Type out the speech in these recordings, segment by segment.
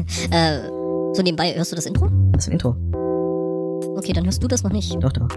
äh, so nebenbei, hörst du das Intro? Ein Intro? Okay, dann hörst du das noch nicht. Doch, doch.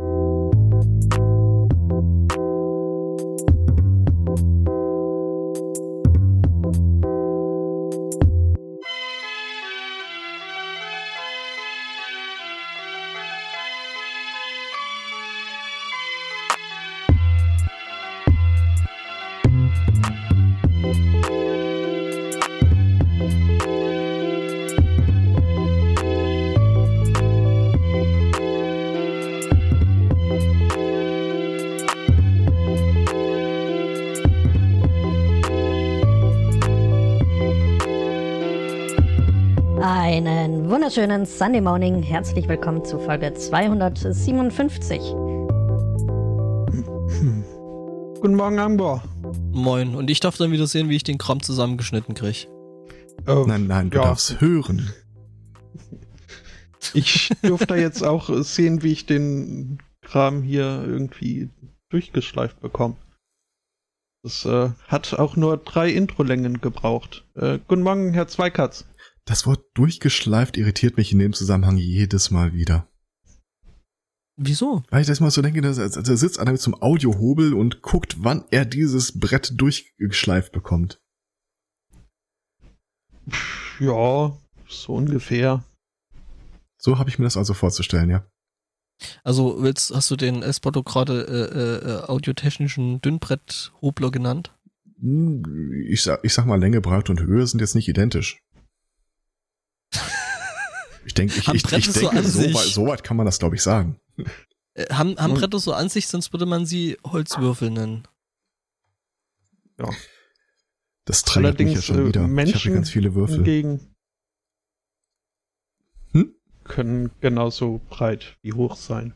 Wunderschönen Sunday Morning. Herzlich willkommen zu Folge 257. Guten Morgen, Ambor. Moin. Und ich darf dann wieder sehen, wie ich den Kram zusammengeschnitten kriege. Äh, Nein, nein, du ja. darfst hören. Ich durfte jetzt auch sehen, wie ich den Kram hier irgendwie durchgeschleift bekomme. Das äh, hat auch nur drei Introlängen gebraucht. Äh, guten Morgen, Herr Zweikatz. Das Wort durchgeschleift irritiert mich in dem Zusammenhang jedes Mal wieder. Wieso? Weil ich das mal so denke, da, sitzt einer mit zum Audiohobel und guckt, wann er dieses Brett durchgeschleift bekommt. Ja, so ungefähr. So habe ich mir das also vorzustellen, ja. Also willst, hast du den Espotto gerade äh, äh, audiotechnischen Dünnbrett-Hobler genannt? Hm, Ich sag, ich sag mal, Länge, Breite und Höhe sind jetzt nicht identisch. Ich denke, ich, ich, ich so denke, an so, sich? weit, so weit kann man das, glaube ich, sagen. Äh, haben haben. Bretter so an sich, sonst würde man sie Holzwürfel nennen. Ja. Das triggert mich ja schon äh, wieder. ich habe Menschen ganz viele Würfel. hingegen Hm? können genauso breit wie hoch sein.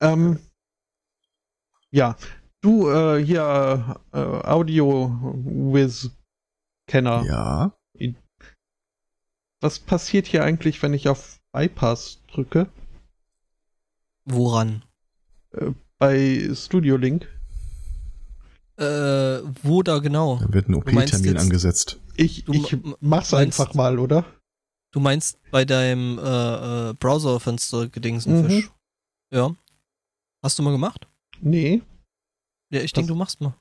Ähm, ja, du äh, hier äh, Audio Wiz Kenner. Ja. Was passiert hier eigentlich, wenn ich auf Bypass drücke? Woran? Bei Studio Link? Äh, wo da genau? Dann wird ein OP-Termin angesetzt. Ich, ich mach's meinst- einfach mal, oder? Du meinst bei deinem äh, äh, Browserfenster gedingsen Mhm. Fisch? Ja. Hast du mal gemacht? Nee, Ja, ich denke, du machst mal.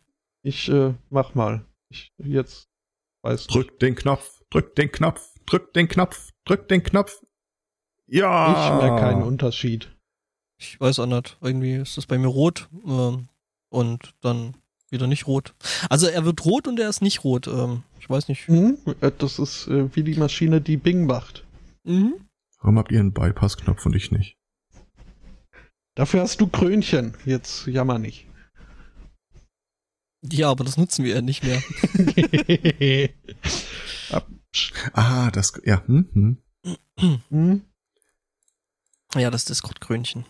ich äh, mach mal. Ich jetzt weiß nicht. Drück den Knopf, drück den Knopf, drück den Knopf, drück den Knopf. Ja. Ich merke keinen Unterschied. Ich weiß auch nicht. Irgendwie ist das bei mir rot ähm, und dann wieder nicht rot. Also er wird rot und er ist nicht rot. Ähm, ich weiß nicht. Hm? Äh, Das ist äh, wie die Maschine, die Bing macht. Mhm. Warum habt ihr einen Bypass-Knopf und ich nicht? Dafür hast du Krönchen. Jetzt jammer nicht. Ja, aber das nutzen wir ja nicht mehr. Ab- Ah, das, ja, hm, hm. hm? ja, das Discord-Krönchen.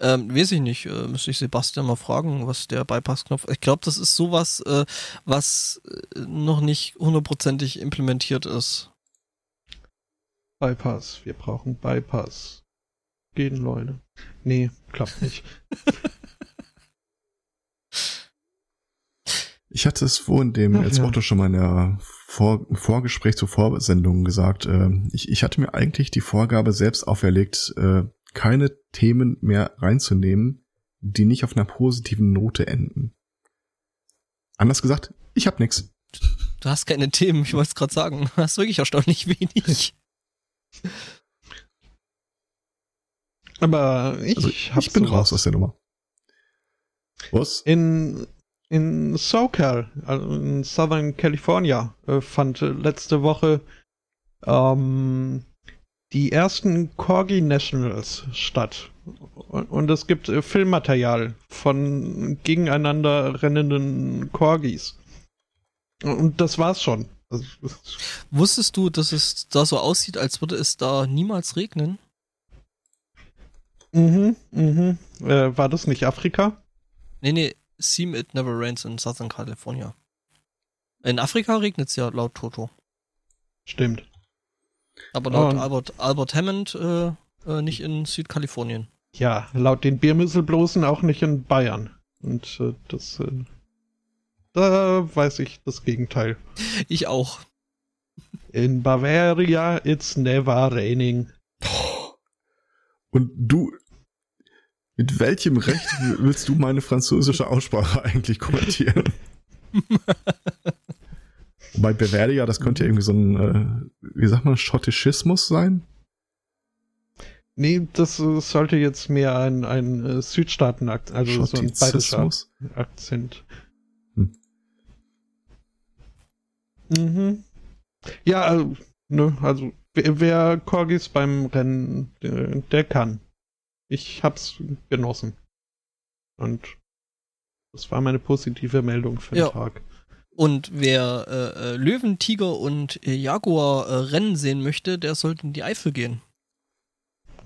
Ähm, weiß ich nicht. Äh, müsste ich Sebastian mal fragen, was der Bypass-Knopf. Ich glaube, das ist sowas, äh, was äh, noch nicht hundertprozentig implementiert ist. Bypass. Wir brauchen Bypass. Gehen, Leute. Nee, klappt nicht. Ich hatte es vorhin dem Ach, als ja. Motto schon mal in der Vor Vorgespräch zur Vorsendung gesagt. Äh, ich, ich hatte mir eigentlich die Vorgabe selbst auferlegt, äh, keine Themen mehr reinzunehmen, die nicht auf einer positiven Note enden. Anders gesagt, ich hab nix. Du hast keine Themen, ich wollte es gerade sagen. Du hast wirklich erstaunlich wenig. Aber ich, Also hab ich bin sowas. raus aus der Nummer. Was? In, in SoCal, also in Southern California, äh, fand äh, letzte Woche ähm, die ersten Corgi Nationals statt. Und, es gibt äh, Filmmaterial von gegeneinander rennenden Corgis. Und das war's schon. Wusstest du, dass es da so aussieht, als würde es da niemals regnen? mhm, mhm. Äh, war das nicht Afrika? Nee, nee, seem it never rains in Southern California. In Afrika regnet es ja laut Toto. Stimmt. Aber laut Oh. Albert, Albert Hammond äh, äh, nicht in Südkalifornien. Ja, laut den Biermüsselbloßen auch nicht in Bayern. Und äh, das, äh, da weiß ich das Gegenteil. Ich auch. In Bavaria, it's never raining. Und du, mit welchem Recht willst du meine französische Aussprache eigentlich kommentieren? Bei Bavaria, das könnte ja irgendwie so ein, äh, wie sagt man, Schottischismus sein? Nee, das äh, sollte jetzt mehr ein, ein äh, Südstaaten-Akzent, also so ein bayerischer? Akzent. Hm. Mhm. Ja, also, ne, also wer, Corgis beim Rennen, der kann. Ich hab's genossen. Und das war meine positive Meldung für den Ja. Tag. Und wer äh, äh, Löwen, Tiger und äh, Jaguar äh, Rennen sehen möchte, der sollte in die Eifel gehen.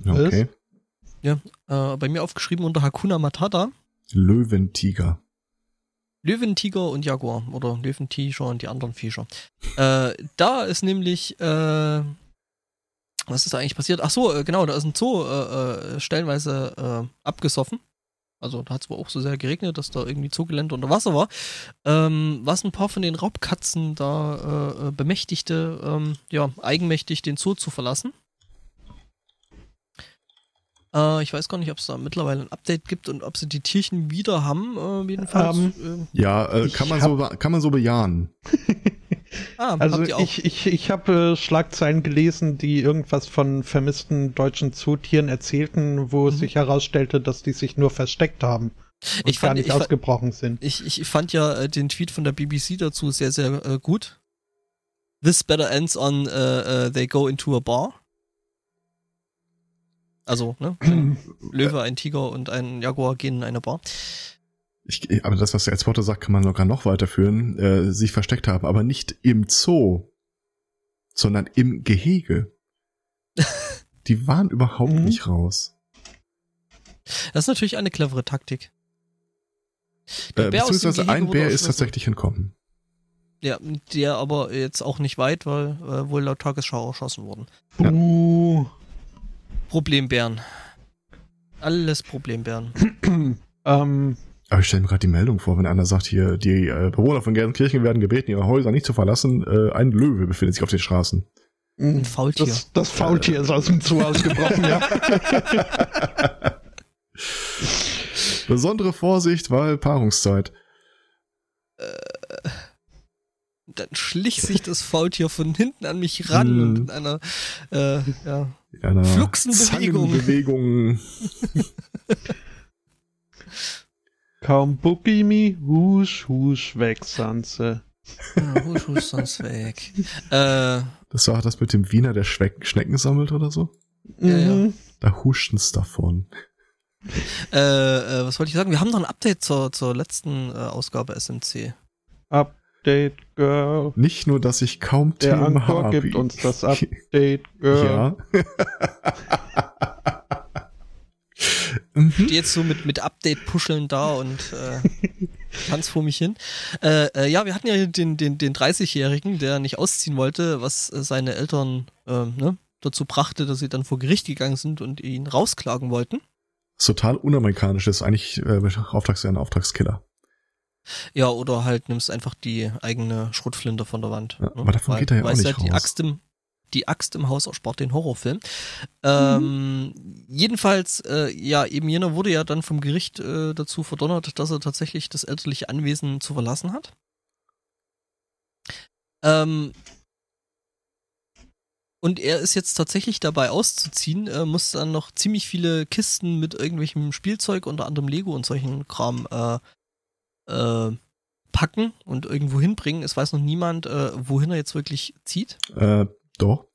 Okay. Äh, bei mir aufgeschrieben unter Hakuna Matata. Löwentiger. Löwen, Tiger und Jaguar. Oder Löwen, Tiger und die anderen Viecher. äh, da ist nämlich, äh, was ist da eigentlich passiert? Ach so, äh, genau, da ist ein Zoo äh, äh, stellenweise äh, abgesoffen. Also da hat es wohl auch so sehr geregnet, dass da irgendwie Zoogelände unter Wasser war. Ähm, was ein paar von den Raubkatzen da bemächtigte, ähm, ja, eigenmächtig den Zoo zu verlassen. Äh, ich weiß gar nicht, ob es da mittlerweile ein Update gibt und ob sie die Tierchen wieder haben. Äh, jedenfalls. Ähm, äh, Ja, äh, kann, man so, kann man so bejahen. ah, Also habt ihr auch. ich, ich, ich habe äh, Schlagzeilen gelesen, die irgendwas von vermissten deutschen Zootieren erzählten, wo es Mhm. sich herausstellte, dass die sich nur versteckt haben und Ich gar fand- nicht ich fa- ausgebrochen sind. Ich, ich fand ja äh, den Tweet von der BBC dazu sehr, sehr äh, gut. This better ends on uh, uh, they go into a bar. Also, ne? Ein Löwe, ein Tiger und ein Jaguar gehen in eine Bar. Ich, aber das, was der Exporter sagt, kann man locker noch weiterführen. Äh, sich versteckt haben, aber nicht im Zoo, sondern im Gehege. Die waren überhaupt Mhm. nicht raus. Das ist natürlich eine clevere Taktik. Der Äh, Bär aus dem beziehungsweise ein Bär ist tatsächlich entkommen. Ja, der aber jetzt auch nicht weit, weil äh, wohl laut Tagesschau erschossen wurden. Ja. Uh, Problembären. Alles Problembären. ähm, Aber ich stelle mir gerade die Meldung vor, wenn einer sagt, hier, die äh, Bewohner von Gelsenkirchen werden gebeten, ihre Häuser nicht zu verlassen. Äh, ein Löwe befindet sich auf den Straßen. Ein Faultier. Das, das Faultier ist aus dem Zoo ausgebrochen, ja. Besondere Vorsicht, weil Paarungszeit. Dann schlich sich das Faultier von hinten an mich ran Mm. und in einer äh, ja, In einer Fluchsenbewegung. Zangenbewegung. Kaum Bukimi, husch, husch, weg, Sanse. Ja, husch, husch, sonst weg. Äh, Das war das mit dem Wiener, der Schweck Schnecken sammelt oder so? Ja, ja. Mhm. Da huscht's davon. äh, äh, was wollte ich sagen? Wir haben noch ein Update zur, zur letzten äh, Ausgabe SMC. Update Girl. Nicht nur, dass ich kaum Der Themen Anchor habe. gibt uns das Update Girl. Ja. mhm. Stehe jetzt so mit, mit Update-Puscheln da und äh, tanz vor mich hin. Äh, äh, ja, wir hatten ja den, den, den 30-Jährigen, der nicht ausziehen wollte, was äh, seine Eltern äh, ne, dazu brachte, dass sie dann vor Gericht gegangen sind und ihn rausklagen wollten. Total unamerikanisch ist. Eigentlich äh, Auftrags ein Auftragskiller. Ja, oder halt nimmst einfach die eigene Schrotflinte von der Wand. Ja, ne? aber davon geht er ja auch nicht die raus. Axt im die Axt im Haus erspart den Horrorfilm. Ähm, jedenfalls, äh, ja, eben jener wurde ja dann vom Gericht äh, dazu verdonnert, dass er tatsächlich das elterliche Anwesen zu verlassen hat. Ähm, und er ist jetzt tatsächlich dabei auszuziehen, äh, muss dann noch ziemlich viele Kisten mit irgendwelchem Spielzeug, unter anderem Lego und solchen Kram, äh, äh, packen und irgendwo hinbringen. Es weiß noch niemand, äh, wohin er jetzt wirklich zieht. Äh, doch.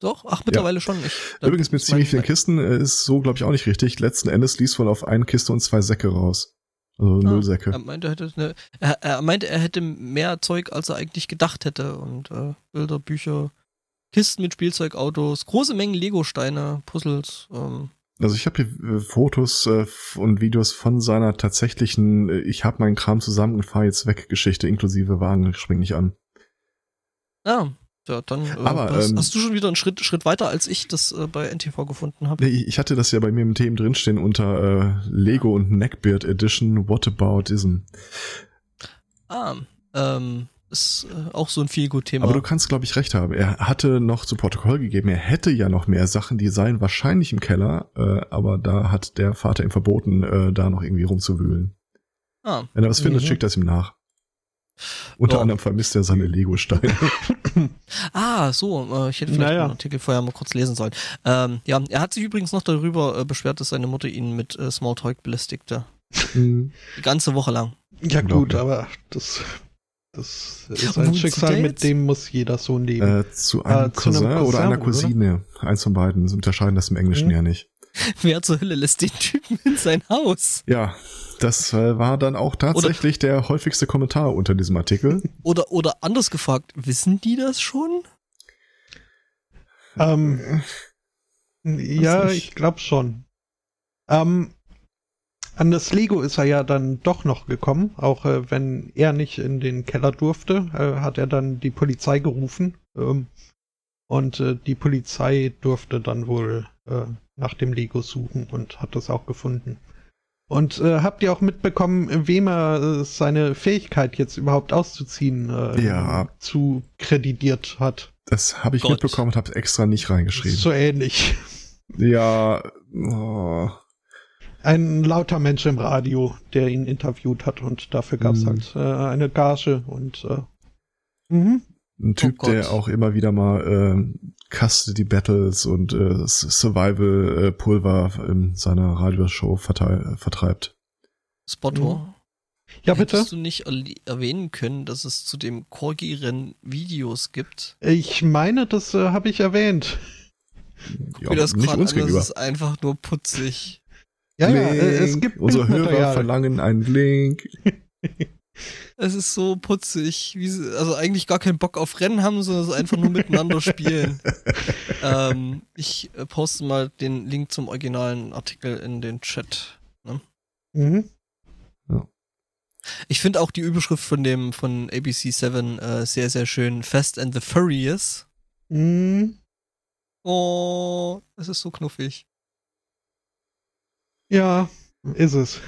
Doch, ach, mittlerweile schon. Ich, Übrigens mit ziemlich vielen Kisten äh, ist so, glaube ich, auch nicht richtig. Letzten Endes liest wohl auf eine Kiste und zwei Säcke raus. Also Ah, Müllsäcke. Er meinte, er hätte, eine, er, er meinte, er hätte mehr Zeug, als er eigentlich gedacht hätte. Und äh, Bilder, Bücher, Kisten mit Spielzeugautos, große Mengen Lego-Steine, Puzzles. Ähm, Also ich habe hier äh, Fotos äh, und Videos von seiner tatsächlichen äh, Ich habe meinen Kram zusammen und fahr jetzt weg Geschichte inklusive Wagen spring nicht an. ja, ja, dann äh, Aber, hast, ähm, hast du schon wieder einen Schritt, Schritt weiter, als ich das bei NTV gefunden habe. Nee, ich hatte das ja bei mir im Themen drinstehen unter äh, Lego und Neckbeard Edition Whataboutism. Ah, ähm, ist äh, auch so ein viel gut Thema. Aber du kannst, glaube ich, recht haben. Er hatte noch zu Protokoll gegeben, er hätte ja noch mehr Sachen, die seien wahrscheinlich im Keller, äh, aber da hat der Vater ihm verboten, äh, da noch irgendwie rumzuwühlen. ah, Wenn er was findet, Mhm. schickt er es ihm nach. Unter Ja. anderem vermisst er seine Lego-Steine. ah, so, äh, ich hätte vielleicht Naja. den Artikel vorher mal kurz lesen sollen. Ähm, ja, er hat sich übrigens noch darüber äh, beschwert, dass seine Mutter ihn mit äh, Smalltalk belästigte. Hm. Die ganze Woche lang. Ja gut, aber das, das ist Wo ein zieht Schicksal, mit dem muss jeder Sohn leben. äh, zu einem Äh, zu einem Cousin oder Cousin, einer oder? Cousine. Eins von beiden. Sie unterscheiden das im Englischen Mhm. ja nicht. Wer zur Hölle lässt den Typen in sein Haus? Ja, das äh, war dann auch tatsächlich der häufigste Kommentar unter diesem Artikel. Oder, oder anders gefragt, wissen die das schon? Ähm, ja, nicht. ich glaube schon. Ähm, an das Lego ist er ja dann doch noch gekommen, auch äh, wenn er nicht in den Keller durfte, äh, hat er dann die Polizei gerufen. Ähm, und äh, die Polizei durfte dann wohl äh, nach dem Lego suchen und hat es auch gefunden. Und äh, habt ihr auch mitbekommen, wem er äh, seine Fähigkeit jetzt überhaupt auszuziehen äh, Ja. zu kreditiert hat? Das habe ich Gott. mitbekommen und habe extra nicht reingeschrieben. So ähnlich. Ja, oh, Ein lauter Mensch im Radio, der ihn interviewt hat und dafür gab es Mhm. halt äh, eine Gage und äh, mhm. ein Typ, Gott. der auch immer wieder mal ähm, Custody Battles und äh, Survival äh, Pulver in seiner Radioshow verteil- vertreibt. Spotto. Ja, bitte. Hättest du nicht erwähnen können, dass es zu dem Corgi-Rennen Videos gibt? Ich meine, das äh, habe ich erwähnt. Ja, Wie das nicht gerade uns an, gegenüber. das ist einfach nur putzig. Ja, ja, es gibt Unsere Hörer verlangen einen Link. Es ist so putzig. Wie sie, also eigentlich gar keinen Bock auf Rennen haben, sondern es einfach nur miteinander spielen. ähm, ich äh, poste mal den Link zum originalen Artikel in den Chat. Mhm. Ich finde auch die Überschrift von dem von ABC 7 äh, sehr, sehr schön. Fast and the Furious. Mhm. Oh, es ist so knuffig. Ja, ist es.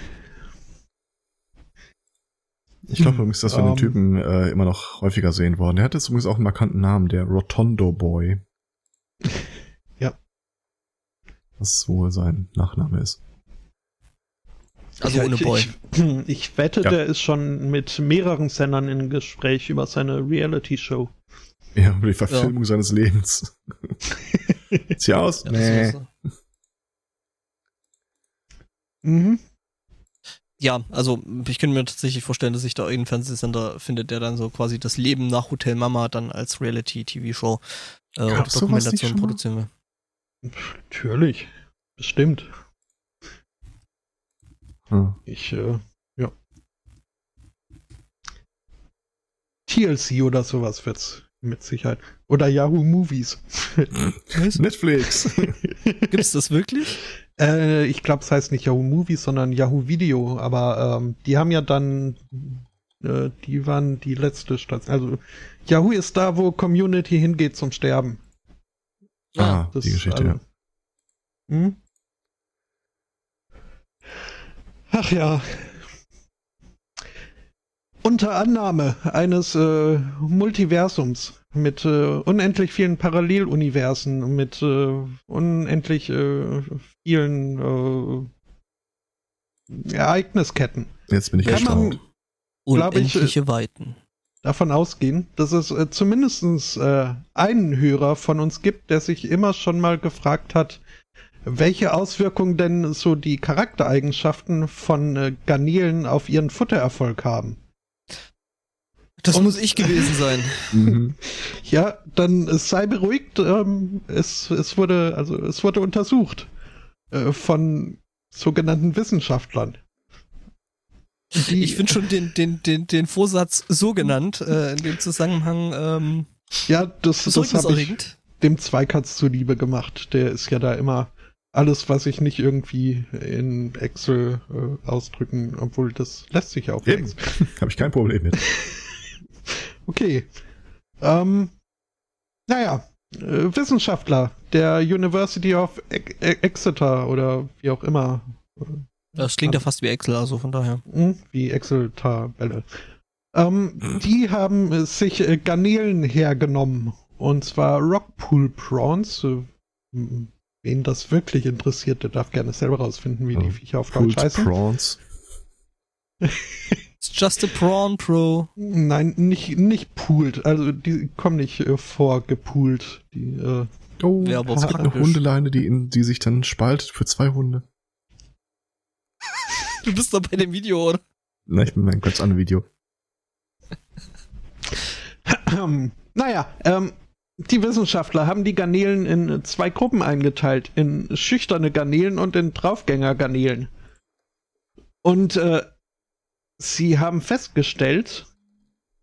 Ich glaube übrigens, dass wir den Ähm. Typen äh, immer noch häufiger sehen wollen. Der hat jetzt übrigens auch einen markanten Namen, der Rotondo Boy. Ja. Was wohl sein Nachname ist. Also Ja, ohne ich, Boy. Ich, ich wette, Ja. der ist schon mit mehreren Sendern in Gespräch über seine Reality-Show. Ja, über die Verfilmung seines Lebens. Zieh aus? Ja, nee. Mhm. Ja, also ich könnte mir tatsächlich vorstellen, dass sich da irgendein Fernsehsender findet, der dann so quasi das Leben nach Hotel Mama dann als Reality-TV-Show äh, oder Dokumentation produzieren will. Natürlich. Bestimmt. Hm. Ich, äh, ja. TLC oder sowas wird's mit Sicherheit. Oder Yahoo Movies. Netflix. Gibt's das wirklich? Äh, ich glaube, es heißt nicht Yahoo Movies, sondern Yahoo Video. Aber ähm, die haben ja dann, äh, die waren die letzte Station. Also Yahoo ist da, wo Community hingeht zum Sterben. ah, Das, die Geschichte, also- Hm? Ach ja. Unter Annahme eines äh, Multiversums mit äh, unendlich vielen Paralleluniversen, mit äh, unendlich äh, vielen äh, Ereignisketten. Jetzt bin ich Kann man- erstaunt. Glaub ich, Unendliche Weiten. davon ausgehen, dass es äh, zumindest äh, einen Hörer von uns gibt, der sich immer schon mal gefragt hat, welche Auswirkungen denn so die Charaktereigenschaften von äh, Garnelen auf ihren Futtererfolg haben. Das Und- muss ich gewesen sein. Mhm. Ja, dann äh, sei beruhigt, ähm, es, es wurde, also es wurde untersucht äh, von sogenannten Wissenschaftlern. Die- Ich finde schon den, den, den, den Vorsatz so genannt, äh, in dem Zusammenhang ähm, ja, das, das habe ich dem Zweikatz zuliebe gemacht. Der ist ja da immer alles, was ich nicht irgendwie in Excel äh, ausdrücken, obwohl das lässt sich ja auch. in Eben. Excel. Habe ich kein Problem mit. Okay. Ähm, naja, äh, Wissenschaftler der University of E- E- Exeter oder wie auch immer, Das klingt ja fast wie Excel, also von daher. hm, wie Excel-Tabelle. Ähm, die haben sich äh, Garnelen hergenommen. Und zwar Rockpool Prawns. Äh, m- wen das wirklich interessiert, der darf gerne selber rausfinden, wie die Ja, Viecher auf Deutsch heißen. Prawns. It's just a prawn, bro. Nein, nicht, nicht pooled. Also die kommen nicht äh, vorgepoolt. Die, äh, Oh, Ja, aber eine. Hundeleine, die, in, die sich dann spaltet für zwei Hunde. Du bist doch bei dem Video, oder? Na, ich bin mein ganz anderes Video. naja, ähm, die Wissenschaftler haben die Garnelen in zwei Gruppen eingeteilt. In schüchterne Garnelen und in Draufgänger-Garnelen. Und äh, sie haben festgestellt,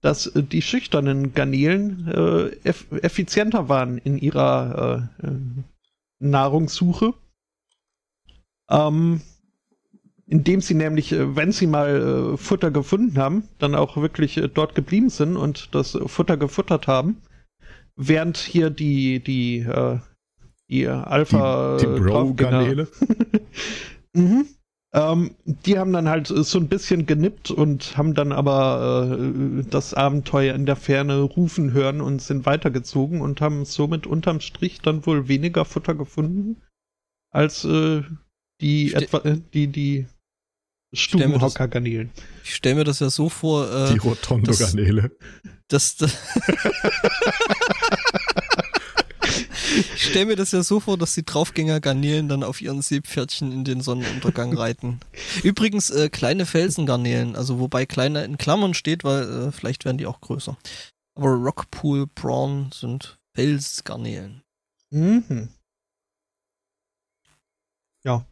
dass äh, die schüchternen Garnelen äh, eff effizienter waren in ihrer äh, äh, Nahrungssuche. Ähm, indem sie nämlich, äh, wenn sie mal äh, Futter gefunden haben, dann auch wirklich dort geblieben sind und das Futter gefuttert haben. Während hier die, die, die Alpha Die, die Bro-Garnele. Mhm. Ähm, die haben dann halt so ein bisschen genippt und haben dann aber äh, das Abenteuer in der Ferne rufen hören und sind weitergezogen und haben somit unterm Strich dann wohl weniger Futter gefunden als äh, die Ste- etwa äh, die die das- Stubenhocker-Garnelen. Ich stelle mir das ja so vor, äh, Die Rotondo-Garnele. dass, dass Ich stelle mir das ja so vor, dass die Draufgänger-Garnelen dann auf ihren Seepferdchen in den Sonnenuntergang reiten. Übrigens äh, kleine Felsengarnelen, also wobei kleine in Klammern steht, weil äh, vielleicht werden die auch größer. Aber Rockpool Prawn sind Felsgarnelen. Mhm. Ja.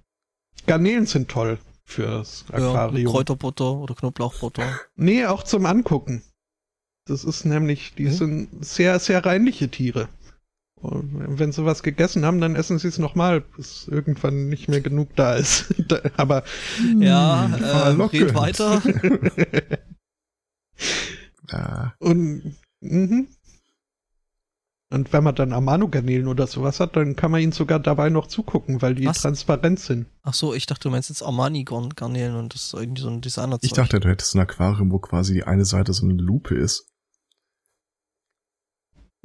Garnelen sind toll fürs Ja, Aquarium. Kräuterbutter oder Knoblauchbutter. Nee, auch zum Angucken. Das ist nämlich, die Hm? sind sehr, sehr reinliche Tiere. Und wenn sie was gegessen haben, dann essen sie es nochmal, bis irgendwann nicht mehr genug da ist. Aber Ja, äh, red weiter. Und mhm. und wenn man dann Amano-Garnelen oder sowas hat, dann kann man ihnen sogar dabei noch zugucken, weil die Was? transparent sind. Ach so, ich dachte, du meinst jetzt Armani-Garnelen und das ist irgendwie so ein designer ich dachte, du hättest ein Aquarium, wo quasi die eine Seite so eine Lupe ist.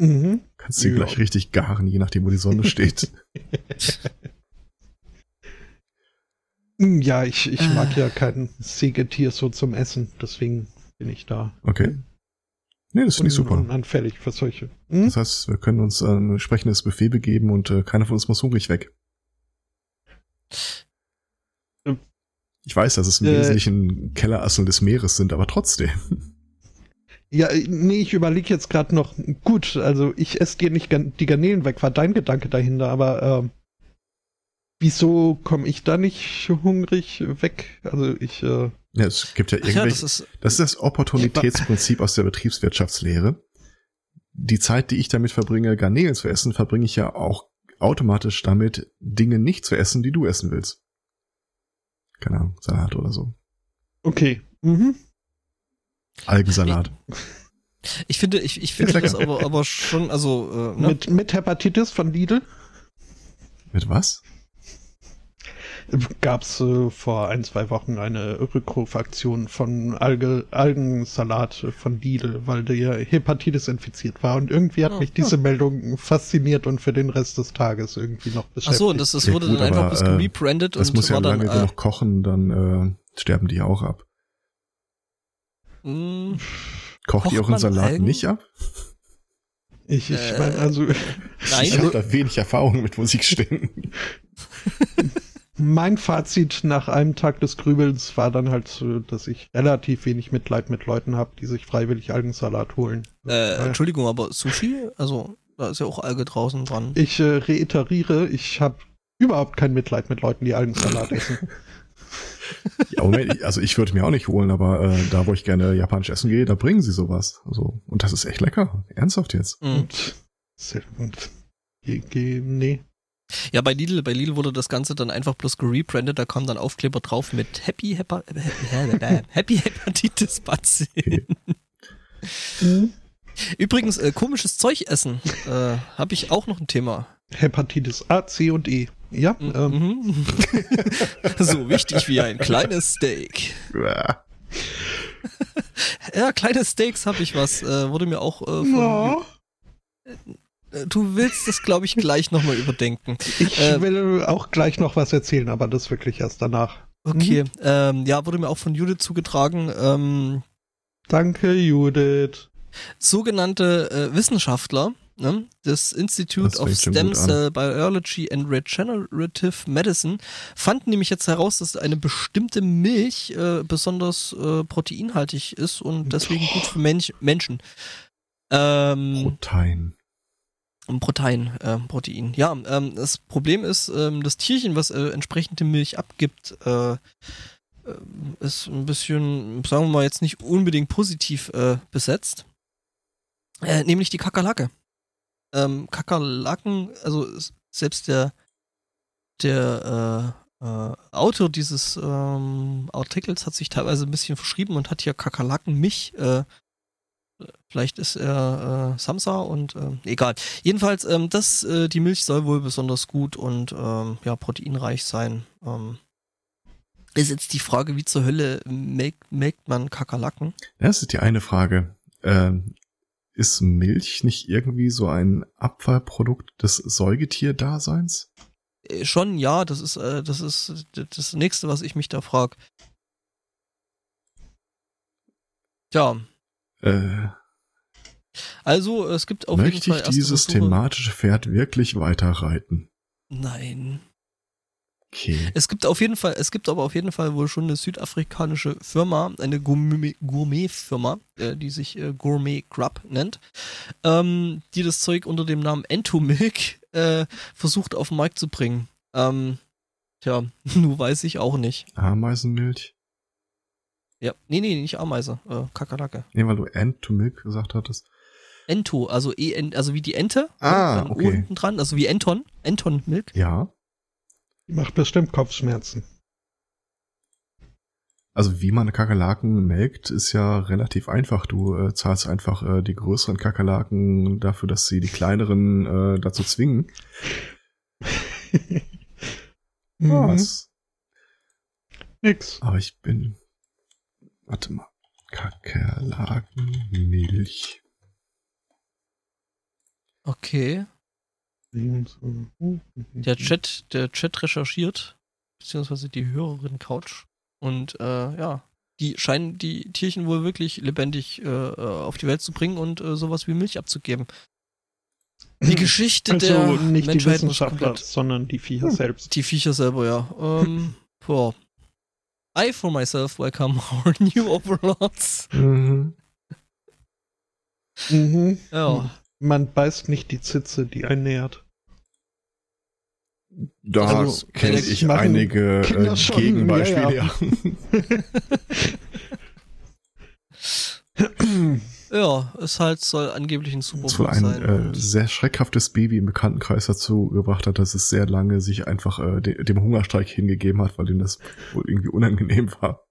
Mhm. Kannst du Ja. gleich richtig garen, je nachdem, wo die Sonne steht. Ja, ich, ich Äh. mag ja kein Sägetier so zum Essen, deswegen bin ich da Okay. Nee, das finde ich super. unanfällig für solche. Hm? Das heißt, wir können uns ein entsprechendes Buffet begeben und äh, keiner von uns muss hungrig weg. Ähm. Ich weiß, dass es im Äh. Wesentlichen Kellerasseln des Meeres sind, aber trotzdem. Ja, nee, ich überlege jetzt gerade noch, gut, also ich esse dir nicht die Garnelen weg, war dein Gedanke dahinter, aber ähm, wieso komme ich da nicht hungrig weg? Also ich, äh, Ja, es gibt ja Ach ja, das irgendwelche. ist, das ist das Opportunitätsprinzip aus der Betriebswirtschaftslehre. Die Zeit, die ich damit verbringe, Garnelen zu essen, verbringe ich ja auch automatisch damit, Dinge nicht zu essen, die du essen willst. Keine Ahnung, Salat oder so. okay. Mhm. Algensalat. ich finde, ich, ich finde das aber, aber schon, also, äh, ne? Mit, mit Hepatitis von Lidl Mit was? gab es äh, vor ein, zwei Wochen eine Rückrufaktion von Alge, Algensalat von Lidl, weil der Hepatitis infiziert war. Und irgendwie hat Ah, mich diese Meldung fasziniert und für den Rest des Tages irgendwie noch Ach beschäftigt. so, und das, das Ja, wurde gut, dann einfach aber, bloß äh, gerebrandet Das und muss ja war dann, lange äh, genug kochen, dann äh, sterben die auch ab. Mh, Kocht Kocht ihr euren Salat Algen? nicht ab? Ich, ich Äh, meine, also Ich nein, habe da wenig Erfahrung mit Musikständen. mein Fazit nach einem Tag des Grübelns war dann halt, so, dass ich relativ wenig Mitleid mit Leuten habe, die sich freiwillig Algensalat holen. äh, Entschuldigung, aber Sushi, also, da ist ja auch Alge draußen dran. Ich äh, reiteriere, ich habe überhaupt kein Mitleid mit Leuten, die Algensalat essen. Ja, Moment, also ich würde mir auch nicht holen, aber äh, da, wo ich gerne japanisch essen gehe, da bringen sie sowas. Also, und das ist echt lecker. Ernsthaft jetzt. Mhm. Und, nee. Ja, bei Lidl, bei Lidl wurde das Ganze dann einfach bloß gerebrandet, da kam dann Aufkleber drauf mit Happy Hepa äh, Happy Hepatitis Bazillen. Übrigens, äh, komisches Zeug essen, äh, habe ich auch noch ein Thema. Hepatitis A, C und E. Ja, ähm, Mhm. so wichtig wie ein kleines Steak. Ja, kleine Steaks habe ich was. Äh, wurde mir auch äh, von. Ja, Äh, Du willst das, glaube ich, gleich nochmal überdenken. ich Äh, will auch gleich noch was erzählen, aber das wirklich erst danach. Okay, ähm, ja, wurde mir auch von Judith zugetragen. Ähm, Danke, Judith. sogenannte äh, Wissenschaftler ne, des Institute Das of Stem. Cell Biology and Regenerative Medicine fanden nämlich jetzt heraus, dass eine bestimmte Milch äh, besonders äh, proteinhaltig ist und deswegen gut für Mensch, Menschen. Ähm, Protein. Protein, äh, Protein. Ja, ähm, das Problem ist, ähm, das Tierchen, was äh, entsprechende Milch abgibt, äh, äh, ist ein bisschen, sagen wir mal, jetzt nicht unbedingt positiv äh, besetzt. Äh, nämlich die Kakerlake. Ähm, Kakerlaken, also selbst der, der äh, äh, Autor dieses ähm, Artikels hat sich teilweise ein bisschen verschrieben und hat hier Kakerlaken-Mich äh, Vielleicht ist er äh, Samsa und äh, egal. Jedenfalls, ähm, das, äh, die Milch soll wohl besonders gut und ähm, ja, proteinreich sein. Ähm, ist jetzt die Frage, wie zur Hölle melkt, melkt man Kakerlaken? Das ist die eine Frage. Ähm, ist Milch nicht irgendwie so ein Abfallprodukt des Säugetierdaseins? Äh, schon, ja, das ist, äh, das ist das nächste, was ich mich da frage. Tja, Äh, also es gibt auf möchte jeden Fall ich erste dieses Versuche- thematische Pferd wirklich weiter reiten? Nein. Okay. Es gibt auf jeden Fall, es gibt aber auf jeden Fall wohl schon eine südafrikanische Firma, eine Gourmet- Gourmet-Firma, äh, die sich äh, Gourmet Grub nennt, ähm, die das Zeug unter dem Namen Entomilk äh, versucht auf den Markt zu bringen. Ähm, tja, nur weiß ich auch nicht. Ameisenmilch? Ja, nee, nee, nicht Ameise, äh, Kakerlake. Nee, weil du Ant to Milk gesagt hattest. Ento, also E, also wie die Ente, Ah, okay. hinten dran, also wie Enton, Enton Milk. Ja. Macht bestimmt Kopfschmerzen. Also wie man Kakerlaken melkt, ist ja relativ einfach. Du äh, zahlst einfach äh, die größeren Kakerlaken dafür, dass sie die kleineren äh, dazu zwingen. Mhm. Was? Nix. Aber ich bin. Warte mal. Kakerlakenmilch. Okay. Der Chat, der Chat recherchiert, beziehungsweise die Hörerin Couch. Und äh, ja, die scheinen die Tierchen wohl wirklich lebendig äh, äh, auf die Welt zu bringen und äh, sowas wie Milch abzugeben. Die Geschichte also der nicht die Menschheit muss Wissenschaftler, komplett. sondern die Viecher selbst. Die Viecher selber, ja. Ähm, boah. I for myself welcome our new overlords. Mhm. Mhm. Ja. Man beißt nicht die Zitze, die einen nährt. Da Also, kenne ich einige äh, Gegenbeispiele. ja, Ja. Ja, es halt soll angeblich ein Das wohl ein sein. äh, sehr schreckhaftes Baby im Bekanntenkreis dazu gebracht hat, dass es sehr lange sich einfach äh, de dem Hungerstreik hingegeben hat, weil ihm das wohl irgendwie unangenehm war.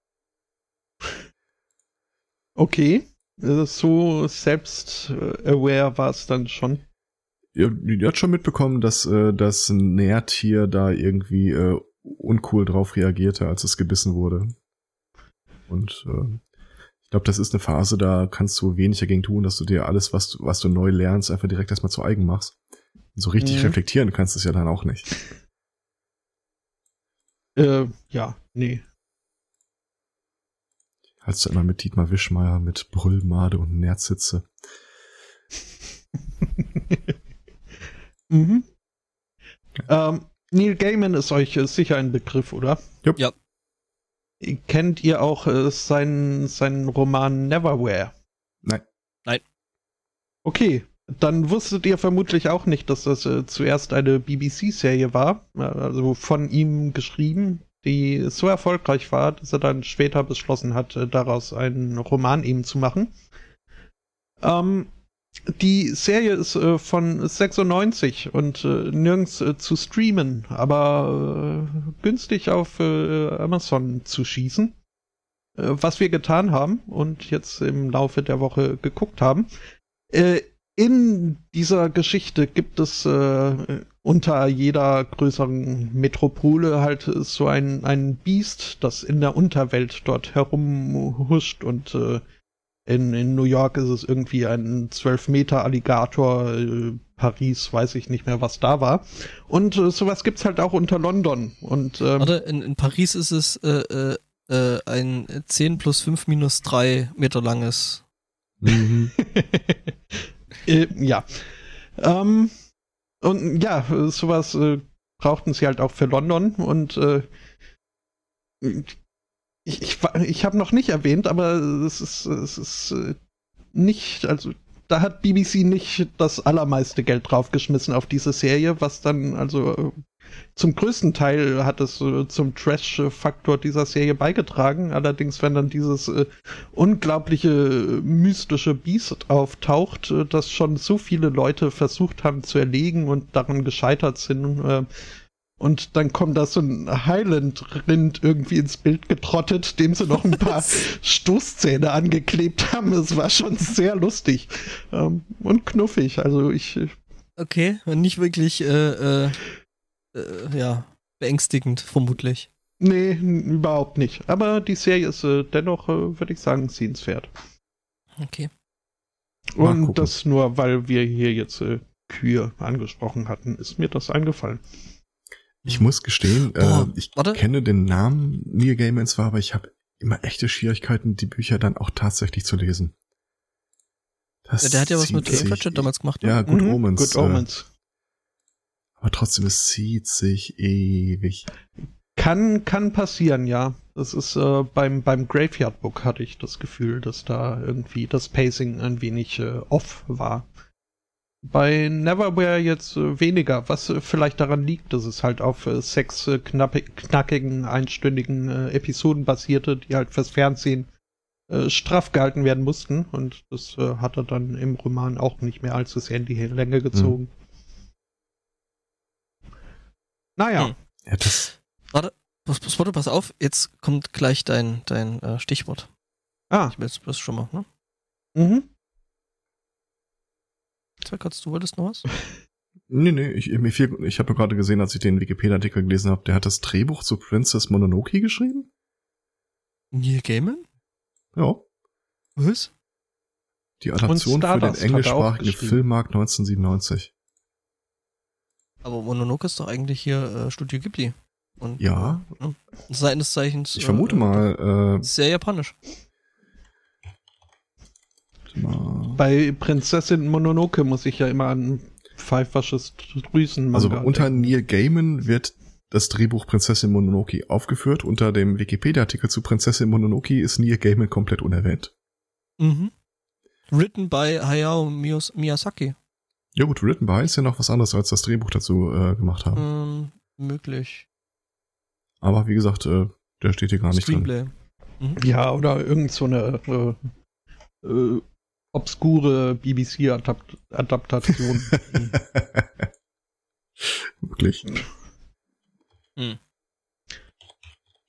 Okay. Äh, So selbst-aware war es dann schon. Ja, die hat schon mitbekommen, dass äh, das Nährtier da irgendwie äh, uncool drauf reagierte, als es gebissen wurde. Und äh, ich glaube, das ist eine Phase, da kannst du wenig dagegen tun, dass du dir alles, was du, was du neu lernst, einfach direkt erstmal zu eigen machst. Und so richtig Mhm. reflektieren kannst du es ja dann auch nicht. Äh, ja, nee. Als immer mit Dietmar Wischmeier mit Brüllmade und Nerzsitze. mhm. Ähm, Neil Gaiman ist euch äh, sicher ein Begriff, oder? Jupp. Ja. Kennt ihr auch äh, seinen, seinen Roman Neverwhere? Nein. Nein. Okay, dann wusstet ihr vermutlich auch nicht, dass das äh, zuerst eine BBC-Serie war, äh, also von ihm geschrieben, die so erfolgreich war, dass er dann später beschlossen hat, äh, daraus einen Roman eben zu machen. Ähm, die Serie ist äh, von 96 und äh, nirgends äh, zu streamen, aber äh, günstig auf äh, Amazon zu schießen. Was wir getan haben und jetzt im Laufe der Woche geguckt haben. In dieser Geschichte gibt es äh, unter jeder größeren Metropole halt so ein, ein Biest, das in der Unterwelt dort herumhuscht und äh, in, in New York ist es irgendwie ein 12 Meter Alligator, äh, Paris weiß ich nicht mehr, was da war. Und äh, sowas gibt's halt auch unter London. Und ähm, Oder in, in Paris ist es äh, äh, äh, ein 10 plus 5 minus 3 Meter langes. Mhm. äh, ja. Ähm, und ja, sowas äh, brauchten sie halt auch für London und äh, ich, ich, ich habe noch nicht erwähnt, aber es ist, es ist äh, nicht, also da hat BBC nicht das allermeiste Geld draufgeschmissen auf diese Serie, was dann also äh, zum größten Teil hat es äh, zum Trash-Faktor dieser Serie beigetragen. Allerdings, wenn dann dieses äh, unglaubliche mystische Biest auftaucht, äh, das schon so viele Leute versucht haben zu erlegen und daran gescheitert sind, äh, und dann kommt da so ein Highland-Rind irgendwie ins Bild getrottet, dem sie noch ein paar Stoßzähne angeklebt haben. Es war schon sehr lustig ähm, und knuffig. Also ich. Okay, nicht wirklich, äh, äh, äh, ja, beängstigend, vermutlich. Nee, überhaupt nicht. Aber die Serie ist äh, dennoch, äh, würde ich sagen, sehenswert. Okay. Und das nur, weil wir hier jetzt äh, Kühe angesprochen hatten, ist mir das eingefallen. Ich muss gestehen, Boah, äh, ich warte. kenne den Namen Neil Gaiman zwar, aber ich habe immer echte Schwierigkeiten, die Bücher dann auch tatsächlich zu lesen. Das Ja, der hat ja was mit Pratchett damals gemacht. Ne? Ja, Good Mhm, Omens. Good äh, Omens. Aber trotzdem, es zieht sich ewig. Kann, kann passieren, ja. Das ist äh, beim, beim Graveyard Book hatte ich das Gefühl, dass da irgendwie das Pacing ein wenig äh, off war. Bei Neverwhere jetzt äh, weniger, was äh, vielleicht daran liegt, dass es halt auf äh, sechs knackigen, einstündigen Episoden basierte, die halt fürs Fernsehen straff gehalten werden mussten. Und das hat er dann im Roman auch nicht mehr allzu sehr in die Länge gezogen. Naja. Hm. Ja, das, Pass, pass, warte, pass auf, jetzt kommt gleich dein, dein äh, Stichwort. Ah, Ich will jetzt das schon mal, ne? mhm. Zwergatz, du wolltest noch was? nee, nee, ich, mir fiel, ich habe gerade gesehen, als ich den Wikipedia-Artikel gelesen habe, der hat das Drehbuch zu Princess Mononoke geschrieben? Neil Gaiman? Ja. Was? Die Adaption für den englischsprachigen. Filmmarkt 1997. Aber Mononoke ist doch eigentlich hier äh, Studio Ghibli. Und, Ja. äh, seines Zeichens. Ich vermute äh, mal, äh, Sehr japanisch. mal Bei Prinzessin Mononoke muss ich ja immer an Pfeiffersches Drüsen Also unter Neil Gaiman wird das Drehbuch Prinzessin Mononoke aufgeführt. Unter dem Wikipedia-Artikel zu Prinzessin Mononoke ist Neil Gaiman komplett unerwähnt. Mhm. Written by Hayao Miyazaki. Ja gut, Written by ist ja noch was anderes, als das Drehbuch dazu äh, gemacht haben. Ähm, möglich. Aber wie gesagt, äh, der steht hier gar nicht drin. Screenplay. Mhm. Ja, oder irgend so eine äh, äh, obskure BBC-Adaptation. Wirklich.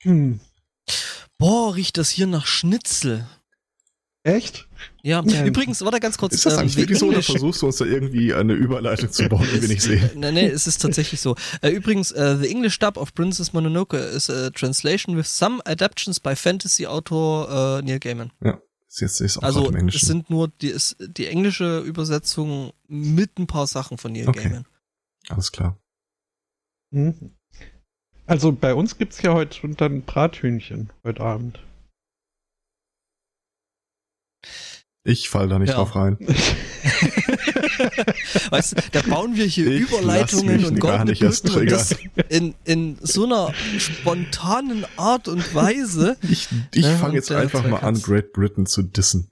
hm. Boah, riecht das hier nach Schnitzel. Echt? Ja, Ja. übrigens, warte ganz kurz. Ist das ähm, eigentlich The wirklich so oder English- versuchst du uns da irgendwie eine Überleitung zu bauen, die wir nicht sehen? Nee, nee, es ist tatsächlich so. Äh, übrigens, äh, The English Dub of Princess Mononoke is a translation with some adaptations by Fantasy-Autor äh, Neil Gaiman. Ist jetzt ist auch gerade Also im es Englischen. sind nur die, ist die englische Übersetzung mit ein paar Sachen von Neil Okay. Gaiman. Alles klar. Hm. Also bei uns gibt's ja heute dann Brathühnchen heute Abend. Ich fall da nicht Ja. drauf rein. Weißt du, da bauen wir hier Ich Überleitungen und gar goldene nicht erst Brücken und das in, in so einer spontanen Art und Weise. Ich, ich Ja, fange jetzt einfach mal an. Great Britain zu dissen.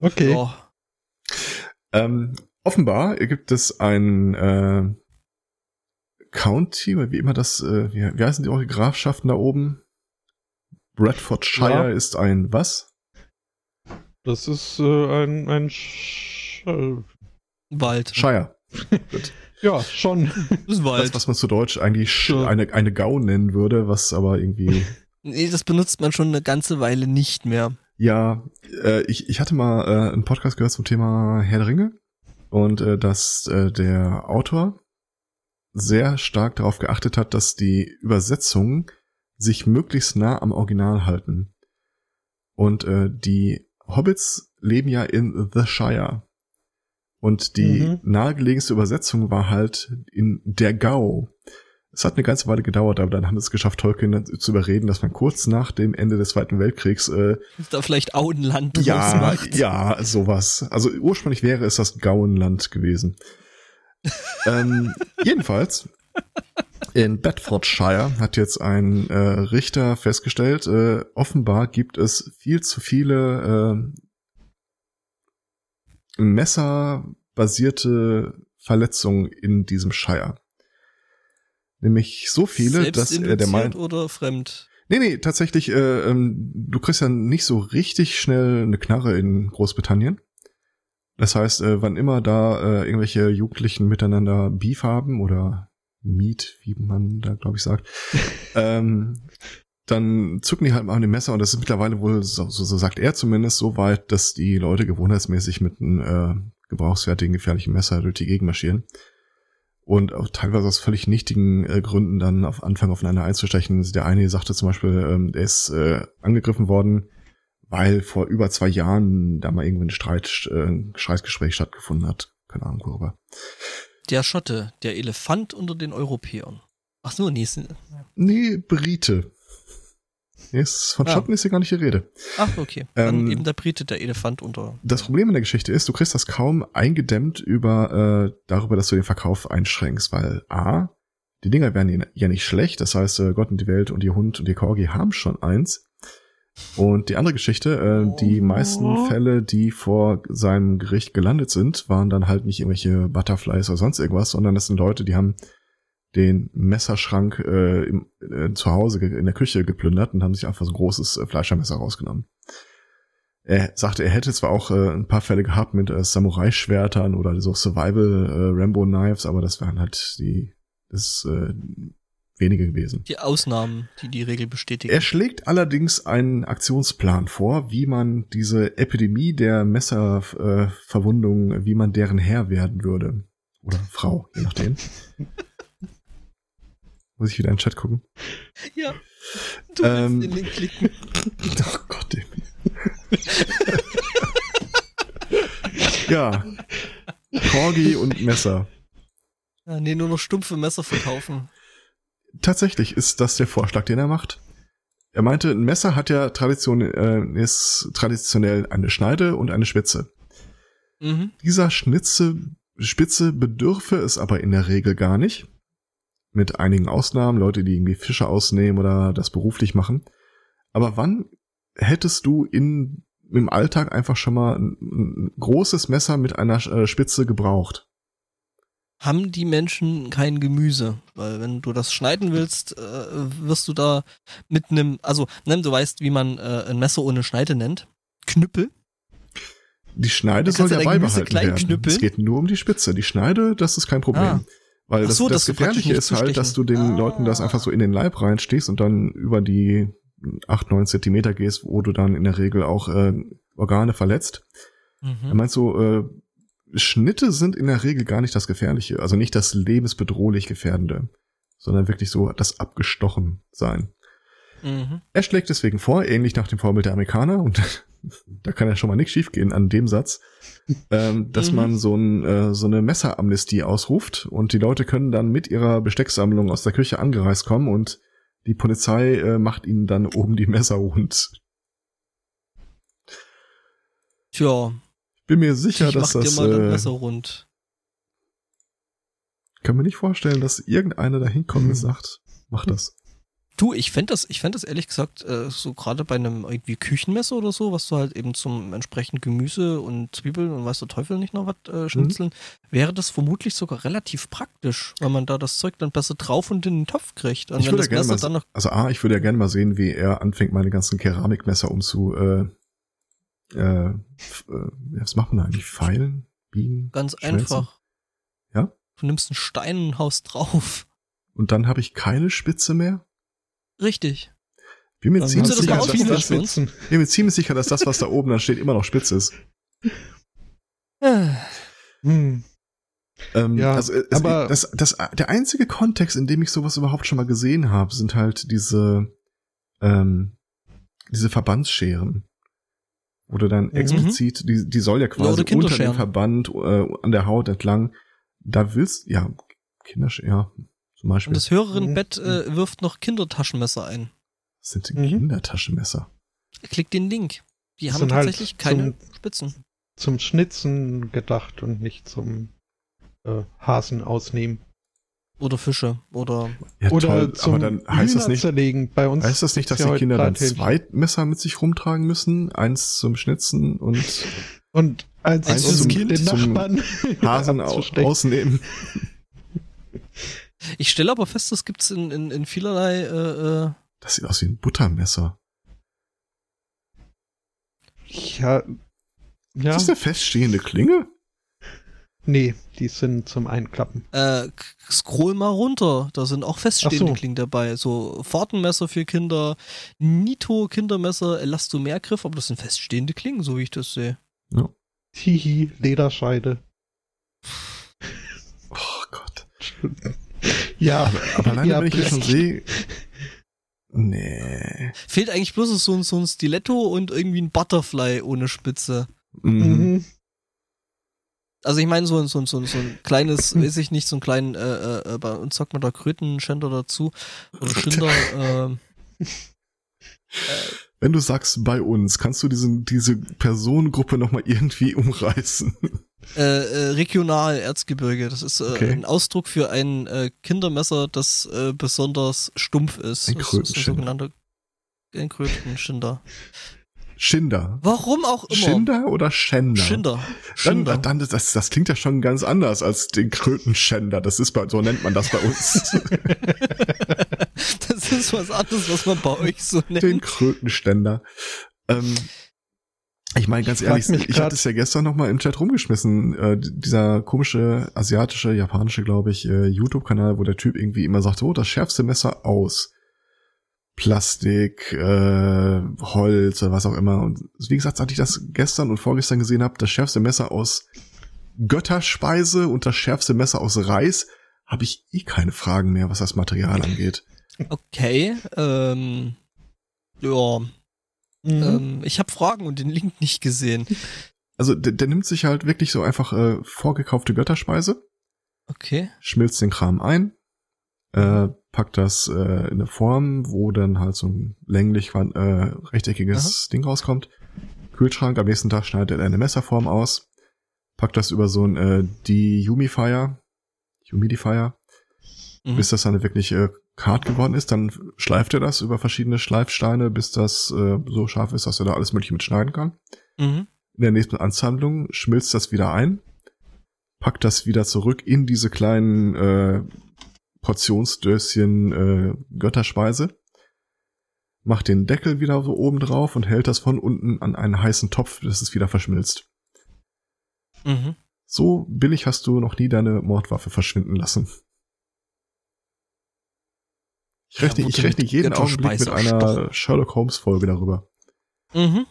Okay. Oh, Ähm, offenbar gibt es ein äh, County, oder wie immer das, äh, wie, wie heißen die auch, die Grafschaften da oben? Bradfordshire Ja. ist ein was? Das ist äh, ein, ein Sch äh, Wald. Shire. ja, schon. Das ist Das, Wald. was man zu Deutsch eigentlich sch Ja. eine, eine Gau nennen würde, was aber irgendwie, Nee, das benutzt man schon eine ganze Weile nicht mehr. Ja, äh, ich, ich hatte mal äh, einen Podcast gehört zum Thema Herr der Ringe und äh, dass äh, der Autor sehr stark darauf geachtet hat, dass die Übersetzungen sich möglichst nah am Original halten. Und äh, die Hobbits leben ja in The Shire. Und die Mhm. nahegelegenste Übersetzung war halt in der Gau. Es hat eine ganze Weile gedauert, aber dann haben sie es geschafft, Tolkien zu überreden, dass man kurz nach dem Ende des Zweiten Weltkriegs äh, Da vielleicht Auenland draus ja, macht. ja, sowas. Also ursprünglich wäre es das Gauenland gewesen. ähm, jedenfalls, in Bedfordshire hat jetzt ein äh, Richter festgestellt, äh, offenbar gibt es viel zu viele äh, messerbasierte Verletzungen in diesem Shire. Nämlich so viele, dass er der Selbstinduziert meint, oder fremd? Nee, nee, tatsächlich, äh, ähm, du kriegst ja nicht so richtig schnell eine Knarre in Großbritannien. Das heißt, äh, wann immer da äh, irgendwelche Jugendlichen miteinander Beef haben oder Meat, wie man da, glaube ich, sagt, ähm, dann zücken die halt mal an dem Messer und das ist mittlerweile wohl, so, so, so sagt er zumindest, so weit, dass die Leute gewohnheitsmäßig mit einem äh, gebrauchsfertigen, gefährlichen Messer durch die Gegend marschieren. Und auch teilweise aus völlig nichtigen äh, Gründen dann auf Anfang aufeinander einzustechen. Der eine sagte zum Beispiel, ähm, der ist äh, angegriffen worden, weil vor über zwei Jahren da mal irgendwie ein Streit, äh, Streitgespräch stattgefunden hat. Keine Ahnung worüber. Der Schotte, der Elefant unter den Europäern. Ach so, nee, ist- Nee, Brite. Ist, von Ah. Schotten ist hier gar nicht die Rede. ach okay. Dann Ähm, eben der Brite, der Elefant unter. Das Problem in der Geschichte ist, du kriegst das kaum eingedämmt über äh, darüber, dass du den Verkauf einschränkst, weil A, die Dinger werden ja nicht schlecht, das heißt, äh, Gott und die Welt und ihr Hund und ihr Corgi haben schon eins. Und die andere Geschichte, äh, die meisten Fälle, die vor seinem Gericht gelandet sind, waren dann halt nicht irgendwelche Butterflies oder sonst irgendwas, sondern das sind Leute, die haben den Messerschrank äh, im, äh, zu Hause in der Küche geplündert und haben sich einfach so ein großes äh, Fleischermesser rausgenommen. Er sagte, er hätte zwar auch äh, ein paar Fälle gehabt mit äh, Samurai-Schwertern oder so Survival-Rambo-Knives, aber das waren halt die, das äh, wenige gewesen. Die Ausnahmen, die die Regel bestätigen. Er schlägt allerdings einen Aktionsplan vor, wie man diese Epidemie der Messerverwundungen, äh, wie man deren Herr werden würde. Oder Frau, je nachdem. Muss ich wieder in den Chat gucken? ja. Du Ähm, in den klicken. Oh Gott. ja. Corgi und Messer. Ja, nee, nur noch stumpfe Messer verkaufen. Tatsächlich ist das der Vorschlag, den er macht. Er meinte, ein Messer hat ja Tradition, äh, ist traditionell eine Schneide und eine Spitze. Mhm. Dieser Schnitze, Spitze bedürfe es aber in der Regel gar nicht. Mit einigen Ausnahmen, Leute, die irgendwie Fische ausnehmen oder das beruflich machen. Aber wann hättest du in, im Alltag einfach schon mal ein, ein großes Messer mit einer äh, Spitze gebraucht? Haben die Menschen kein Gemüse? Weil wenn du das schneiden willst, äh, wirst du da mit einem, also, ne, du weißt, wie man äh, ein Messer ohne Schneide nennt. Knüppel. Die Schneide soll ja du beibehalten werden. knüppeln. Es geht nur um die Spitze. Die Schneide, das ist kein Problem. Ah. Weil das, so, das du Gefährliche ist halt, dass du den Ah. Leuten das einfach so in den Leib reinstichst und dann über die 8, 9 Zentimeter gehst, wo du dann in der Regel auch äh, Organe verletzt. Er Mhm. meint so, äh, Schnitte sind in der Regel gar nicht das Gefährliche, also nicht das lebensbedrohlich Gefährdende, sondern wirklich so das Abgestochen sein. Mhm. Er schlägt deswegen vor, ähnlich nach dem Vorbild der Amerikaner, und da kann ja schon mal nichts schiefgehen an dem Satz, ähm, dass Mhm. man so, ein, äh, so eine Messeramnestie ausruft und die Leute können dann mit ihrer Bestecksammlung aus der Küche angereist kommen und die Polizei äh, macht ihnen dann oben die Messer rund. Tja, Bin mir sicher, ich dass mach dir das mal das äh, Messer rund. kann mir nicht vorstellen, dass irgendeiner da hinkommt Mhm. und sagt, mach das. Du, ich fände das, ich fänd das ehrlich gesagt, äh, so gerade bei einem irgendwie Küchenmesser oder so, was du halt eben zum entsprechenden Gemüse und Zwiebeln und weiß der Teufel nicht noch was Mhm. äh, schnitzeln, wäre das vermutlich sogar relativ praktisch, weil man da das Zeug dann besser drauf und in den Topf kriegt. Und Ich wenn würde das ja Messer mal, dann noch. also A, ich würde ja gerne mal sehen, wie er anfängt, meine ganzen Keramikmesser umzu, äh, äh, äh, was macht man da eigentlich? Feilen? Biegen? Ganz schmelzen? einfach. Ja? Du nimmst einen Stein und haust drauf. Und dann habe ich keine Spitze mehr? Richtig. Bin mir ziemlich das sicher, dass das? Spitzen. bin mir ziemlich sicher, dass das, was da oben dann steht, immer noch spitz ist. Hm. Ähm, Ja, also es, aber- das, das, der einzige Kontext, in dem ich sowas überhaupt schon mal gesehen habe, sind halt diese, ähm, diese Verbandsscheren. Wo du dann Mhm. explizit, die, die soll ja quasi oder unter dem Verband äh, an der Haut entlang. Da willst, ja, Kinderscheren, ja, zum Beispiel. Und das höhere Mhm. Bett äh, wirft noch Kindertaschenmesser ein. Das sind Mhm. Kindertaschenmesser. Klick den Link. Die haben halt tatsächlich keine zum- Spitzen. Zum Schnitzen gedacht und nicht zum äh, Hasen ausnehmen. Oder Fische. Oder Ja, Oder toll, zum aber dann heißt das nicht, zerlegen. Bei uns heißt das nicht, dass die Kinder dann zwei Messer mit sich rumtragen müssen? Eins zum Schnitzen und Und eins, Eins um zum den Kind, zum Nachbarn Hasen au ausnehmen. ich stelle aber fest, das gibt's in, in, in vielerlei äh, äh, Das sieht aus wie ein Buttermesser. Ja, ja, Ist das eine feststehende Klinge? Nee, die sind zum Einklappen. Äh, scroll mal runter. Da sind auch feststehende so. Klingen dabei. So Fahrtenmesser für Kinder, Nito Kindermesser, Elastomergriff, aber das sind feststehende Klingen, so wie ich das sehe. Hihi, Lederscheide. Oh Gott. Ja, Aber, aber alleine, Ja, wenn ich das schon sehe. Nee. Fehlt eigentlich bloß so, ein- so ein Stiletto und irgendwie ein Butterfly ohne Spitze. Mhm. Also ich meine so, ein- so, ein- so, ein- so ein kleines, weiß ich nicht, so einen kleinen, äh, äh, bei uns sagt man da Krötenschänder dazu. Oder Schinder, ähm, Wenn du sagst bei uns, kannst du diesen, diese Personengruppe nochmal irgendwie umreißen. äh, äh, regional Erzgebirge. Das ist äh, Okay. ein Ausdruck für ein äh, Kindermesser, das äh, besonders stumpf ist. Ein ist ein sogenannter ein Krötenschinder. Schinder. Warum auch immer. Schinder oder Schänder? Schinder. Schinder. dann das, das klingt ja schon ganz anders als den Krötenschänder. Das ist bei, so nennt man das bei uns. das ist was anderes, was man bei euch so den nennt. Krötenständer. Ähm, ich meine, ganz Ich ehrlich, ich hatte es ja gestern noch mal im Chat rumgeschmissen. Äh, dieser komische asiatische, japanische, glaube ich, äh, YouTube-Kanal, wo der Typ irgendwie immer sagt, oh, das schärfste Messer aus Plastik, äh, Holz oder was auch immer. Und wie gesagt, als ich das gestern und vorgestern gesehen habe, das schärfste Messer aus Götterspeise und das schärfste Messer aus Reis, habe ich eh keine Fragen mehr, was das Material angeht. Okay, ähm, ja, Mhm. ähm, ich habe Fragen und den Link nicht gesehen. Also der, der nimmt sich halt wirklich so einfach äh, vorgekaufte Götterspeise, Okay. schmilzt den Kram ein, äh, packt das äh, in eine Form, wo dann halt so ein länglich äh, rechteckiges Ding rauskommt. Kühlschrank, am nächsten Tag schneidet er eine Messerform aus, packt das über so ein äh, Dehumidifier, Humidifier, Mhm. bis das dann wirklich äh, hart geworden ist. Dann schleift er das über verschiedene Schleifsteine, bis das äh, so scharf ist, dass er da alles mögliche mitschneiden kann. Mhm. In der nächsten Ansammlung schmilzt das wieder ein, packt das wieder zurück in diese kleinen äh, Portionsdöschen äh, Götterspeise, macht den Deckel wieder so oben drauf und hält das von unten an einen heißen Topf, bis es wieder verschmilzt. Mhm. So billig hast du noch nie deine Mordwaffe verschwinden lassen. Ich Ja, rechne, wurde ich rechne jeden Augenblick mit einer erstochen. Sherlock Holmes Folge darüber. Mhm.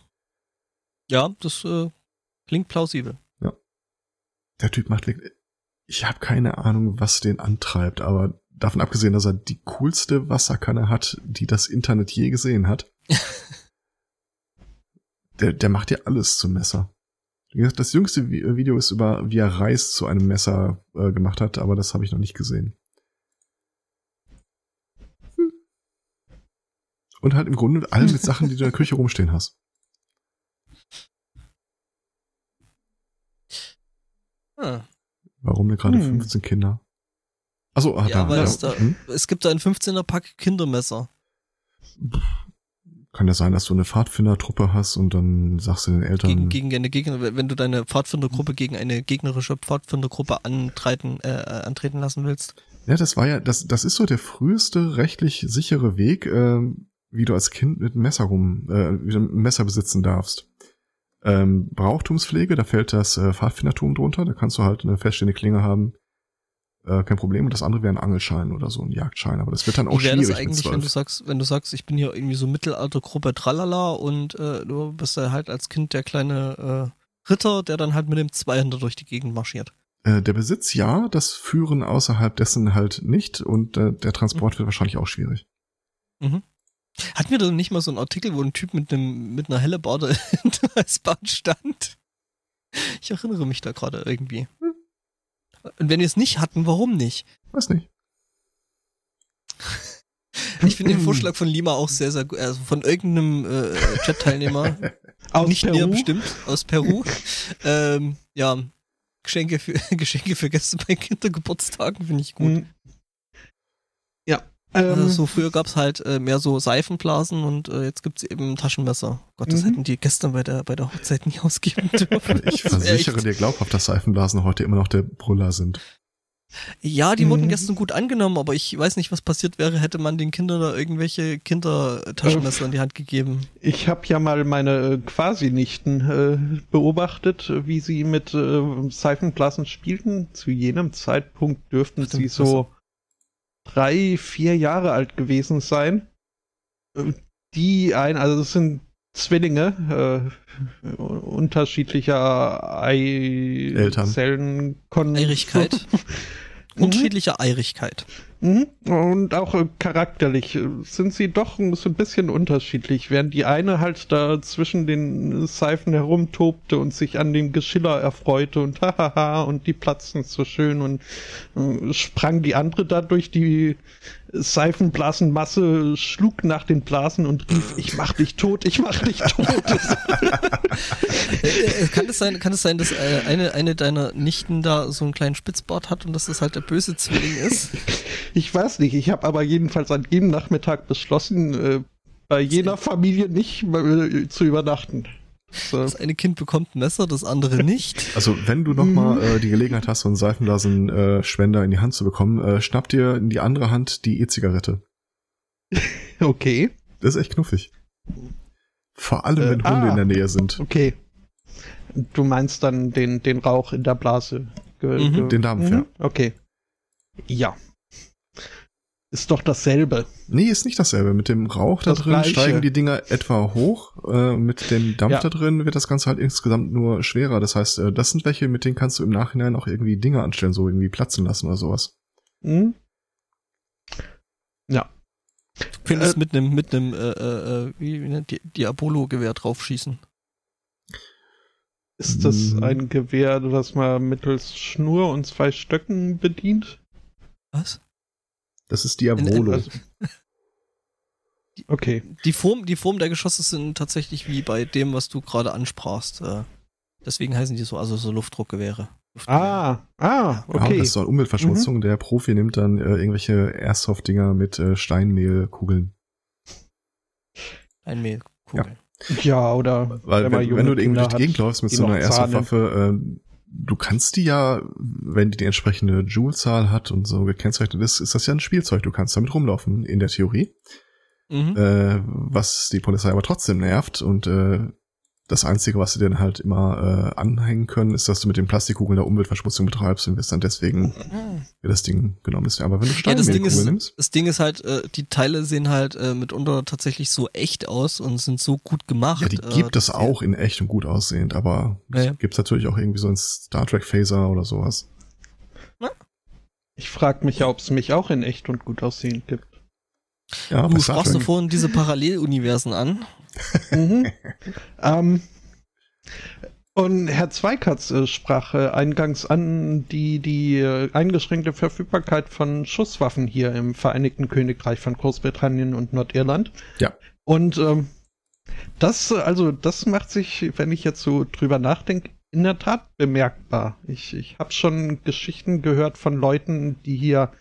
Ja, das äh, klingt plausibel. der Typ macht wirklich. Ich habe keine Ahnung, was den antreibt, aber davon abgesehen, dass er die coolste Wasserkanne hat, die das Internet je gesehen hat. der, der macht ja alles zum Messer. Wie gesagt, Das jüngste Vi- Video ist über, wie er Reis zu einem Messer äh, gemacht hat, aber das habe ich noch nicht gesehen. Hm. Und halt im Grunde all mit Sachen, die du in der Küche rumstehen hast. Ah. Warum denn gerade Hm. 15 Kinder? Achso, ah, Ja, da, weil ja. es da- Hm? Es gibt da ein 15er Pack Kindermesser. Kann ja sein, dass du eine Pfadfindertruppe hast und dann sagst du den Eltern, Gegen, gegen eine Gegner, wenn du deine Pfadfindergruppe gegen eine gegnerische Pfadfindergruppe antreten, äh, äh, antreten lassen willst. ja, das war ja, das, das ist so der früheste rechtlich sichere Weg, ähm, wie du als Kind mit einem Messer rum, äh, wie du ein Messer besitzen darfst. Ähm, Brauchtumspflege, da fällt das äh, Pfadfindertum drunter, da kannst du halt eine feststehende Klinge haben, äh, kein Problem. Und das andere wäre ein Angelschein oder so, ein Jagdschein. Aber das wird dann auch Wie wäre schwierig das eigentlich, wenn du sagst, wenn du sagst, ich bin hier irgendwie so Mittelaltergruppe Tralala und äh, du bist da halt als Kind der kleine äh, Ritter, der dann halt mit dem Zweihänder durch die Gegend marschiert. Äh, der Besitz ja, das Führen außerhalb dessen halt nicht. Und äh, der Transport Mhm. wird wahrscheinlich auch schwierig. Hatten wir da nicht mal so einen Artikel, wo ein Typ mit einem mit einer Hellebarde in der S-Bahn stand? Ich erinnere mich da gerade irgendwie. Und wenn wir es nicht hatten, warum nicht? Weiß nicht. Ich finde den Vorschlag von Lima auch sehr, sehr gut. Also von irgendeinem äh, Chat-Teilnehmer, Aus nicht Peru? bestimmt, aus Peru. ähm, ja, Geschenke für, Geschenke für Gäste bei Kindergeburtstagen finde ich gut. Hm. Ja. Ähm, Also so früher gab's halt äh, mehr so Seifenblasen und äh, jetzt gibt's eben Taschenmesser. Gott, das Mhm. hätten die gestern bei der bei der Hochzeit nie ausgeben dürfen. Ich versichere dir glaubhaft, dass Seifenblasen heute immer noch der Brüller sind. Ja, die wurden Mhm. gestern gut angenommen, aber ich weiß nicht, was passiert wäre, hätte man den Kindern da irgendwelche Kindertaschenmesser in die Hand gegeben. Ich habe ja mal meine äh, Quasi-Nichten äh, beobachtet, wie sie mit äh, Seifenblasen spielten. Zu jenem Zeitpunkt dürften Stimmt, sie so drei, vier Jahre alt gewesen sein. Äh, Die ein, also das sind Zwillinge äh, unterschiedlicher Eizellen. Eirigkeit. Unterschiedlicher Eirigkeit. Mhm. Und auch äh, charakterlich äh, sind sie doch so ein bisschen unterschiedlich. Während die eine halt da zwischen den Seifen herumtobte und sich an dem Geschiller erfreute und hahaha und die platzen so schön und äh, sprang die andere da durch die Seifenblasenmasse, schlug nach den Blasen und rief, ich mach dich tot, ich mach dich tot. Äh, äh, kann es sein, kann es sein, dass äh, eine, eine deiner Nichten da so einen kleinen Spitzbart hat und dass das halt der böse Zwilling ist? Ich weiß nicht, ich habe aber jedenfalls an jedem Nachmittag beschlossen, bei jener Familie nicht zu übernachten. So. Das eine Kind bekommt ein Messer, das andere nicht. Also wenn du noch Mhm. mal äh, die Gelegenheit hast, so einen Seifenblasen-Schwender in die Hand zu bekommen, äh, schnapp dir in die andere Hand die E-Zigarette. Okay, Das ist echt knuffig. Vor allem, Äh, wenn Hunde ah. in der Nähe sind. okay. Du meinst dann den, den Rauch in der Blase. Ge- Mhm. Den Dampf, ja. Okay. Ja. Ist doch dasselbe. Nee, ist nicht dasselbe. Mit dem Rauch da Das drin Gleiche. steigen die Dinger etwa hoch. Äh, mit dem Dampf Ja. da drin wird das Ganze halt insgesamt nur schwerer. Das heißt, äh, das sind welche, mit denen kannst du im Nachhinein auch irgendwie Dinge anstellen, so irgendwie platzen lassen oder sowas. Hm? Ja. Du könntest Äh, mit einem, mit einem, äh, äh, wie, wie nennt die, Diabolo-Gewehr draufschießen. Ist das Hm. ein Gewehr, das man mittels Schnur und zwei Stöcken bedient? Was? Das ist Diabolo. Also- Okay. Die Form, die Form der Geschosse sind tatsächlich wie bei dem, was du gerade ansprachst. Äh, deswegen heißen die so, also so Luftdruckgewehre. Ah, ah, Aber okay. das ist doch Umweltverschmutzung. Mhm. Der Profi nimmt dann äh, irgendwelche Airsoft-Dinger mit äh, Steinmehlkugeln. Einmehlkugeln. Ja, oder Weil wenn wenn, wenn du irgendwie Kinder durch die Gegend läufst mit so einer. Airsoft-Waffe, äh, du kannst die ja, wenn die die entsprechende Joule-Zahl hat und so gekennzeichnet ist, ist das ja ein Spielzeug. Du kannst damit rumlaufen, in der Theorie. Mhm. Äh, was die Polizei aber trotzdem nervt und äh, das Einzige, was sie dann halt immer äh, anhängen können, ist, dass du mit den Plastikkugeln der Umweltverschmutzung betreibst und wirst dann deswegen Ah. wird das Ding genommen ist. Aber wenn du Ja, das Ding Steinmehlkugeln ist, nimmst, das Ding ist halt, äh, die Teile sehen halt äh, mitunter tatsächlich so echt aus und sind so gut gemacht. ja, die äh, gibt es dass die- auch in echt und gut aussehend, aber Ja, ja. gibt's natürlich auch irgendwie so ein Star Trek Phaser oder sowas. Ich frage mich ja, ob es mich auch in echt und gut aussehend gibt. Ja, Du sprachst du vorhin diese Paralleluniversen an. Mhm. ähm, und Herr Zweikatz äh, sprach äh, eingangs an die, die äh, eingeschränkte Verfügbarkeit von Schusswaffen hier im Vereinigten Königreich von Großbritannien und Nordirland. Ja. Und ähm, das, also das macht sich, wenn ich jetzt so drüber nachdenke, in der Tat bemerkbar. Ich, ich habe schon Geschichten gehört von Leuten, die hier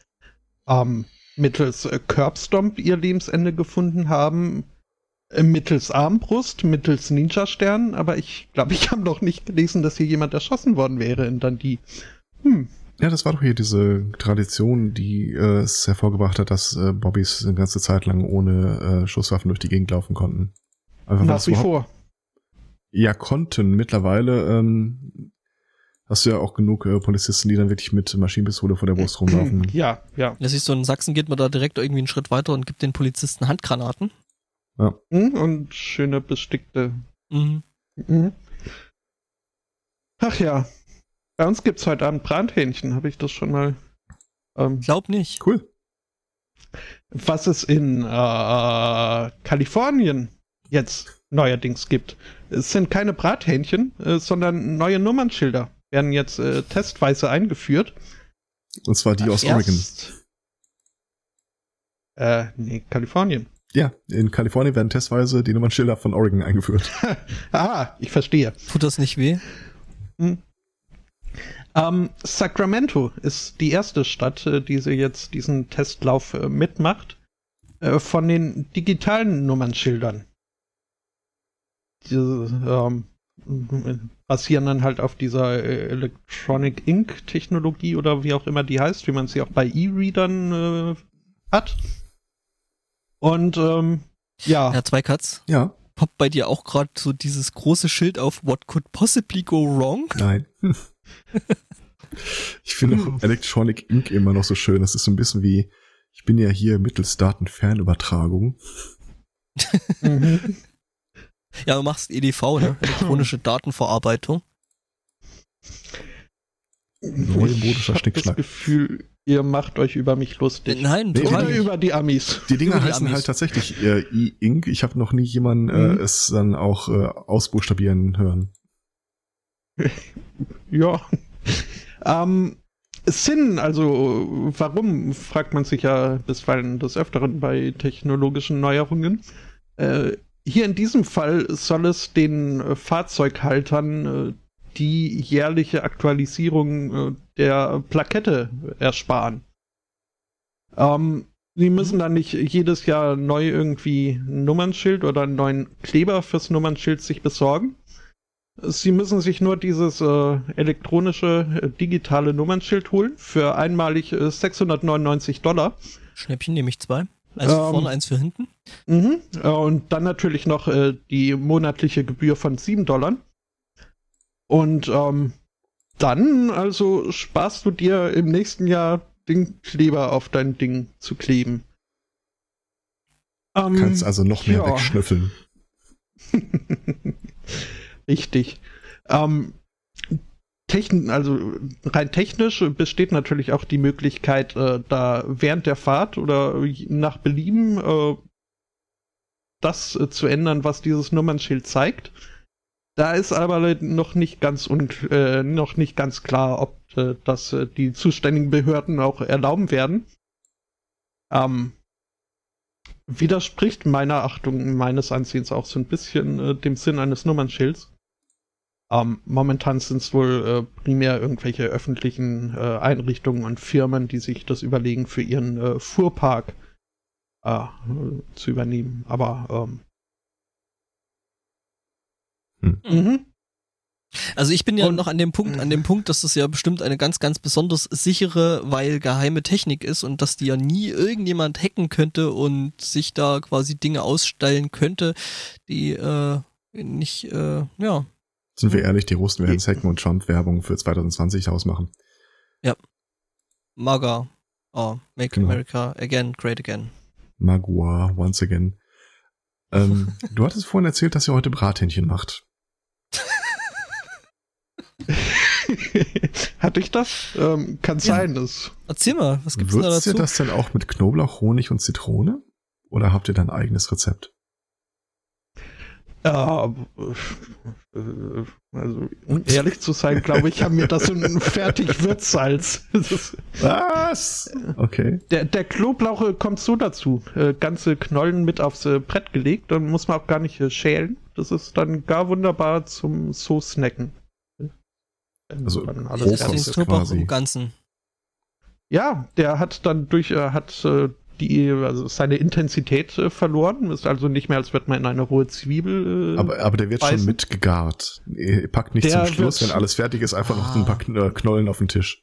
ähm, mittels äh, Curbstomp ihr Lebensende gefunden haben, mittels Armbrust, mittels Ninja-Stern, aber ich glaube, ich habe noch nicht gelesen, dass hier jemand erschossen worden wäre in Dundee. Hm, Ja, das war doch hier diese Tradition, die äh, es hervorgebracht hat, dass äh, Bobbys eine ganze Zeit lang ohne äh, Schusswaffen durch die Gegend laufen konnten. Einfach weil nach wie vor. Ja, konnten mittlerweile. Ähm, hast du ja auch genug äh, Polizisten, die dann wirklich mit Maschinenpistole vor der Brust rumlaufen. Ja, ja. Ja, siehst du, in Sachsen geht man da direkt irgendwie einen Schritt weiter und gibt den Polizisten Handgranaten. Mhm, Und schöne bestickte. Mhm. Mhm. Ach ja. Bei uns gibt's heute Abend Brathähnchen, habe ich das schon mal. Ähm, Glaub nicht. Cool. was es in äh, Kalifornien jetzt neuerdings gibt. Es sind keine Brathähnchen, äh, sondern neue Nummernschilder. Werden jetzt äh, testweise eingeführt. Und zwar die aus Oregon. Erst, äh, nee, Kalifornien. Ja, in Kalifornien werden testweise die Nummernschilder von Oregon eingeführt. Ah, ich verstehe. Tut das nicht weh? Ähm, Sacramento ist die erste Stadt, äh, die sie jetzt diesen Testlauf äh, mitmacht. Äh, von den digitalen Nummernschildern. Diese, ähm, basieren dann halt auf dieser Electronic Ink Technologie oder wie auch immer die heißt, wie man sie auch bei E-Readern äh, hat. Und ähm, ja, Ja, zwei Cuts. Ja, Poppt bei dir auch gerade so dieses große Schild auf What could possibly go wrong? nein. ich finde auch Electronic Ink immer noch so schön. Das ist so ein bisschen wie, ich bin ja hier mittels Datenfernübertragung. mhm. Ja, du machst EDV, ne? Elektronische Datenverarbeitung. Neumodischer ich hab das Schnickschnack. Gefühl, ihr macht euch über mich lustig. Nein, Nee, Oder über die Amis. Die Dinger heißen Amis. halt tatsächlich äh, E-Ink. Ich habe noch nie jemanden Mhm. äh, es dann auch äh, ausbuchstabieren hören. Ja. ähm, Sinn, also warum, fragt man sich ja bisweilen des Öfteren bei technologischen Neuerungen. Äh, hier in diesem Fall soll es den äh, Fahrzeughaltern äh, die jährliche Aktualisierung äh, der Plakette ersparen. Ähm, sie müssen dann nicht jedes Jahr neu irgendwie ein Nummernschild oder einen neuen Kleber fürs Nummernschild sich besorgen. Sie müssen sich nur dieses äh, elektronische äh, digitale Nummernschild holen für einmalig äh, 699 Dollar. Schnäppchen nehme ich zwei. Eins für Ähm. vorne, eins für hinten. Mhm. Äh, und dann natürlich noch äh, die monatliche Gebühr von 7 Dollar. Und ähm, dann also sparst du dir im nächsten Jahr den Kleber auf dein Ding zu kleben. Ähm, Kannst also noch mehr ja. wegschnüffeln. Richtig. Ähm, techn also rein technisch besteht natürlich auch die Möglichkeit, äh, da während der Fahrt oder nach Belieben äh, das äh, zu ändern, was dieses Nummernschild zeigt. Da ist aber noch nicht ganz un äh, noch nicht ganz klar, ob äh, das äh, die zuständigen Behörden auch erlauben werden. Ähm, widerspricht meiner Achtung, meines Ansehens auch so ein bisschen äh, dem Sinn eines Nummernschilds. Ähm, momentan sind es wohl äh, primär irgendwelche öffentlichen äh, Einrichtungen und Firmen, die sich das überlegen, für ihren äh, Fuhrpark äh, zu übernehmen. Aber ähm, Hm. mhm. Also ich bin ja Und- noch an dem Punkt, an dem Punkt, dass das ja bestimmt eine ganz, ganz besonders sichere, weil geheime Technik ist und dass die ja nie irgendjemand hacken könnte und sich da quasi Dinge ausstellen könnte, die äh, nicht, äh, ja, Sind wir ehrlich, die Russen werden hacken und Trump-Werbung für 2020 daraus machen. MAGA, oh, Make Genau. America Again Great Again. Magua, once again. Ähm, du hattest vorhin erzählt, dass ihr heute Brathähnchen macht. Hatte ich das? Ähm, kann sein. Das, Erzähl mal, was gibt's denn da Würzt ihr dazu? das denn auch mit Knoblauch, Honig und Zitrone? Oder habt ihr da ein eigenes Rezept? Ja, äh, also, um ehrlich zu sein, glaube ich, haben wir das in fertig ist- Was? Okay. Der, der Knoblauch äh, kommt so dazu. Äh, ganze Knollen mit aufs Brett gelegt. Dann muss man auch gar nicht schälen. Das ist dann gar wunderbar zum so snacken. Also ist fertig den quasi. im Ganzen. Ja, der hat dann durch, äh, hat äh, die, also seine Intensität äh, verloren. Ist also nicht mehr, als würde man in eine rohe Zwiebel. Äh, Aber, aber der wird schon Beißen? mit gegart. Ihr packt nicht Der zum Schluss, wird- wenn alles fertig ist, einfach noch Ah. ein paar Kn- äh, Knollen auf den Tisch.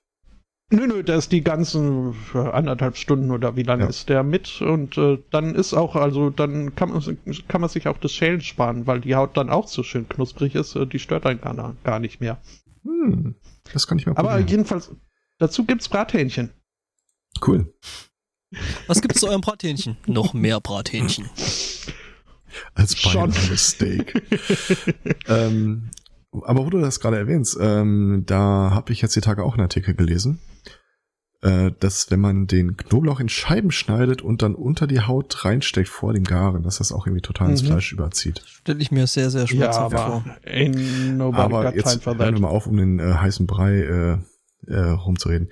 Nö, nö, der ist die ganzen äh, anderthalb Stunden oder wie lange Ja. ist der mit und äh, dann ist auch, also dann kann man, kann man sich auch das Schälen sparen, weil die Haut dann auch so schön knusprig ist, äh, die stört einen gar, gar nicht mehr. Hm. Das kann ich mal Aber probieren. jedenfalls, dazu gibt's Brathähnchen. Cool. Was gibt's zu eurem Brathähnchen? Noch mehr Brathähnchen. Als beinames Steak. ähm, aber wo du das gerade erwähnst, ähm, da habe ich jetzt die Tage auch einen Artikel gelesen, dass wenn man den Knoblauch in Scheiben schneidet und dann unter die Haut reinsteckt vor dem Garen, dass das auch irgendwie total ins Mhm. Fleisch überzieht. Stelle ich mir sehr, sehr Ja, schmerzhaft vor. aber nobody Aber got time jetzt hören wir mal auf, um den äh, heißen Brei äh, äh, rumzureden.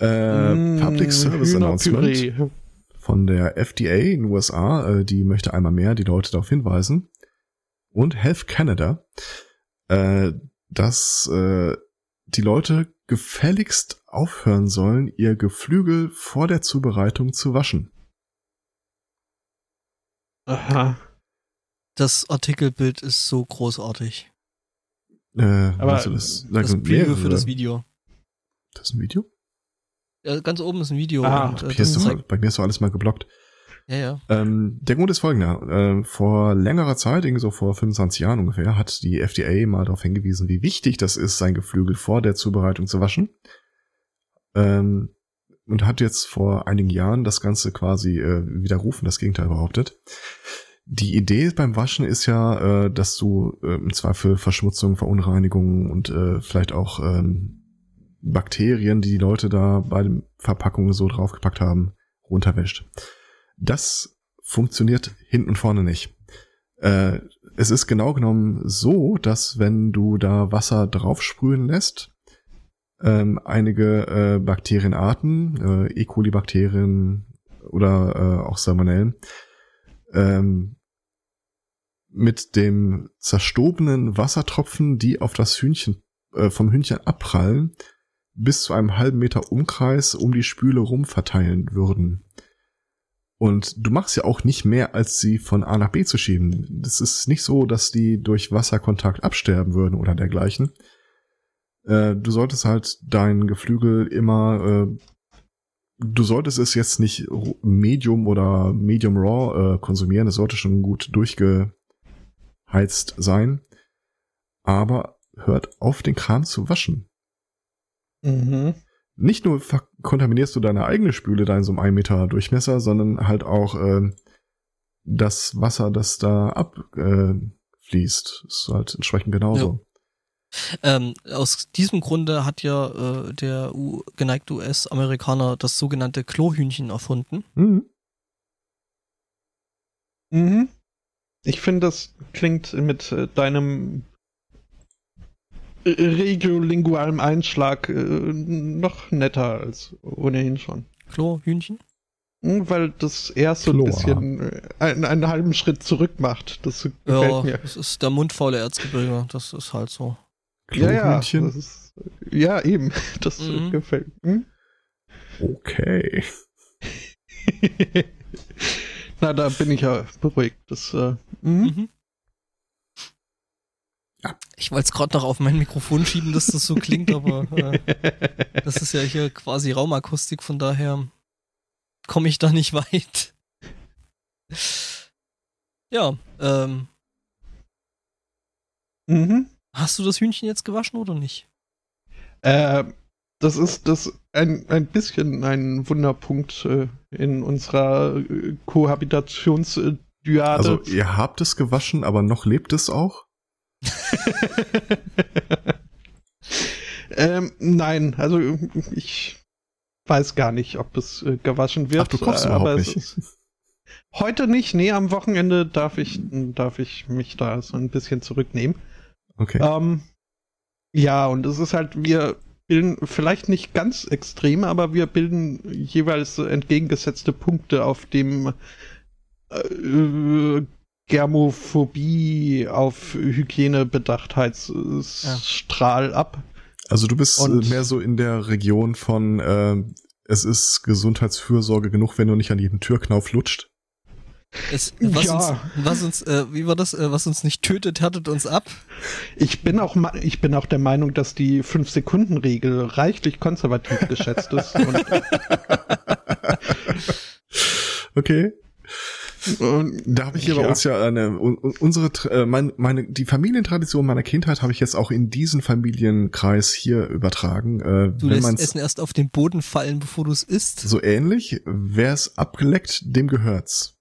Äh, Mm, Public Service Announcement von der FDA in den USA, äh, die möchte einmal mehr die Leute darauf hinweisen. Und Health Canada, äh, dass äh, die Leute gefälligst aufhören sollen, ihr Geflügel vor der Zubereitung zu waschen. Aha. Das Artikelbild ist so großartig. Äh, Aber du das, Das da Preview für das Video. Das ist ein Video? Ja, ganz oben ist ein Video. Ah, und, äh, Hier ist das doch, zeigt, bei mir ist doch alles mal geblockt. Ja, ja. Ähm, der Grund ist folgender. Ähm, vor längerer Zeit, irgendwie so vor 25 Jahren ungefähr, hat die FDA mal darauf hingewiesen, wie wichtig das ist, sein Geflügel vor der Zubereitung zu waschen. Ähm, und hat jetzt vor einigen Jahren das Ganze quasi äh, widerrufen, das Gegenteil behauptet. Die Idee beim Waschen ist ja, äh, dass du äh, im Zweifel Verschmutzung, Verunreinigungen und äh, vielleicht auch ähm, Bakterien, die die Leute da bei den Verpackungen so draufgepackt haben, runterwäscht. Das funktioniert hinten und vorne nicht. Äh, es ist genau genommen so, dass wenn du da Wasser draufsprühen lässt, ähm, einige äh, Bakterienarten, äh, E. coli-Bakterien oder äh, auch Salmonellen, ähm, mit dem zerstobenen Wassertropfen, die auf das Hühnchen äh, vom Hühnchen abprallen, bis zu einem halben Meter Umkreis um die Spüle rum verteilen würden. Und du machst ja auch nicht mehr, als sie von A nach B zu schieben. Das ist nicht so, dass die durch Wasserkontakt absterben würden oder dergleichen. Äh, du solltest halt dein Geflügel immer, äh, du solltest es jetzt nicht Medium oder Medium Raw äh, konsumieren. Es sollte schon gut durchgeheizt sein. Aber hört auf, den Kram zu waschen Mhm. Nicht nur kontaminierst du deine eigene Spüle da in so einem 1 Meter Durchmesser, sondern halt auch ähm, das Wasser, das da abfließt. Äh, fließt. ist halt entsprechend genauso. Ähm, aus diesem Grunde hat ja äh, der U geneigte US-Amerikaner das sogenannte Klohühnchen erfunden. Mhm. Mhm. Ich finde, das klingt mit äh, deinem regiolingualen Einschlag äh, noch netter als ohnehin schon. Klohühnchen? Hm, Weil das eher so ein bisschen äh, einen, einen halben Schritt zurück macht. Das gefällt Ja, mir. das ist der mundfaule Erzgebirge. Das ist halt so. Ja, ja, Klohühnchen? das ist, ja, eben. Das Mhm. gefällt hm? Okay. Na, da bin ich ja beruhigt. Das, äh, mhm. Mhm. Ich wollte es gerade noch auf mein Mikrofon schieben, dass das so klingt, aber äh, das ist ja hier quasi Raumakustik, von daher komme ich da nicht weit. Ja, ähm, mhm. hast du das Hühnchen jetzt gewaschen oder nicht? Äh, das ist das ein, ein bisschen ein Wunderpunkt äh, in unserer äh, Kohabitationsdyade. Also ihr habt es gewaschen, aber noch lebt es auch? ähm, nein, also ich weiß gar nicht, ob es äh, gewaschen wird. Ach, du kochst äh, überhaupt aber es nicht. ist- Heute nicht, nee, am Wochenende darf ich, darf ich mich da so ein bisschen zurücknehmen. Okay. Ähm, ja, und es ist halt, wir bilden vielleicht nicht ganz extrem, aber wir bilden jeweils entgegengesetzte Punkte auf dem äh, Germophobie auf Hygienebedachtheitsstrahl ab. Also du bist und- äh, mehr so in der Region von äh, es ist Gesundheitsfürsorge genug, wenn du nicht an jedem Türknauf lutscht. Es, was Ja. uns, was uns äh, wie war das, äh, was uns nicht tötet, härtet uns ab. Ich bin auch, ma- ich bin auch der Meinung, dass die 5-Sekunden-Regel reichlich konservativ geschätzt ist. Und Okay. Und Da habe ich hier bei Ja. uns ja eine, un- un- unsere, äh, mein, meine, die Familientradition meiner Kindheit habe ich jetzt auch in diesen Familienkreis hier übertragen. Äh, Du wenn lässt Essen erst auf den Boden fallen, bevor du es isst. so ähnlich, wer es abgeleckt, dem gehört's.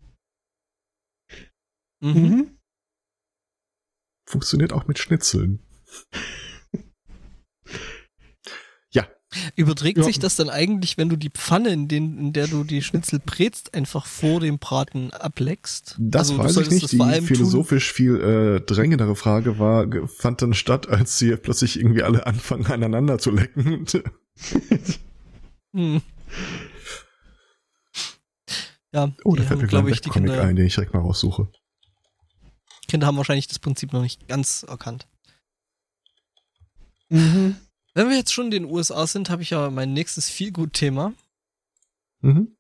Mhm. Funktioniert auch mit Schnitzeln. Überträgt Ja. sich das dann eigentlich, wenn du die Pfanne, in, den, in der du die Schnitzel brätst, einfach vor dem Braten ableckst? das Also, weiß ich nicht. das Die vor allem philosophisch viel äh, drängendere Frage war, fand dann statt, als sie plötzlich irgendwie alle anfangen aneinander zu lecken. Tun. Hm. Ja, Oh, da fällt mir glaube ich, die Comic Kinder, ein, den ich direkt mal raussuche. Kinder haben wahrscheinlich das Prinzip noch nicht ganz erkannt. Mhm. Wenn wir jetzt schon in den USA sind, habe ich ja mein nächstes Feelgood-Thema. Mhm.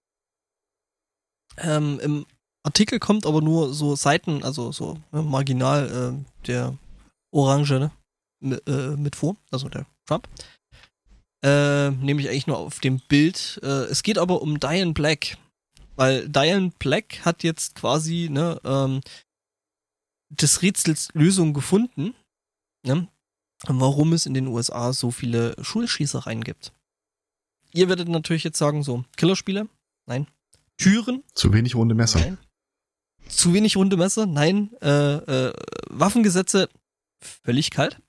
Ähm, Im Artikel kommt aber nur so Seiten, also so ne, marginal äh, der Orange ne, mit, äh, mit vor, also der Trump. Äh, nehme ich eigentlich nur auf dem Bild. Äh, es geht aber um Diane Black. Weil Diane Black hat jetzt quasi ne, ähm, des Rätsels Lösung gefunden, ne, warum es in den USA so viele Schulschießereien gibt. Ihr werdet natürlich jetzt sagen, so, Killerspiele? Nein. Türen? Zu wenig runde Messer. Nein. Zu wenig runde Messer? Nein. Äh, äh, Waffengesetze? Völlig kalt.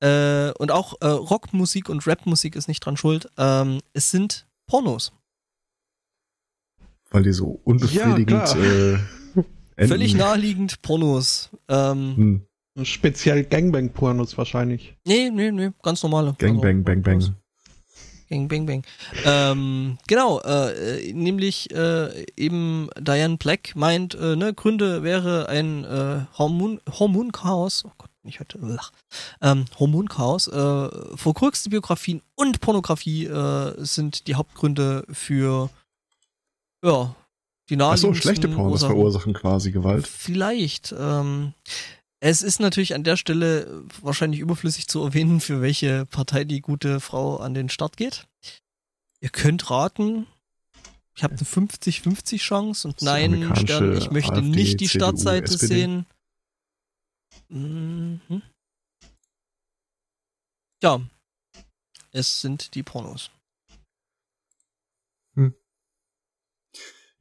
Äh, und auch äh, Rockmusik und Rapmusik ist nicht dran schuld. Ähm, es sind Pornos. Weil die so unbefriedigend Ja, klar. äh, enden. Völlig naheliegend Pornos. Ähm, Hm. Speziell Gangbang-Pornos wahrscheinlich. nee, nee, nee, ganz normale. Gang, Also, bang, bang, bang. Bang, bang, bang. Ähm, genau, äh, äh, nämlich äh, eben Diane Black meint, äh, ne, Gründe wäre ein äh, Hormon Hormonchaos, oh Gott, ich hatte, lach, ähm, Hormonchaos, äh, verkrüxte Biografien und Pornografie äh, sind die Hauptgründe für, ja, die Ach so, naheliegendsten schlechte Pornos Ursachen. verursachen quasi Gewalt. Vielleicht. Ähm, es ist natürlich an der Stelle wahrscheinlich überflüssig zu erwähnen, für welche Partei die gute Frau an den Start geht. Ihr könnt raten. Ich habe eine 50-50 Chance und nein, Stern, ich möchte AfD, nicht die CDU, Startseite SPD. sehen. Mhm. Ja. Es sind die Pornos.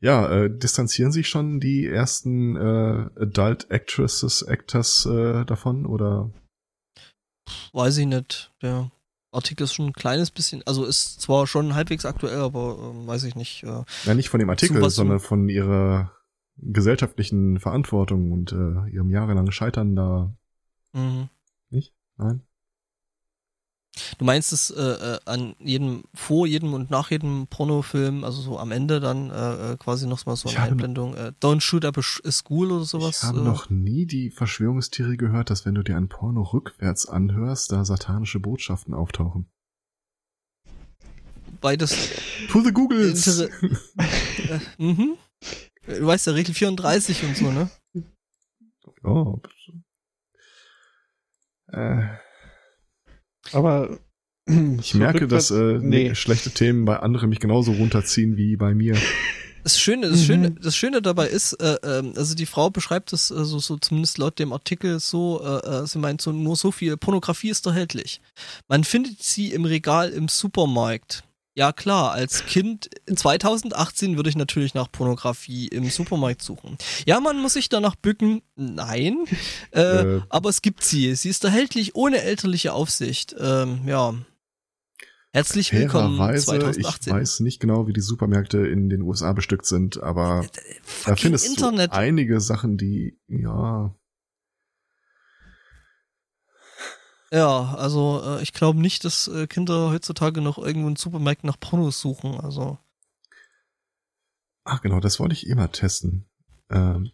Ja, äh, distanzieren sich schon die ersten äh, Adult Actresses, Actors äh, davon oder? Weiß ich nicht. Der Artikel ist schon ein kleines bisschen, also ist zwar schon halbwegs aktuell, aber ähm, weiß ich nicht. Äh, Nein, nicht von dem Artikel, sondern von ihrer gesellschaftlichen Verantwortung und äh, ihrem jahrelangen Scheitern da. mhm. Nicht? Nein? Du meinst es äh, äh, an jedem, vor jedem und nach jedem Pornofilm, also so am Ende dann äh, äh, quasi noch mal so eine Einblendung, äh, Don't shoot up a school oder sowas. ich habe äh, noch nie die Verschwörungstheorie gehört, dass wenn du dir ein Porno rückwärts anhörst, da satanische Botschaften auftauchen. Bei das To the Googles! Inter äh, mhm. Du weißt ja, Regel 34 und so, ne? oh. Äh, Aber ich merke, dass äh, nee. schlechte Themen bei anderen mich genauso runterziehen wie bei mir. Das Schöne, das Mhm. Schöne, das Schöne dabei ist, äh, ähm, also die Frau beschreibt es äh, so, so zumindest laut dem Artikel so, äh, äh, sie meint so nur so viel, Pornografie ist erhältlich. Man findet sie im Regal im Supermarkt. Ja klar, als Kind 2018 würde ich natürlich nach Pornografie im Supermarkt suchen. Ja, man muss sich danach bücken. Nein, äh, Äh. aber es gibt sie. Sie ist erhältlich ohne elterliche Aufsicht. Ähm, ja. Herzlich willkommen ich 2018. weiß nicht genau, wie die Supermärkte in den USA bestückt sind, aber da Fucking findest Internet. du einige Sachen, die, ja, Ja, also äh, ich glaube nicht, dass äh, Kinder heutzutage noch irgendwo in Supermärkten nach Pornos suchen. Also ach genau, das wollte ich immer testen. Ähm,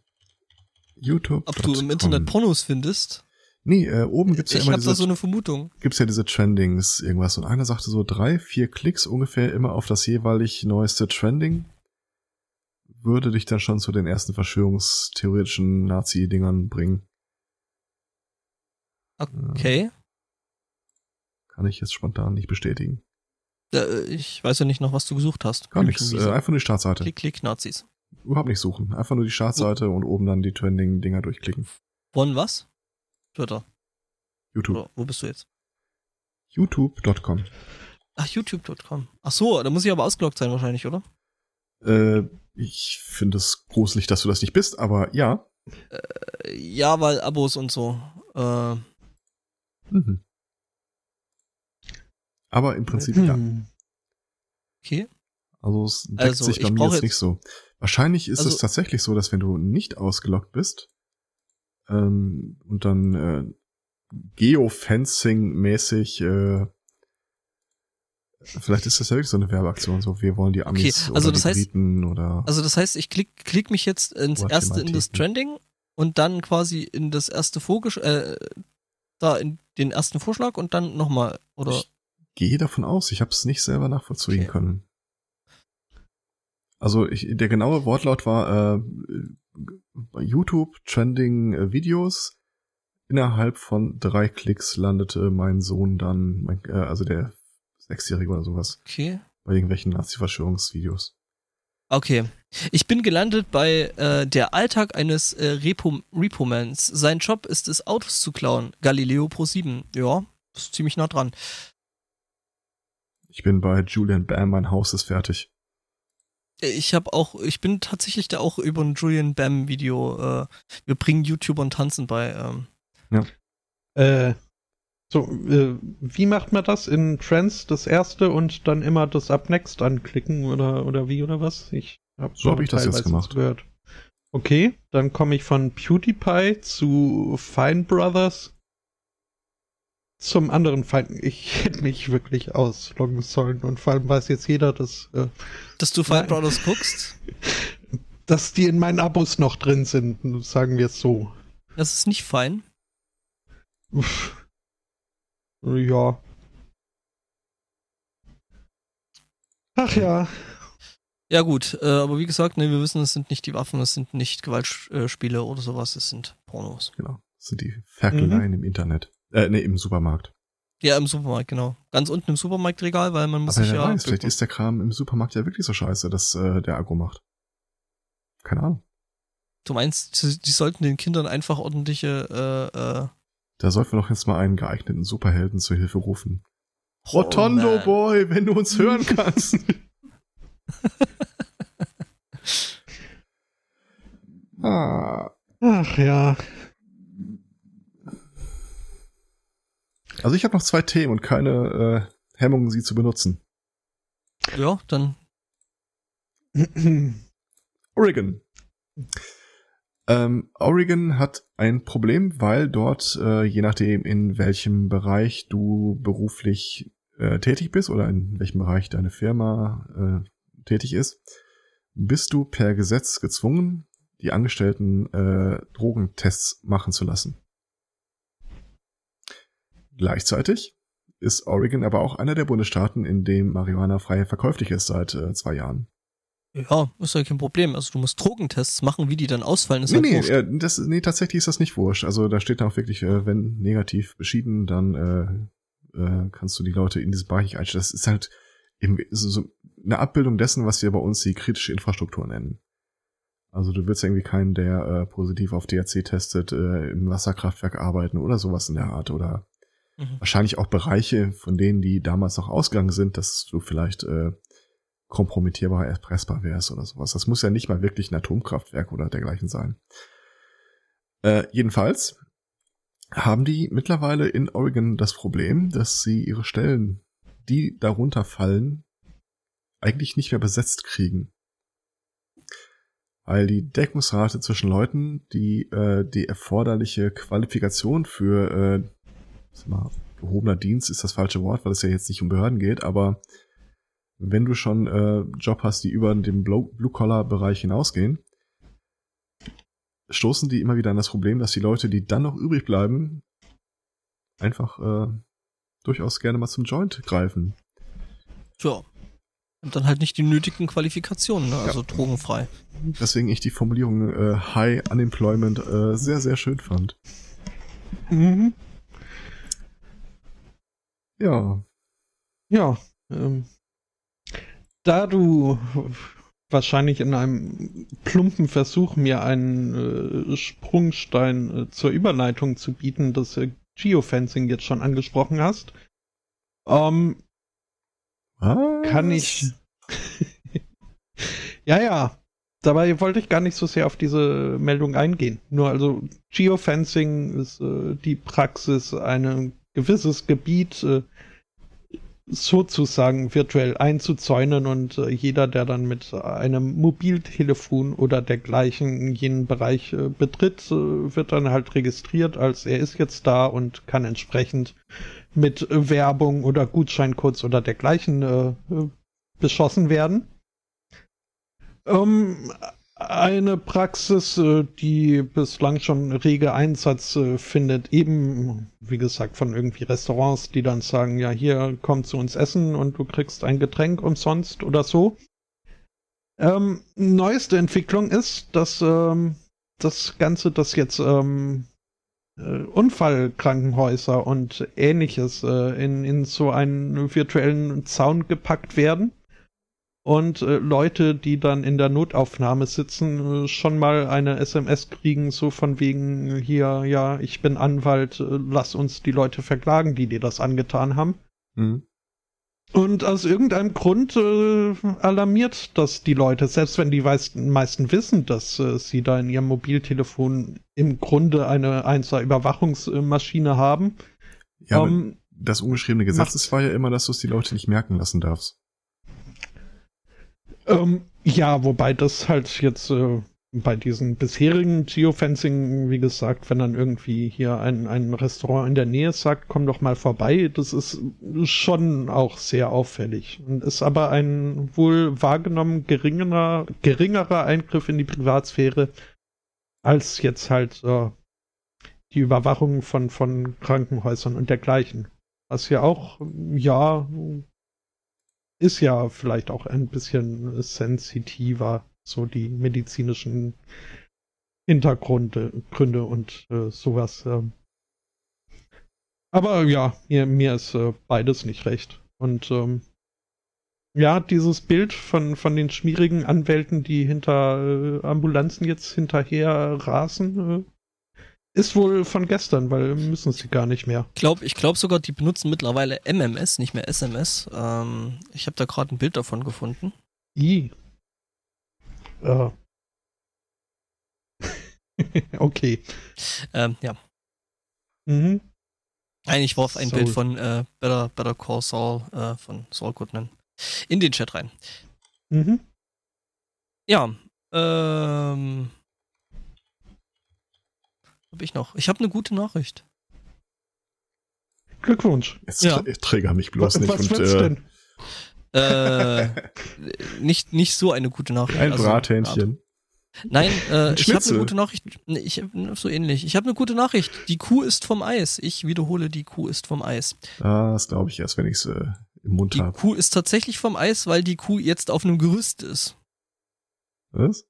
YouTube. ob du im Internet Pornos findest. Nee, äh, oben gibt's ja ich immer habe da diese, so eine Vermutung. gibt's ja diese Trendings, irgendwas. Und einer sagte so drei, vier Klicks ungefähr immer auf das jeweilig neueste Trending. Würde dich dann schon zu den ersten verschwörungstheoretischen Nazi-Dingern bringen. Okay. Kann ich jetzt spontan nicht bestätigen. Äh, ich weiß ja nicht noch, was du gesucht hast. Gar nichts. Äh, einfach nur die Startseite. Klick, klick, Nazis. überhaupt nicht suchen. Einfach nur die Startseite und oben dann die Trending-Dinger durchklicken. Von was? Twitter. YouTube. Oder wo bist du jetzt? YouTube.com. Ach, youtube.com. Ach so, da muss ich aber ausgeloggt sein wahrscheinlich, oder? Äh, ich finde es gruselig, dass du das nicht bist, aber ja. Äh, ja, weil Abos und so. Äh, Mhm. Aber im Prinzip ja. Hm. okay. Also es deckt Also, sich bei mir jetzt nicht so. Wahrscheinlich ist Also- es tatsächlich so, dass wenn du nicht ausgeloggt bist ähm, und dann äh, Geofencing-mäßig äh, Vielleicht ist das ja wirklich so eine Werbeaktion, so wir wollen die Amis also oder das die heißt- Briten oder Also das heißt, ich klick, klick mich jetzt ins erste in das. Trending und dann quasi in das erste Vorgesch äh, da in den ersten Vorschlag und dann nochmal, oder? Ich gehe davon aus, ich habe es nicht selber nachvollziehen Okay. können. Also ich, der genaue Wortlaut war äh, YouTube Trending äh, Videos. Innerhalb von drei Klicks landete mein Sohn dann, mein, äh, also der Sechsjährige oder sowas, Okay. bei irgendwelchen Nazi-Verschwörungsvideos. Okay. Ich bin gelandet bei äh, der Alltag eines äh, Repo Repomans. Sein Job ist es, Autos zu klauen. Galileo Pro 7. Ja, das ist ziemlich nah dran. Ich bin bei Julian Bam, mein Haus ist fertig. Ich habe auch, ich bin tatsächlich da auch über ein Julian Bam Video. Äh, wir bringen YouTubern tanzen bei. Ähm, Äh, so, äh, wie macht man das in Trends das erste und dann immer das Up Next anklicken oder, oder wie oder was? Ich hab So hab ich das jetzt teilweise gemacht. Gehört. Okay, dann komme ich von PewDiePie zu Fine Brothers zum anderen Feind. Ich hätte mich wirklich ausloggen sollen und vor allem weiß jetzt jeder, dass, äh, dass du Fight Nein. Brothers guckst. dass die in meinen Abos noch drin sind, sagen wir es so. Das ist nicht fein. Uff. Ja. Ach ja. Ja gut, äh, aber wie gesagt, ne, wir wissen, es sind nicht die Waffen, es sind nicht Gewaltspiele oder sowas, es sind Pornos. Genau. Das sind die Ferkeleien im Internet. Äh, nee, im Supermarkt. Ja, im Supermarkt, genau. Ganz unten im Supermarktregal, weil man muss Aber sich ja. weiß, vielleicht ist der Kram im Supermarkt ja wirklich so scheiße, dass äh, der Agro macht. Keine Ahnung. du meinst, die, die sollten den Kindern einfach ordentliche äh, äh, Da sollten wir doch jetzt mal einen geeigneten Superhelden zur Hilfe rufen. Oh, Rotondo man. Boy, wenn du uns hören kannst. ah. Ach ja. Also ich habe noch zwei Themen und keine äh, Hemmungen, sie zu benutzen. Ja, dann Oregon. Ähm, Oregon hat ein Problem, weil dort, äh, je nachdem, in welchem Bereich du beruflich äh, tätig bist oder in welchem Bereich deine Firma äh, tätig ist, bist du per Gesetz gezwungen, die Angestellten äh, Drogentests machen zu lassen. Gleichzeitig ist Oregon aber auch einer der Bundesstaaten, in dem Marihuana frei verkäuflich ist seit äh, zwei Jahren. ja, ist ja kein Problem. Also du musst Drogentests machen, wie die dann ausfallen, ist Nee, halt nee, wurscht. äh, das, nee, tatsächlich ist das nicht wurscht. Also da steht dann auch wirklich, äh, wenn negativ beschieden, dann äh, äh, kannst du die Leute in diesen Bereich einstellen. Das ist halt eben so, so eine Abbildung dessen, was wir bei uns die kritische Infrastruktur nennen. Also du willst irgendwie keinen, der äh, positiv auf DRC testet, äh, im Wasserkraftwerk arbeiten oder sowas in der Art. Oder Mhm. wahrscheinlich auch Bereiche, von denen die damals noch ausgegangen sind, dass du vielleicht äh, kompromittierbar erpressbar wärst oder sowas. Das muss ja nicht mal wirklich ein Atomkraftwerk oder dergleichen sein. Äh, jedenfalls haben die mittlerweile in Oregon das Problem, dass sie ihre Stellen, die darunter fallen, eigentlich nicht mehr besetzt kriegen. Weil die Deckungsrate zwischen Leuten, die äh, die erforderliche Qualifikation für äh, sag mal, gehobener Dienst ist das falsche Wort, weil es ja jetzt nicht um Behörden geht, aber wenn du schon äh, Job hast, die über den Blue-Collar-Bereich hinausgehen, stoßen die immer wieder an das Problem, dass die Leute, die dann noch übrig bleiben, einfach äh, durchaus gerne mal zum Joint greifen. Tja. Und dann halt nicht die nötigen Qualifikationen, ne? also drogenfrei. Deswegen ich die Formulierung äh, High Unemployment äh, sehr, sehr schön fand. Mhm. Ja, Ja, ähm, da du wahrscheinlich in einem plumpen Versuch, mir einen äh, Sprungstein äh, zur Überleitung zu bieten, das äh, Geofencing jetzt schon angesprochen hast. Ähm, kann ich. ja, ja. Dabei wollte ich gar nicht so sehr auf diese Meldung eingehen. Nur also Geofencing ist äh, die Praxis, ein gewisses Gebiet äh, sozusagen virtuell einzuzäunen und äh, jeder, der dann mit einem Mobiltelefon oder dergleichen jenen Bereich äh, betritt, wird dann halt registriert, als er ist jetzt da und kann entsprechend mit Werbung oder Gutscheincodes oder dergleichen beschossen werden. Ähm, eine Praxis, äh, die bislang schon rege Einsatz äh, findet, eben, wie gesagt, von irgendwie Restaurants, die dann sagen, ja, hier komm zu uns essen und du kriegst ein Getränk umsonst oder so. Ähm, neueste Entwicklung ist, dass ähm, das Ganze, das jetzt ähm, äh, Unfallkrankenhäuser und ähnliches äh, in, in so einen virtuellen Zaun gepackt werden und äh, Leute, die dann in der Notaufnahme sitzen, äh, schon mal eine SMS kriegen, so von wegen hier, ja, ich bin Anwalt, äh, lass uns die Leute verklagen, die dir das angetan haben. Mhm. Und aus irgendeinem Grund äh, alarmiert das die Leute, selbst wenn die meisten, meisten wissen, dass äh, sie da in ihrem Mobiltelefon im Grunde eine 1er Überwachungsmaschine haben. Ja, ähm, das ungeschriebene Gesetz war ja immer, dass du es die Leute nicht merken lassen darfst. Ähm, ja, wobei das halt jetzt äh, bei diesen bisherigen Geofencing, wie gesagt, wenn dann irgendwie hier ein, ein Restaurant in der Nähe sagt, komm doch mal vorbei, das ist schon auch sehr auffällig. Und ist aber ein wohl wahrgenommen geringerer, geringerer Eingriff in die Privatsphäre als jetzt halt äh, die Überwachung von, von Krankenhäusern und dergleichen. Was ja auch, ja, ist ja vielleicht auch ein bisschen sensitiver, so die medizinischen Hintergründe Gründe und äh, sowas. Äh. Aber ja, mir, mir ist äh, beides nicht recht. Und ähm, ja, dieses Bild von, von den schmierigen Anwälten, die hinter äh, Ambulanzen jetzt hinterher rasen, äh, ist wohl von gestern, weil müssen sie gar nicht mehr. Ich glaube ich glaub sogar, die benutzen mittlerweile MMS, nicht mehr SMS. Ähm, ich habe da gerade ein Bild davon gefunden. I. Ja. okay. Ähm, ja. Mhm. Eigentlich warf ein Soul. Bild von äh, Better, Better Call Saul äh, von Saul Goodman in den Chat rein. Mhm. Ja. Ähm, habe ich noch. Ich habe eine gute Nachricht. Glückwunsch. Jetzt ja. träger mich bloß was, nicht. Was und, äh, denn? Äh, nicht, nicht so eine gute Nachricht. Ein also, Brathähnchen. Nein, äh, ich habe eine gute Nachricht. Ich so ähnlich. Ich habe eine gute Nachricht. Die Kuh ist vom Eis. Ich wiederhole, die Kuh ist vom Eis. Ah, das glaube ich erst, wenn ich es äh, im Mund habe. Die Kuh ist tatsächlich vom Eis, weil die Kuh jetzt auf einem Gerüst ist. Was?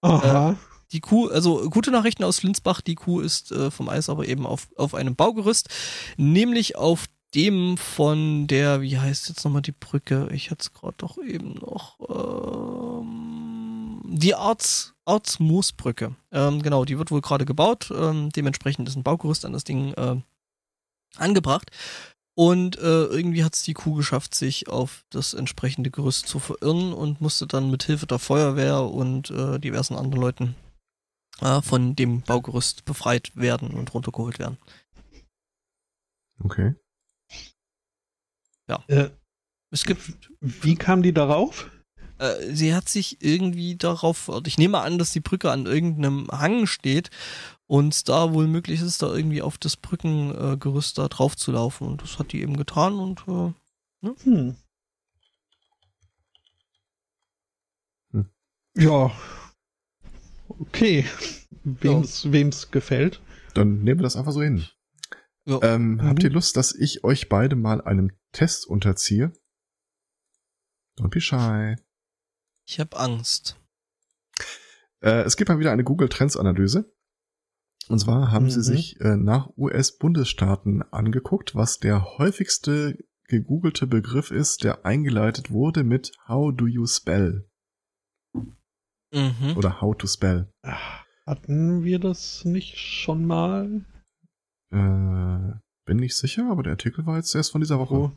Aha. Die Kuh, also gute Nachrichten aus Flinsbach, die Kuh ist äh, vom Eis aber eben auf, auf einem Baugerüst, nämlich auf dem von der, wie heißt jetzt nochmal die Brücke? Ich hatte es gerade doch eben noch. Ähm, die Arts, Arts Moosbrücke. Ähm, genau, die wird wohl gerade gebaut. Ähm, dementsprechend ist ein Baugerüst an das Ding äh, angebracht. Und äh, irgendwie hat es die Kuh geschafft, sich auf das entsprechende Gerüst zu verirren und musste dann mit Hilfe der Feuerwehr und äh, diversen anderen Leuten äh, von dem Baugerüst befreit werden und runtergeholt werden. Okay. Ja. Äh, es gibt. Wie kam die darauf? Äh, sie hat sich irgendwie darauf, ich nehme an, dass die Brücke an irgendeinem Hang steht und da wohl möglich ist, da irgendwie auf das Brückengerüst da drauf zu laufen. Und das hat die eben getan und äh, ne? hm. Hm. Ja, Okay. Wem's, ja. wem's gefällt. Dann nehmen wir das einfach so hin. Ja. Ähm, mhm. Habt ihr Lust, dass ich euch beide mal einem Test unterziehe? Don't be shy. Ich habe Angst. Äh, es gibt mal wieder eine Google Trends Analyse. Und zwar haben mhm. sie sich äh, nach US-Bundesstaaten angeguckt, was der häufigste gegoogelte Begriff ist, der eingeleitet wurde mit How do you spell? Mhm. Oder How to Spell. Hatten wir das nicht schon mal? Äh, bin nicht sicher, aber der Artikel war jetzt erst von dieser Woche. Wo,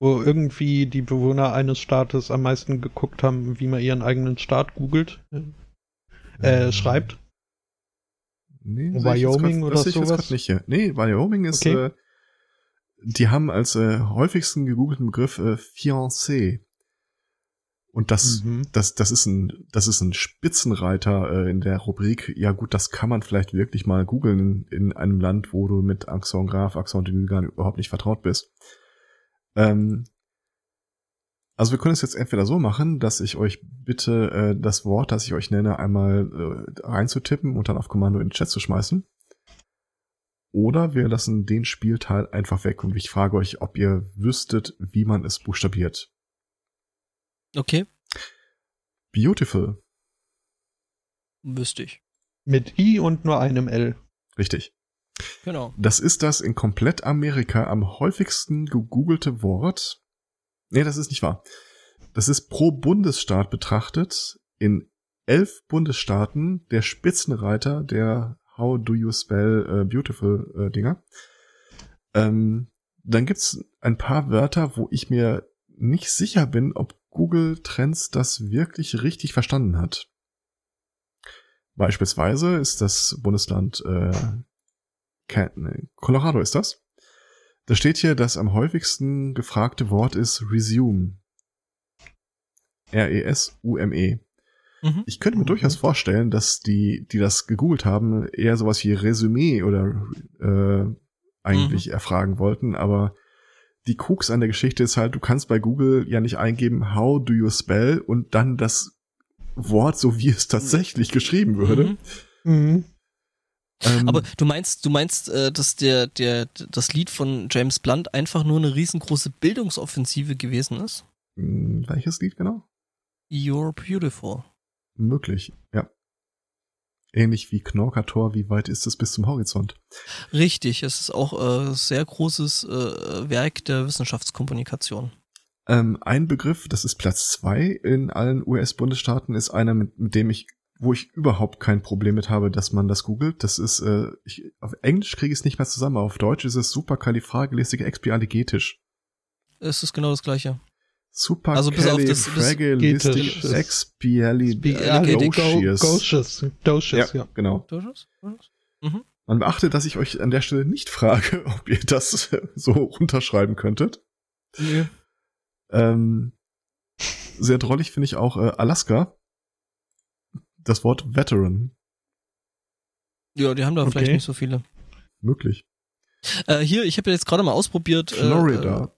wo irgendwie die Bewohner eines Staates am meisten geguckt haben, wie man ihren eigenen Staat googelt, äh, schreibt. Nee, Wyoming grad- oder sowas? nicht hier. Nee, Wyoming ist, Okay. äh, die haben als äh, häufigsten gegoogelten Begriff äh, Fiancé. Und das, Mhm. das, das ist ein, das ist ein Spitzenreiter äh, in der Rubrik. Ja gut, das kann man vielleicht wirklich mal googeln in, in einem Land, wo du mit Grave, Accent de gar überhaupt nicht vertraut bist. Ähm, also wir können es jetzt entweder so machen, dass ich euch bitte äh, das Wort, das ich euch nenne, einmal äh, reinzutippen und dann auf Kommando in den Chat zu schmeißen. Oder wir lassen den Spielteil einfach weg und ich frage euch, ob ihr wüsstet, wie man es buchstabiert. Okay, Beautiful. wüsste ich. Mit I und nur einem L. Richtig. Genau. Das ist das in komplett Amerika am häufigsten gegoogelte Wort. Nee, das ist nicht wahr. Das ist pro Bundesstaat betrachtet in elf Bundesstaaten der Spitzenreiter der How do you spell äh, beautiful äh, Dinger. Ähm, dann gibt's ein paar Wörter, wo ich mir nicht sicher bin, ob Google Trends das wirklich richtig verstanden hat. Beispielsweise ist das Bundesland äh, Colorado ist das. Da steht hier, das am häufigsten gefragte Wort ist resume. R-E-S-U-M-E. Mhm. Ich könnte mir Mhm. durchaus vorstellen, dass die, die das gegoogelt haben, eher sowas wie Resümee oder äh, eigentlich erfragen wollten, aber die Krux an der Geschichte ist halt, du kannst bei Google ja nicht eingeben, how do you spell und dann das Wort, so wie es tatsächlich geschrieben würde. Mhm. Mhm. Ähm, Aber du meinst, du meinst, äh, dass der, der, das Lied von James Blunt einfach nur eine riesengroße Bildungsoffensive gewesen ist? mh, welches Lied genau? You're beautiful. Möglich, ja. Ähnlich wie Knorkator, wie weit ist es bis zum Horizont? Richtig, es ist auch äh, sehr großes äh, Werk der Wissenschaftskommunikation. Ähm, ein Begriff, das ist Platz zwei in allen US-Bundesstaaten, ist einer, mit, mit dem ich, wo ich überhaupt kein Problem mit habe, dass man das googelt. Das ist, äh, ich, auf Englisch kriege ich es nicht mehr zusammen, auf Deutsch ist es superkalifragilistikexpialigetisch. Es ist genau das gleiche. Super Also bis auf das- das-. Expialidocious. Ja, ja. genau. Durchaus? Man beachte, dass ich euch an der Stelle nicht frage, ob ihr das so runterschreiben könntet. Nö. Ähm, sehr drollig finde ich auch äh, Alaska. Das Wort Veteran. Ja, die haben da Okay. vielleicht nicht so viele. Möglich. Äh, hier, ich habe jetzt gerade mal ausprobiert. Florida. Äh,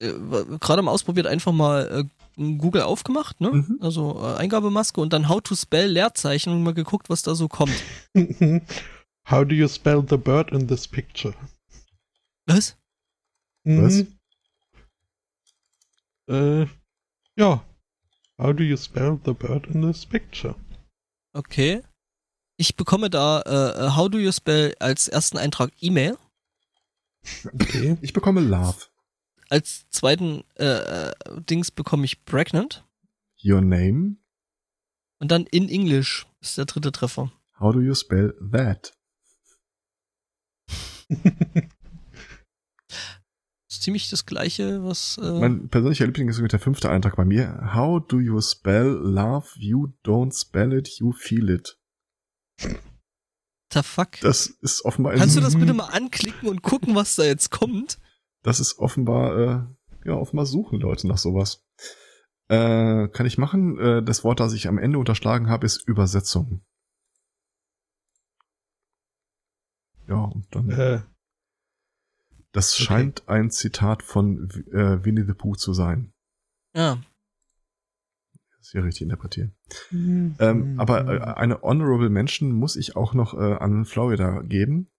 äh, gerade mal ausprobiert, einfach mal äh, Google aufgemacht, ne? Mhm. Also äh, Eingabemaske und dann How to Spell Leerzeichen und mal geguckt, was da so kommt. How do you spell the bird in this picture? Was? Was? Mhm. Äh, ja. How do you spell the bird in this picture? Okay. Ich bekomme da äh, äh, How do you spell als ersten Eintrag E-Mail, Okay. Ich bekomme Love. Als zweiten äh, Dings bekomme ich Pregnant Your name. und dann in English ist der dritte Treffer. How do you spell that? ist ziemlich das gleiche, was äh, Mein persönlicher Liebling ist der fünfte Eintrag bei mir. How do you spell love? You don't spell it, you feel it. the fuck. Das ist offenbar Kannst du das bitte mal anklicken und gucken, was da jetzt kommt? Das ist offenbar, äh, ja, offenbar suchen Leute nach sowas. Äh, kann ich machen. Äh, das Wort, das ich am Ende unterschlagen habe, ist Übersetzung. Ja, und dann. Äh, Das Okay. scheint ein Zitat von äh, Winnie the Pooh zu sein. Ja. Das ist hier richtig interpretiert. Mhm. Ähm, aber äh, eine Honorable Mention muss ich auch noch äh, an Florida geben.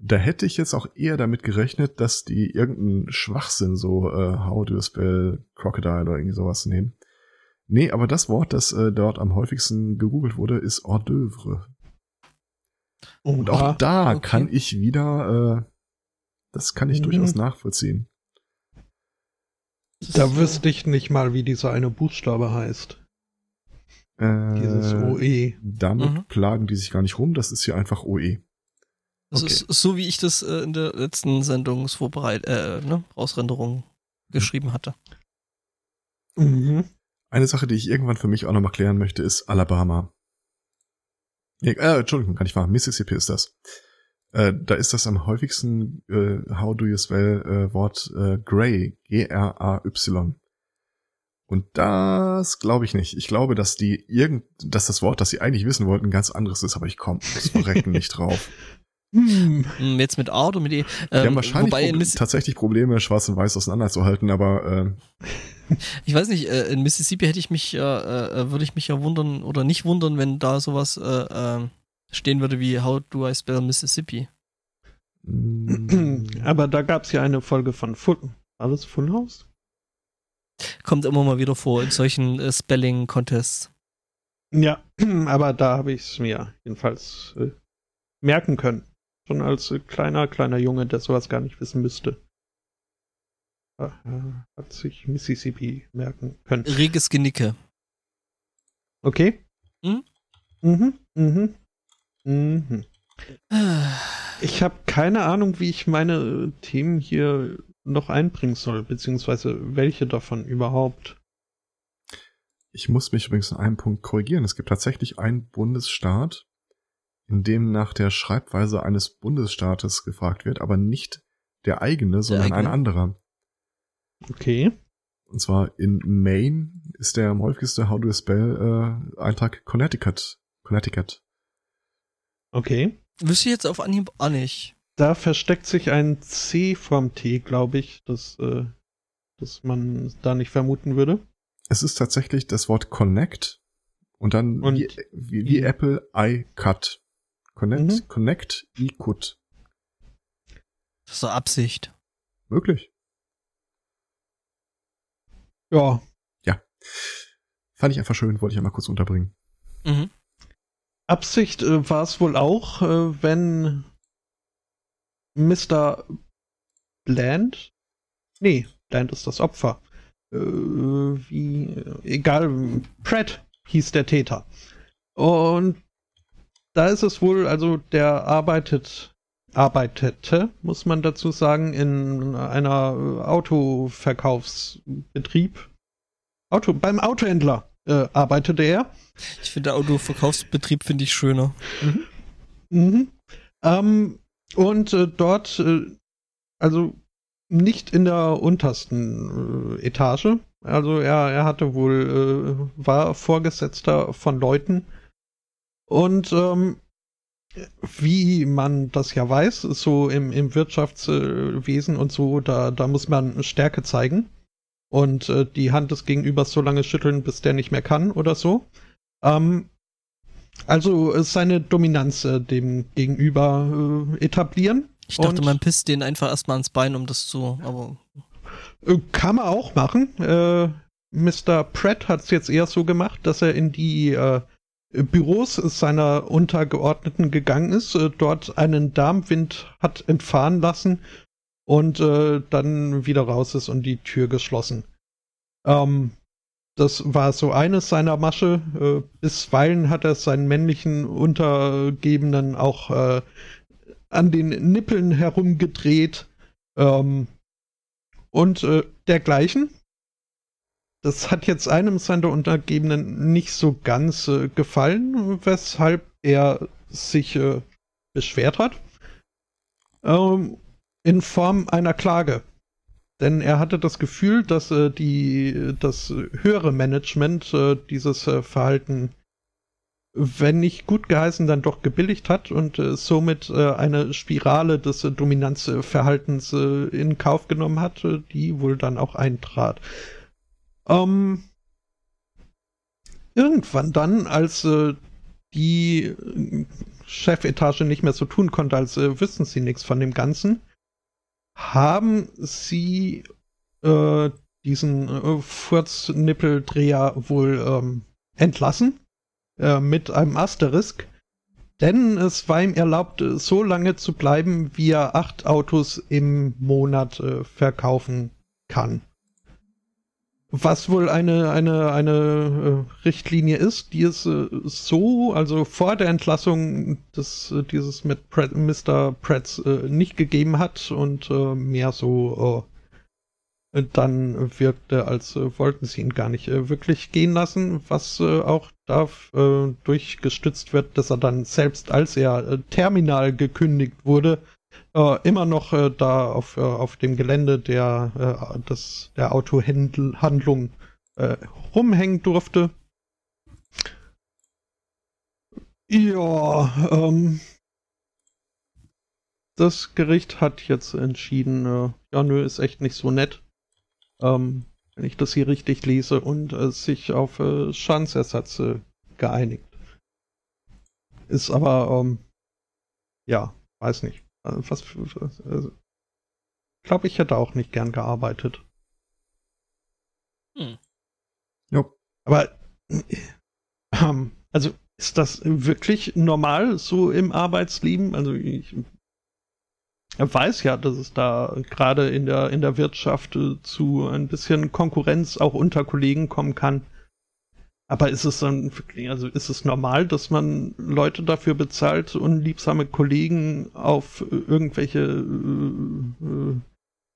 Da hätte ich jetzt auch eher damit gerechnet, dass die irgendeinen Schwachsinn, so äh, How do you spell Crocodile oder irgendwie sowas nehmen. Nee, aber das Wort, das äh, dort am häufigsten gegoogelt wurde, ist Hors d'oeuvre. Und auch da okay. kann ich wieder, äh, das kann ich Mhm. durchaus nachvollziehen. Da wüsste ich nicht mal, wie dieser eine Buchstabe heißt. Äh, Dieses OE. Damit Mhm. plagen die sich gar nicht rum, das ist hier einfach. OE. Das Okay. ist so, wie ich das äh, in der letzten Sendungsvorbereit äh, ne, Ausrenderung geschrieben hatte. Mhm. Eine Sache, die ich irgendwann für mich auch nochmal klären möchte, ist Alabama. Nee, äh, Entschuldigung, kann ich wahr. Mississippi ist das. Äh, da ist das am häufigsten, äh, how do you spell, äh, Wort äh, Gray, G-R-A-Y. Und das glaube ich nicht. Ich glaube, dass die irgend, dass das Wort, das sie eigentlich wissen wollten, ein ganz anderes ist, aber ich komme das Verrecken nicht drauf. Hm. Hm, Jetzt mit A oder mit E? Die haben Ähm, wahrscheinlich Proble- tatsächlich Probleme, schwarz und weiß auseinanderzuhalten, aber äh, ich weiß nicht, äh, in Mississippi hätte ich mich, äh, äh, würde ich mich ja wundern oder nicht wundern, wenn da sowas äh, äh, stehen würde wie How do I spell Mississippi? mh, Aber da gab es ja eine Folge von Full. Das Full House? Kommt immer mal wieder vor in solchen äh, Spelling-Contests. Ja, aber da habe ich es mir jedenfalls äh, merken können. Schon als kleiner, kleiner Junge, der sowas gar nicht wissen müsste. Äh, hat sich Mississippi merken können. Reges Genicke. Okay? Hm? Mhm, mhm, mhm. Ich habe keine Ahnung, wie ich meine Themen hier noch einbringen soll, beziehungsweise welche davon überhaupt. Ich muss mich übrigens in einem Punkt korrigieren. Es gibt tatsächlich einen Bundesstaat, in dem nach der Schreibweise eines Bundesstaates gefragt wird, aber nicht der eigene, sondern ein eigene? anderer. Okay. Und zwar in Maine ist der am häufigste How do you spell äh, Eintrag Connecticut. Connecticut. Okay. Wüsste ich jetzt auf Anhieb auch nicht. Da versteckt sich ein C vom T, glaube ich, das, äh, das man da nicht vermuten würde. Es ist tatsächlich das Wort Connect und dann Und wie, wie, wie I. Apple iCut. Connect, Mhm. Connect iCut. Das ist doch Absicht. Möglich. Ja. Fand ich einfach schön, wollte ich einmal kurz unterbringen. Mhm. Absicht äh, war es wohl auch, äh, wenn Mr. Bland, nee, Bland ist das Opfer, äh, wie, äh, egal, Pratt hieß der Täter. Und da ist es wohl, also der arbeitet, arbeitete, muss man dazu sagen, in einer äh, Autoverkaufsbetrieb. Auto, beim Autohändler äh, arbeitete er. Ich finde, Autoverkaufsbetrieb finde ich schöner. Mhm. Ähm, und äh, dort, äh, also nicht in der untersten äh, Etage. Also er, er hatte wohl, äh, war Vorgesetzter von Leuten. Und ähm, wie man das ja weiß, so im, im Wirtschaftswesen und so, da, da muss man Stärke zeigen. Und äh, die Hand des Gegenübers so lange schütteln, bis der nicht mehr kann oder so. Ähm, also äh, seine Dominanz äh, dem Gegenüber äh, etablieren. Ich dachte, man pisst den einfach erstmal ans Bein, um das zu, aber Äh, Kann man auch machen. Äh, Mr. Pratt hat es jetzt eher so gemacht, dass er in die Büros seiner Untergeordneten gegangen ist, äh, dort einen Darmwind hat entfahren lassen und äh, dann wieder raus ist und die Tür geschlossen. Ähm, das war so eines seiner Masche. Äh, bisweilen hat er seinen männlichen Untergebenen auch äh, an den Nippeln herumgedreht. Ähm, und äh, dergleichen. Das hat jetzt einem seiner Untergebenen nicht so ganz äh, gefallen, weshalb er sich äh, beschwert hat. Ähm, in Form einer Klage. Denn er hatte das Gefühl, dass äh, die, das höhere Management äh, dieses äh, Verhalten, wenn nicht gut geheißen, dann doch gebilligt hat und äh, somit eine Spirale des Dominanzverhaltens in Kauf genommen hat, die wohl dann auch eintrat. Ähm, irgendwann dann, als äh, die äh, Chefetage nicht mehr so tun konnte, als äh, wüssten sie nichts von dem Ganzen, haben sie äh, diesen äh, Furznippeldreher wohl ähm, entlassen äh, mit einem Asterisk. Denn es war ihm erlaubt, äh, so lange zu bleiben, wie er acht Autos im Monat äh, verkaufen kann. Was wohl eine, eine, eine äh, Richtlinie ist, die es äh, so, also vor der Entlassung des, äh, dieses mit Pret, Mr. Pretz nicht gegeben hat und mehr so dann wirkte, als wollten sie ihn gar nicht wirklich gehen lassen, was auch dadurch gestützt wird, dass er dann selbst, als er terminal gekündigt wurde, äh, immer noch äh, da auf, äh, auf dem Gelände der, äh, der Autohandlung äh, rumhängen durfte. Ja, ähm, das Gericht hat jetzt entschieden, äh, ja, nö, ist echt nicht so nett, ähm, wenn ich das hier richtig lese, und äh, sich auf äh, Schadensersatz äh, geeinigt. Ist aber, ähm, ja, weiß nicht. Also was für, also, ich glaube, ich hätte auch nicht gern gearbeitet. Hm. Ja. Aber ähm, also ist das wirklich normal so im Arbeitsleben? Also ich weiß ja, dass es da gerade in der in der Wirtschaft äh, zu ein bisschen Konkurrenz auch unter Kollegen kommen kann. Aber ist es dann also ist es normal, dass man Leute dafür bezahlt, unliebsame Kollegen auf irgendwelche äh, äh,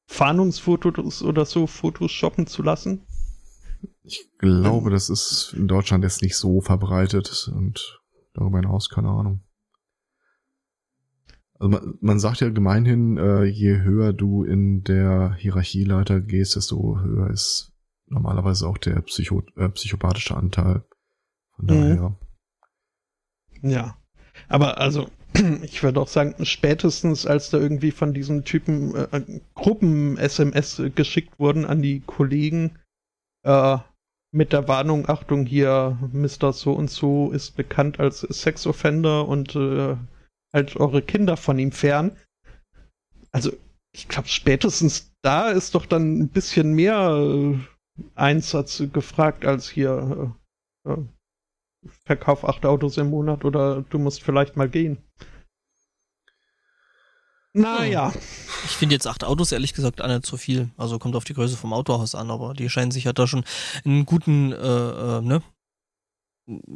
Fahndungsfotos oder so Fotos shoppen zu lassen? Ich glaube, das ist in Deutschland jetzt nicht so verbreitet und darüber hinaus keine Ahnung. Also man, man sagt ja gemeinhin, äh, je höher du in der Hierarchieleiter gehst, desto höher ist normalerweise auch der Psycho äh, psychopathische Anteil. Von daher. Ja. Aber also, ich würde auch sagen, spätestens als da irgendwie von diesem Typen äh, Gruppen-SMS geschickt wurden an die Kollegen, äh, mit der Warnung, Achtung, hier, Mr. So und so ist bekannt als Sexoffender und äh, halt eure Kinder von ihm fern. Also, ich glaube, spätestens da ist doch dann ein bisschen mehr äh, Einsatz gefragt als hier äh, äh, verkauf acht Autos im Monat oder du musst vielleicht mal gehen. Naja. Ich finde jetzt acht Autos ehrlich gesagt nicht so viel. Also kommt auf die Größe vom Autohaus an, aber die scheinen sich ja da schon einen guten äh, äh, ne,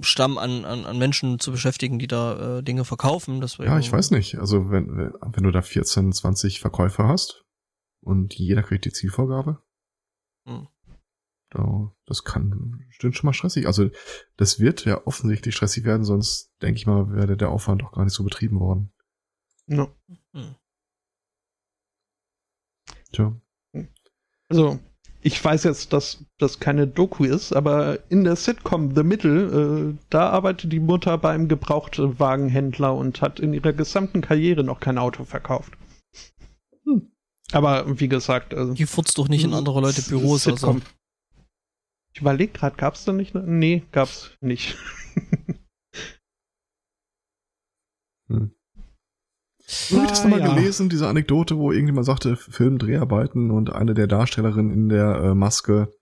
Stamm an, an, an Menschen zu beschäftigen, die da äh, Dinge verkaufen. Das ja, ich weiß nicht. Also wenn, wenn du da 14, 20 Verkäufer hast und jeder kriegt die Zielvorgabe, hm. Da, das kann stimmt schon mal stressig. Also das wird ja offensichtlich stressig werden, sonst denke ich mal, wäre der Aufwand doch gar nicht so betrieben worden. No. Hm. Tja. Also, ich weiß jetzt, dass das keine Doku ist, aber in der Sitcom The Middle, äh, da arbeitet die Mutter beim Gebrauchtwagenhändler und hat in ihrer gesamten Karriere noch kein Auto verkauft. Hm. Aber wie gesagt, also, die furzt doch nicht in andere Leute Büros. Sitcom. Also. Ich überlege gerade, gab es da nicht? Nee, gab's nicht. hm. Habe ich das nochmal ja. gelesen, diese Anekdote, wo irgendjemand sagte, Filmdreharbeiten und eine der Darstellerinnen in der äh, Maske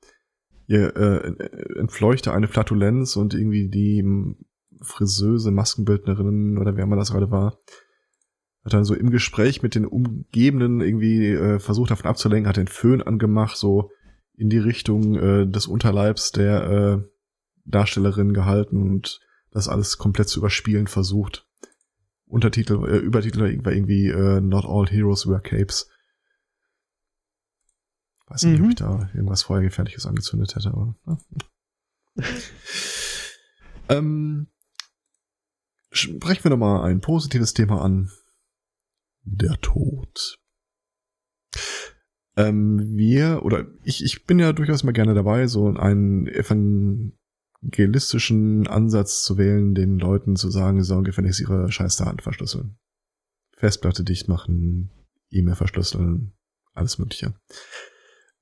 ihr, äh, entfleuchte eine Flatulenz und irgendwie die Friseuse, Maskenbildnerin oder wer immer das gerade war, hat dann so im Gespräch mit den Umgebenden irgendwie äh, versucht davon abzulenken, hat den Föhn angemacht, so in die Richtung äh, des Unterleibs der äh, Darstellerin gehalten und das alles komplett zu überspielen versucht. Untertitel, äh, Übertitel war irgendwie äh, Not All Heroes Wear Capes. Weiß nicht, mhm. ob ich da irgendwas Feuergefährliches angezündet hätte, aber. Ja. ähm, sprechen wir nochmal ein positives Thema an. Der Tod. Ähm, wir, oder ich, ich bin ja durchaus mal gerne dabei, so einen evangelistischen Ansatz zu wählen, den Leuten zu sagen, sie sollen gefälligst ihre Scheißdaten verschlüsseln. Festplatte dicht machen, E-Mail verschlüsseln, alles mögliche.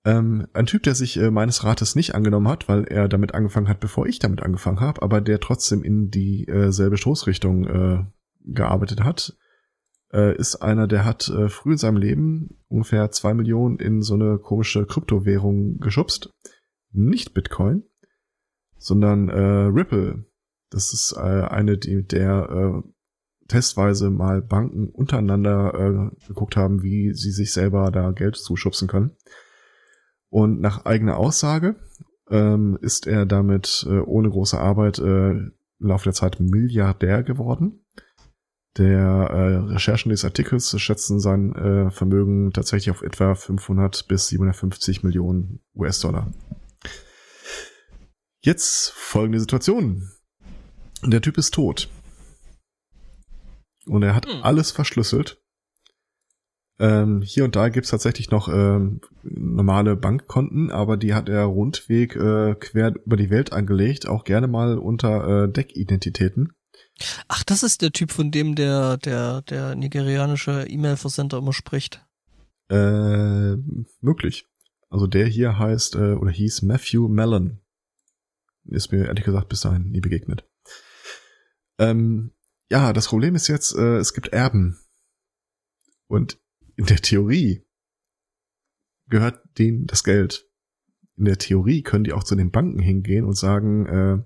Ähm, ein Typ, der sich äh, meines Rates nicht angenommen hat, weil er damit angefangen hat, bevor ich damit angefangen habe, aber der trotzdem in dieselbe äh, Stoßrichtung äh, gearbeitet hat, äh, ist einer, der hat äh, früh in seinem Leben ungefähr zwei Millionen in so eine komische Kryptowährung geschubst. Nicht Bitcoin, sondern äh, Ripple. Das ist äh, eine, die, der äh, testweise mal Banken untereinander äh, geguckt haben, wie sie sich selber da Geld zuschubsen können. Und nach eigener Aussage ähm, ist er damit äh, ohne große Arbeit äh, im Laufe der Zeit Milliardär geworden. Der äh, Recherchen des Artikels schätzen sein äh, Vermögen tatsächlich auf etwa 500 bis 750 Millionen US-Dollar. Jetzt folgende Situation. Der Typ ist tot. Und er hat Hm. alles verschlüsselt. Ähm, hier und da gibt's tatsächlich noch ähm, normale Bankkonten, aber die hat er rundweg äh, quer über die Welt angelegt, auch gerne mal unter äh, Deckidentitäten. Ach, das ist der Typ, von dem der, der, der nigerianische E-Mail-Versender immer spricht. Äh, möglich. Also der hier heißt äh, oder hieß Matthew Mellon. Ist mir ehrlich gesagt bis dahin nie begegnet. Ähm, ja, das Problem ist jetzt, äh, es gibt Erben. Und in der Theorie gehört denen das Geld. In der Theorie können die auch zu den Banken hingehen und sagen, äh,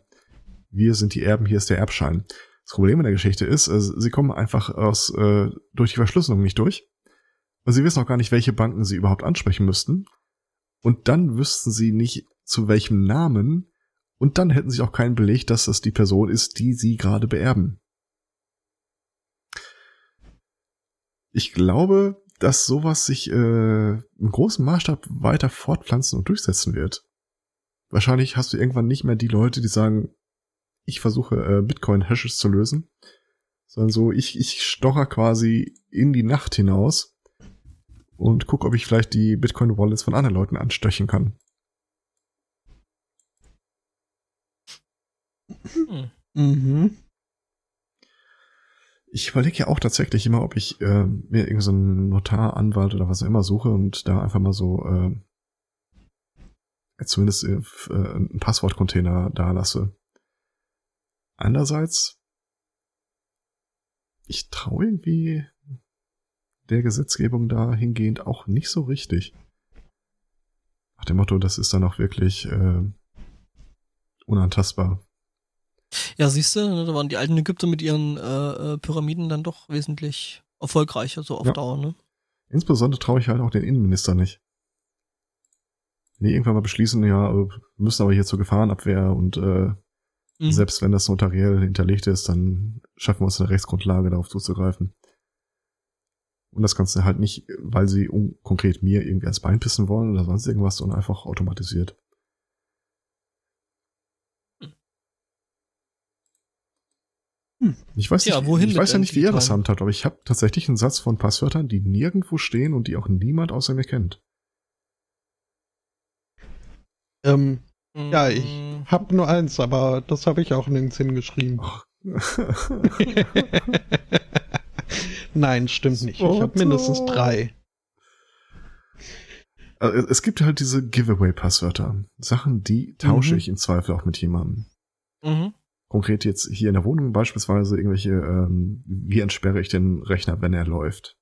wir sind die Erben, hier ist der Erbschein. Das Problem in der Geschichte ist, äh, sie kommen einfach aus äh, durch die Verschlüsselung nicht durch. Und sie wissen auch gar nicht, welche Banken sie überhaupt ansprechen müssten. Und dann wüssten sie nicht, zu welchem Namen. Und dann hätten sie auch keinen Beleg, dass das die Person ist, die sie gerade beerben. Ich glaube, dass sowas sich äh, im großen Maßstab weiter fortpflanzen und durchsetzen wird. Wahrscheinlich hast du irgendwann nicht mehr die Leute, die sagen, ich versuche äh, Bitcoin-Hashes zu lösen, sondern so, ich, ich stocher quasi in die Nacht hinaus und guck, ob ich vielleicht die Bitcoin-Wallets von anderen Leuten anstöchen kann. Hm. Mhm. Ich überlege ja auch tatsächlich immer, ob ich äh, mir irgendeinen so einen Notar, Anwalt oder was auch immer suche und da einfach mal so äh, zumindest äh, äh, einen Passwortcontainer da lasse. Andererseits, ich traue irgendwie der Gesetzgebung dahingehend auch nicht so richtig. Nach dem Motto, das ist dann auch wirklich äh, unantastbar. Ja, siehst du, da waren die alten Ägypter mit ihren äh, äh, Pyramiden dann doch wesentlich erfolgreicher, so auf Ja. Dauer, ne? Insbesondere traue ich halt auch den Innenminister nicht. Wenn die irgendwann mal beschließen, ja, äh, müssen aber hier zur Gefahrenabwehr und äh, Mhm. selbst wenn das notariell hinterlegt ist, dann schaffen wir uns eine Rechtsgrundlage, darauf zuzugreifen. Und das Ganze halt nicht, weil sie um, konkret mir irgendwie ans Bein pissen wollen oder sonst irgendwas, sondern einfach automatisiert. Hm. Ich weiß Tja, nicht, wohin ich weiß ja nicht, wie ihr das handhabt, aber ich habe tatsächlich einen Satz von Passwörtern, die nirgendwo stehen und die auch niemand außer mir kennt. Ähm, ja, ich Mm, hab nur eins, aber das habe ich auch nirgends hingeschrieben. Ach. Nein, stimmt nicht. Ich habe mindestens drei. Also, es gibt halt diese Giveaway-Passwörter. Sachen, die tausche Mhm. ich im Zweifel auch mit jemandem. Mhm. Konkret jetzt hier in der Wohnung beispielsweise irgendwelche, ähm, wie entsperre ich den Rechner, wenn er läuft?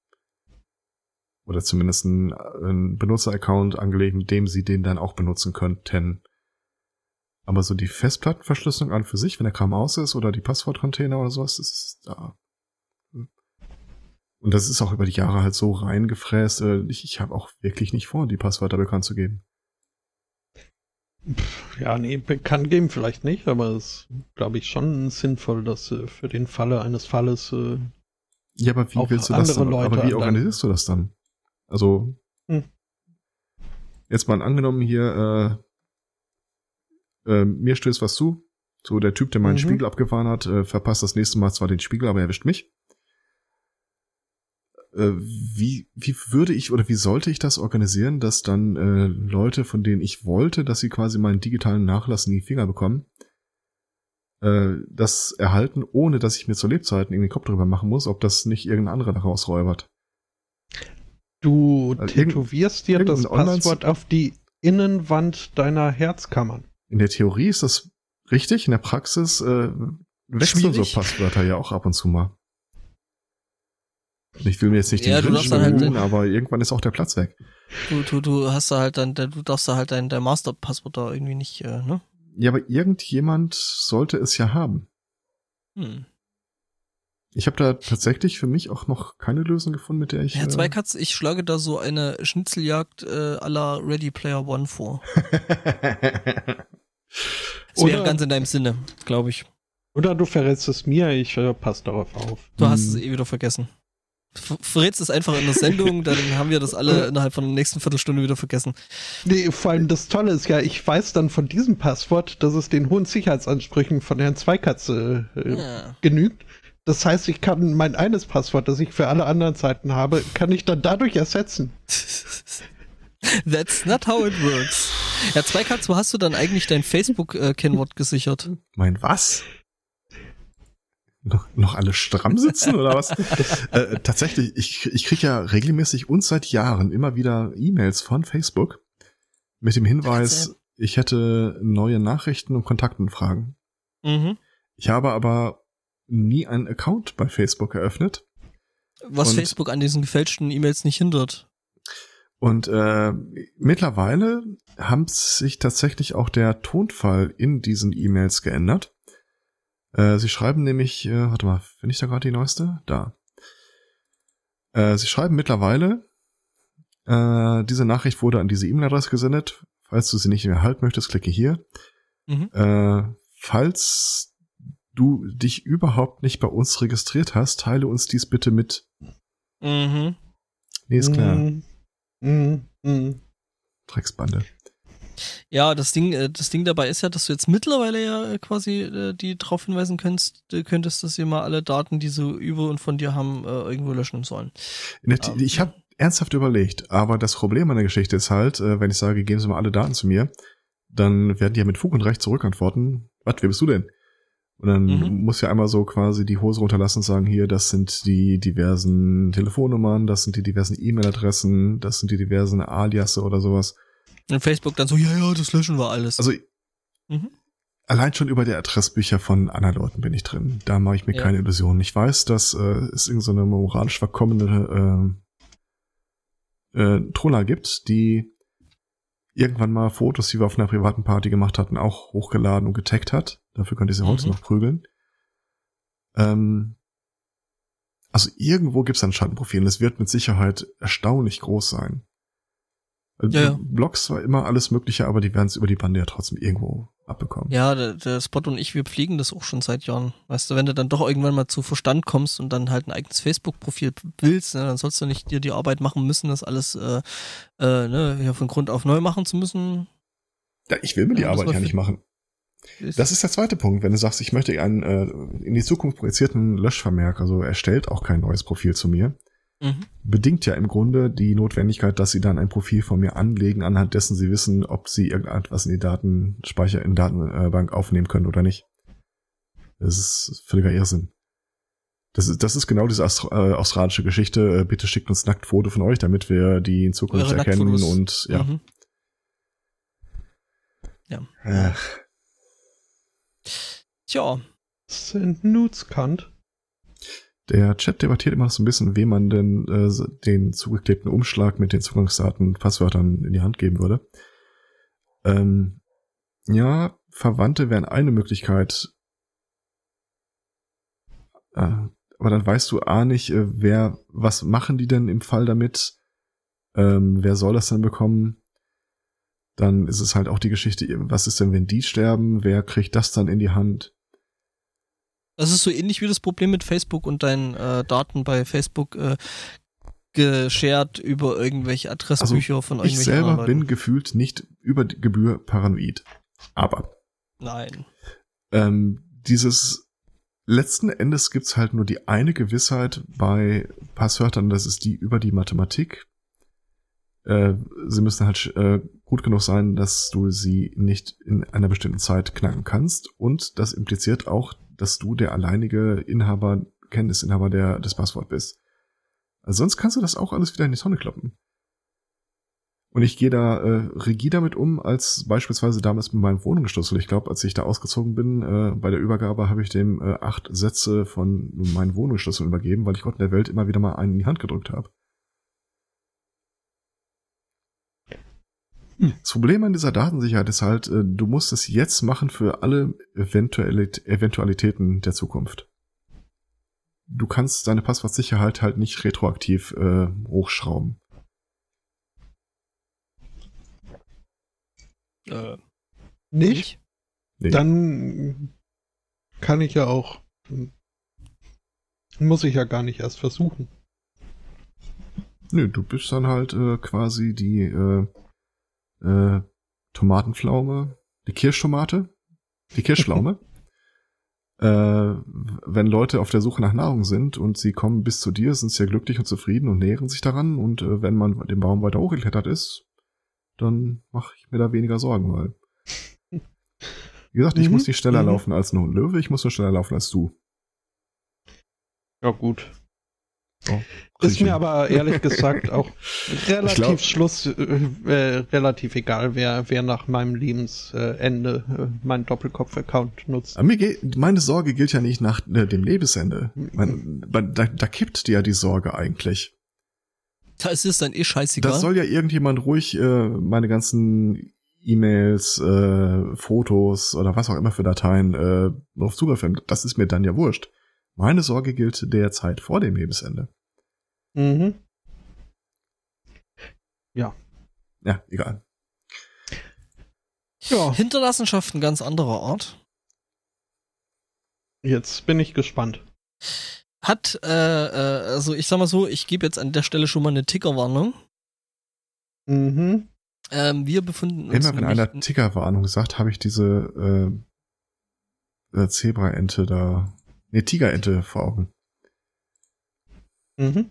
Oder zumindest einen, einen Benutzer-Account angelegt, mit dem sie den dann auch benutzen könnten. Aber so die Festplattenverschlüsselung an für sich, wenn der Kram aus ist, oder die Passwortcontainer oder sowas, das ist da. Und das ist auch über die Jahre halt so reingefräst. äh, Ich, ich habe auch wirklich nicht vor, die Passwörter bekannt zu geben. Ja, nee, bekannt geben vielleicht nicht, aber es glaube ich schon sinnvoll, dass äh, für den Falle eines Falles äh, Ja, aber wie willst du das dann? Leute aber wie organisierst du das dann? Also Hm. jetzt mal angenommen hier, äh, mir stößt was zu. So der Typ, der meinen Mhm. Spiegel abgefahren hat, äh, verpasst das nächste Mal zwar den Spiegel, aber er erwischt mich. Äh, wie, wie würde ich oder wie sollte ich das organisieren, dass dann äh, Leute, von denen ich wollte, dass sie quasi meinen digitalen Nachlass in die Finger bekommen, äh, das erhalten, ohne dass ich mir zu Lebzeiten irgendwie den Kopf drüber machen muss, ob das nicht irgendein anderer daraus räubert. du Also tätowierst dir das Passwort auf die Innenwand deiner Herzkammern. In der Theorie ist das richtig, in der Praxis äh, wechseln so. Passwörter ja auch ab und zu mal. Ich will mir jetzt nicht Ja, den dann halt aber irgendwann ist auch der Platz weg. Du, du, du hast da halt dann, du darfst da halt dein, dein Master-Passwort da irgendwie nicht, äh, ne? Ja, aber irgendjemand sollte es ja haben. Hm. Ich habe da tatsächlich für mich auch noch keine Lösung gefunden, mit der ich. Herr äh, Zweikatz, ich schlage da so eine Schnitzeljagd äh, à la Ready Player One vor. Das wäre Oder- ganz in deinem Sinne, glaube ich. Oder du verrätst es mir, ich äh, passe darauf auf. Du hast Hm. es eh wieder vergessen. Ver verrätst es einfach in der Sendung, dann haben wir das alle innerhalb von der nächsten Viertelstunde wieder vergessen. Nee, vor allem das Tolle ist ja, ich weiß dann von diesem Passwort, dass es den hohen Sicherheitsansprüchen von Herrn Zweikatze äh, Ja. genügt. Das heißt, ich kann mein eines Passwort, das ich für alle anderen Seiten habe, kann ich dann dadurch ersetzen. That's not how it works. Ja, Zweikatz, wo hast du dann eigentlich dein Facebook-Kennwort gesichert? Mein was? Noch, noch alle stramm sitzen oder was? äh, tatsächlich, ich, ich kriege ja regelmäßig und seit Jahren immer wieder E-Mails von Facebook mit dem Hinweis, ich hätte neue Nachrichten und Kontaktanfragen. Mhm. Ich habe aber nie einen Account bei Facebook eröffnet. Was Facebook an diesen gefälschten E-Mails nicht hindert. Und äh, mittlerweile haben sich tatsächlich auch der Tonfall in diesen E-Mails geändert. Äh, sie schreiben nämlich, äh, warte mal, finde ich da gerade die neueste? Da. Äh, sie schreiben mittlerweile, äh, diese Nachricht wurde an diese E-Mail-Adresse gesendet. Falls du sie nicht mehr erhalten möchtest, klicke hier. Mhm. Äh, falls du dich überhaupt nicht bei uns registriert hast, teile uns dies bitte mit. Mhm. Nee, ist klar. Mm, mm, mm. Drecksbande. Ja, das Ding, äh, das Ding dabei ist ja, dass du jetzt mittlerweile ja äh, quasi äh, die darauf hinweisen könntest, könntest, dass sie mal alle Daten, die sie über und von dir haben, irgendwo löschen sollen. Ähm. Ich habe ernsthaft überlegt, aber das Problem an der Geschichte ist halt, wenn ich sage, geben Sie mal alle Daten zu mir, dann werden die ja mit Fug und Recht zurückantworten, was, wer bist du denn? Und dann Mhm. muss ja einmal so quasi die Hose runterlassen und sagen, hier, das sind die diversen Telefonnummern, das sind die diversen E-Mail-Adressen, das sind die diversen Aliasse oder sowas. Und Facebook dann so, ja, ja, das löschen wir alles. Also Mhm. allein schon über die Adressbücher von anderen Leuten bin ich drin. Da mache ich mir Ja. keine Illusionen. Ich weiß, dass äh, es irgendeine so eine moralisch verkommene äh, äh, Troller gibt, die irgendwann mal Fotos, die wir auf einer privaten Party gemacht hatten, auch hochgeladen und getaggt hat. Dafür könnt ihr sie heute Mhm. noch prügeln. Ähm, also irgendwo gibt es ein Schattenprofil und es wird mit Sicherheit erstaunlich groß sein. Ja, ja. Blogs war immer alles Mögliche, aber die werden es über die Bande ja trotzdem irgendwo abbekommen. Ja, der, der Spot und ich, wir pflegen das auch schon seit Jahren. Weißt du, wenn du dann doch irgendwann mal zu Verstand kommst und dann halt ein eigenes Facebook-Profil willst, ne, dann sollst du nicht dir die Arbeit machen müssen, das alles äh, äh, ne, von Grund auf neu machen zu müssen. Ja, ich will mir die Ja, Arbeit ja nicht machen. Das ist der zweite Punkt. Wenn du sagst, ich möchte einen äh, in die Zukunft projizierten Löschvermerk, also er stellt auch kein neues Profil zu mir, mhm. bedingt ja im Grunde die Notwendigkeit, dass sie dann ein Profil von mir anlegen, anhand dessen sie wissen, ob sie irgendetwas in die Datenspeicher, in die Datenbank aufnehmen können oder nicht. Das ist völliger Irrsinn. Das ist, das ist genau diese Austra äh, australische Geschichte. Äh, bitte schickt uns Nacktfoto von euch, damit wir die in Zukunft Eure erkennen Nacktfotos. und ja. Mhm. Ach, Tja, Sind Nudes Kant. Der Chat debattiert immer noch so ein bisschen, wem man denn äh, den zugeklebten Umschlag mit den Zugangsdaten und Passwörtern in die Hand geben würde. Ähm, ja, Verwandte wären eine Möglichkeit. Äh, aber dann weißt du A nicht, äh, wer, was machen die denn im Fall damit? Ähm, wer soll das denn bekommen? Dann ist es halt auch die Geschichte, was ist denn, wenn die sterben? Wer kriegt das dann in die Hand? Das ist so ähnlich wie das Problem mit Facebook und deinen äh, Daten bei Facebook äh, geshared über irgendwelche Adressbücher von Also Ich irgendwelchen selber anderen bin Leuten. gefühlt nicht über Gebühr paranoid. Aber Nein. ähm, dieses letzten Endes gibt's halt nur die eine Gewissheit bei Passwörtern, das ist die über die Mathematik. Äh, sie müssen halt äh, gut genug sein, dass du sie nicht in einer bestimmten Zeit knacken kannst. Und das impliziert auch, dass du der alleinige Inhaber, Kenntnisinhaber der, des Passwort bist. Also sonst kannst du das auch alles wieder in die Tonne kloppen. Und ich gehe da äh, rigid damit um, als beispielsweise damals mit meinem Wohnungsschlüssel. Ich glaube, als ich da ausgezogen bin, äh, bei der Übergabe habe ich dem äh, acht Sätze von meinen Wohnungsschlüssel übergeben, weil ich Gott in der Welt immer wieder mal einen in die Hand gedrückt habe. Das Problem an dieser Datensicherheit ist halt, äh, du musst es jetzt machen für alle Eventualit Eventualitäten der Zukunft. du kannst deine Passwortsicherheit halt nicht retroaktiv äh, hochschrauben. Äh, Nicht? Nee. Dann kann ich ja auch. Muss ich ja gar nicht erst versuchen. Nö, du bist dann halt äh, quasi die äh, äh, Tomatenpflaume, die Kirschtomate, die Kirschpflaume. äh, wenn Leute auf der Suche nach Nahrung sind und sie kommen bis zu dir, sind sie ja glücklich und zufrieden und nähren sich daran. Und äh, wenn man den Baum weiter hochgeklettert ist, dann mache ich mir da weniger Sorgen, weil wie gesagt, ich Mhm, muss nicht schneller mhm. laufen als ein Löwe, ich muss nur schneller laufen als du. Ja, gut. Oh, Ist mir aber ehrlich gesagt auch relativ glaub- Schluss, äh, äh, relativ egal, wer, wer nach meinem Lebensende äh, meinen Doppelkopf-Account nutzt. Mir geht, meine Sorge gilt ja nicht nach äh, dem Lebensende. Man, man, da, da kippt dir ja die Sorge eigentlich. da ist es dann eh scheißegal. Das soll ja irgendjemand ruhig äh, meine ganzen E-Mails, äh, Fotos oder was auch immer für Dateien äh, auf Zugriff haben. Das ist mir dann ja wurscht. Meine Sorge gilt der Zeit vor dem Lebensende. Mhm. Ja, egal. Ja, Hinterlassenschaften ganz anderer Art. jetzt bin ich gespannt. Hat, äh, äh, also ich sag mal so, ich gebe jetzt an der Stelle schon mal eine Tickerwarnung. Mhm. Ähm, wir befinden uns Immer wenn einer Tickerwarnung sagt, habe ich diese äh, äh, Zebraente da, nee, Tigerente vor Augen. Mhm.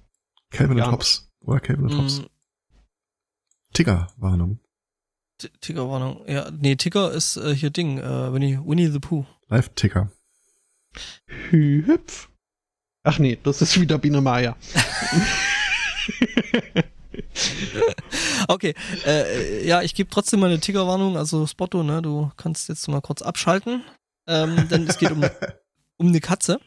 Calvin Ja. und Hobbs. Oder Calvin und Hobbs. Mm, Tickerwarnung. T- Tickerwarnung. Ja, nee, Ticker ist äh, hier Ding, äh, Winnie, Winnie the Pooh. Live-Ticker. Hüpf. Ach nee, das ist wieder Biene Maya. Okay, äh, ja, ich gebe trotzdem mal eine Tickerwarnung. Also Spotto, ne, du kannst jetzt mal kurz abschalten. Ähm, denn es geht um, um eine Katze.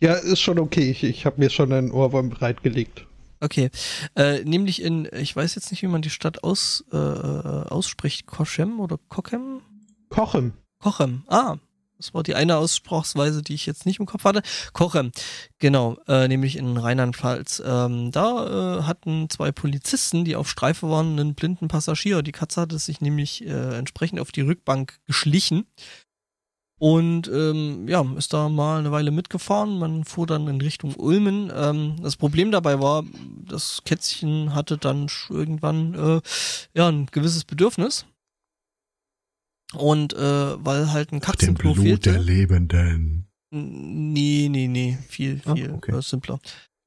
ja, ist schon okay. Ich, ich habe mir schon einen Ohrwurm bereitgelegt. Okay, äh, nämlich in, ich weiß jetzt nicht, wie man die Stadt aus, äh, ausspricht, Kochem oder Kochem? Kochen. Kochem. Ah, das war die eine Aussprachsweise, die ich jetzt nicht im Kopf hatte. Kochem, genau, äh, nämlich in Rheinland-Pfalz. Ähm, da äh, hatten zwei Polizisten, die auf Streife waren, einen blinden Passagier. Die Katze hatte sich nämlich äh, entsprechend auf die Rückbank geschlichen. Und ähm, ja, ist da mal eine Weile mitgefahren. Man fuhr dann in Richtung Ulmen. Ähm, das Problem dabei war, das Kätzchen hatte dann irgendwann äh, ja ein gewisses Bedürfnis. Und äh, weil halt ein Nach dem Katzenklo Blut fehlte. der Lebenden. Nee, nee, nee, viel, Ah, viel okay. äh, simpler.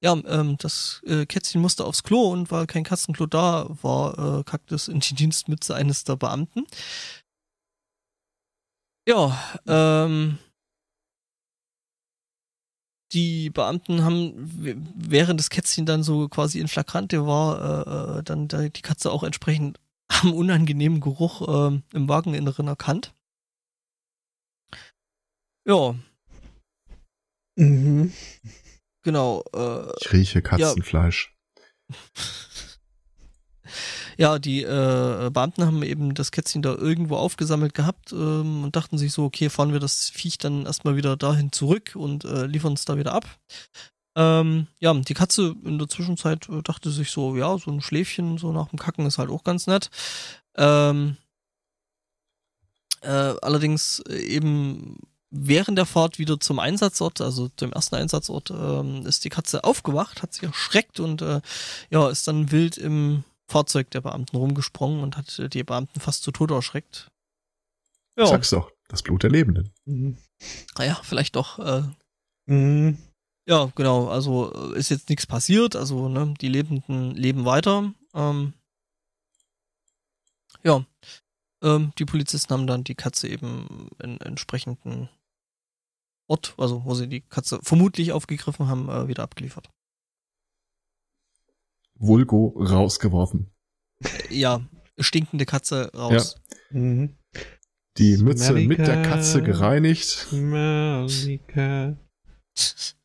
Ja, ähm, das äh, Kätzchen musste aufs Klo und weil kein Katzenklo da war, äh, kackte es in die Dienstmütze eines der Beamten. Ja, ähm, die Beamten haben, während das Kätzchen dann so quasi in Flagrante war, äh, äh, dann da die Katze auch entsprechend am unangenehmen Geruch ähm, im Wageninneren erkannt. Ja, Mhm. genau. Äh, Ich rieche Katzenfleisch. ja, die äh, Beamten haben eben das Kätzchen da irgendwo aufgesammelt gehabt ähm, und dachten sich so, okay, fahren wir das Viech dann erstmal wieder dahin zurück und äh, liefern es da wieder ab. Ähm, ja, die Katze in der Zwischenzeit äh, dachte sich so, ja, so ein Schläfchen so nach dem Kacken ist halt auch ganz nett. Ähm, äh, allerdings äh, eben während der Fahrt wieder zum Einsatzort, also dem ersten Einsatzort, ähm, ist die Katze aufgewacht, hat sich erschreckt und äh, ja, ist dann wild im Fahrzeug der Beamten rumgesprungen und hat äh, die Beamten fast zu Tode erschreckt. Ja, Sag's doch. Das Blut der Lebenden. Mhm. naja, vielleicht doch. Äh, Mhm. ja, genau, also äh, ist jetzt nichts passiert, also ne, die Lebenden leben weiter. Ähm, ja, ähm, die Polizisten haben dann die Katze eben in entsprechenden Ort, also wo sie die Katze vermutlich aufgegriffen haben, äh, wieder abgeliefert. Vulgo rausgeworfen. Ja, stinkende Katze raus. Mhm. Die Mütze Smelly mit der. Katze gereinigt. Cat.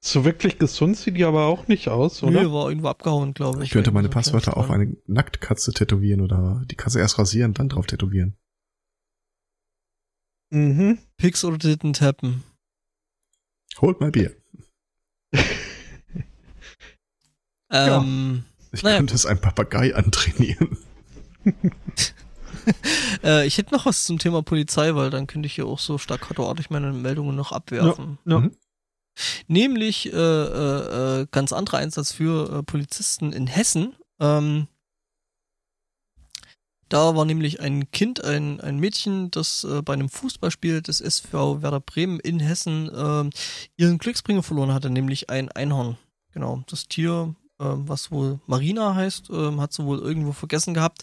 So wirklich gesund sieht die aber auch nicht aus, oder? Nö, war irgendwo abgehauen, glaube ich. Ich könnte meine Passwörter auf eine Nacktkatze tätowieren oder die Katze erst rasieren, dann drauf tätowieren. Mhm. Pix oder Titten tappen. Holt mal Bier. Ähm, Ich Naja, könnte es einem Papagei antrainieren. äh, ich hätte noch was zum Thema Polizei, weil dann könnte ich hier auch so staccatoartig meine Meldungen noch abwerfen. Ja. Mhm. Nämlich äh, äh, äh, ganz anderer Einsatz für äh, Polizisten in Hessen. Ähm, da war nämlich ein Kind, ein, ein Mädchen, das äh, bei einem Fußballspiel des SV Werder Bremen in Hessen ähm, ihren Glücksbringer verloren hatte, nämlich ein Einhorn. Genau, das Tier, ähm, was wohl Marina heißt, ähm, hat sie wohl irgendwo vergessen gehabt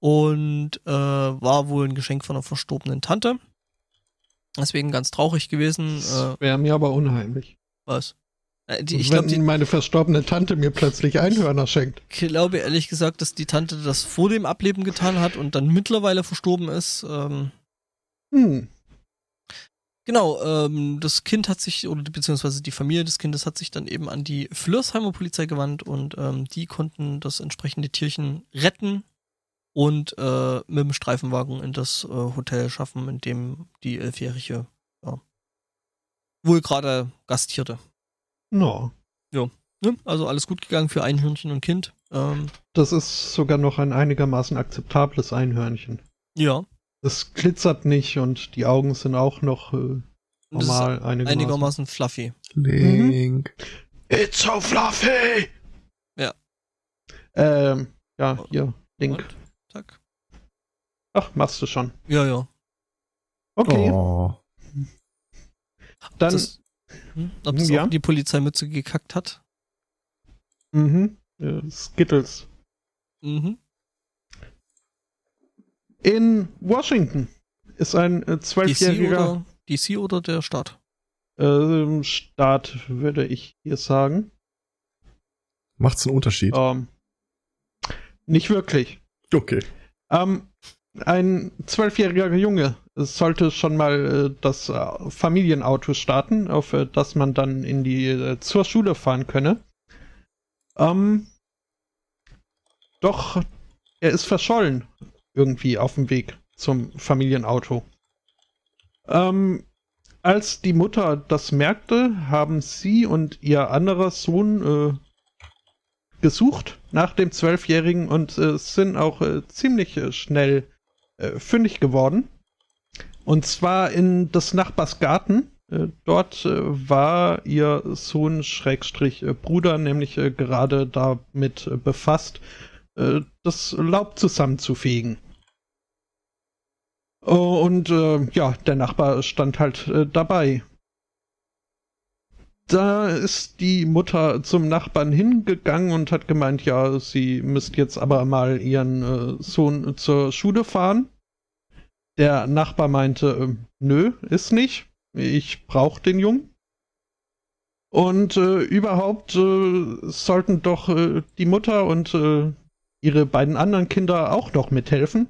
und äh, war wohl ein Geschenk von einer verstorbenen Tante. Deswegen ganz traurig gewesen. Äh, Wäre mir aber unheimlich. was? Äh, die, ich Wenn glaube, die, meine verstorbene Tante mir plötzlich Einhörner schenkt. glaube ehrlich gesagt, dass die Tante das vor dem Ableben getan hat und dann mittlerweile verstorben ist. Ähm, Hm. Genau, ähm, das Kind hat sich, oder beziehungsweise die Familie des Kindes hat sich dann eben an die Flörsheimer Polizei gewandt und ähm, die konnten das entsprechende Tierchen retten und äh, mit dem Streifenwagen in das äh, Hotel schaffen, in dem die Elfjährige ja, wohl gerade gastierte. No. Ne? Also alles gut gegangen für Einhörnchen und Kind. Ähm, Das ist sogar noch ein einigermaßen akzeptables Einhörnchen. ja. Es glitzert nicht und die Augen sind auch noch äh, normal einigermaßen. einigermaßen fluffy. Link. It's so fluffy! Ja. Ähm, ja, hier, Link. Und, zack. Ach, machst du schon. Ja, ja. Okay, Oh. dann, das, hm, ob das Ja. auch die Polizeimütze gekackt hat? mhm, äh, Skittles. Mhm. In Washington ist ein äh, DC zwölfjähriger oder, DC oder der Staat? ähm, Staat, würde ich hier sagen. Macht's einen Unterschied? Ähm, nicht wirklich. Okay. Ähm, ein zwölfjähriger Junge sollte schon mal äh, das äh, Familienauto starten, auf äh, das man dann in die äh, zur Schule fahren könne. Ähm, doch er ist verschollen irgendwie auf dem Weg zum Familienauto. Ähm, als die Mutter das merkte, haben sie und ihr anderer Sohn äh, gesucht nach dem Zwölfjährigen und äh, sind auch äh, ziemlich äh, schnell äh, fündig geworden. Und zwar in des Nachbars Garten. Äh, dort war ihr Sohn Schrägstrich Bruder nämlich gerade damit befasst, das Laub zusammenzufegen. Oh, und äh, ja, der Nachbar stand halt äh, dabei. Da ist die Mutter zum Nachbarn hingegangen und hat gemeint, ja, sie müsste jetzt aber mal ihren äh, Sohn zur Schule fahren. Der Nachbar meinte, äh, nö, ist nicht. Ich brauche den Jungen. Und äh, überhaupt äh, sollten doch äh, die Mutter und äh, ihre beiden anderen Kinder auch noch mithelfen.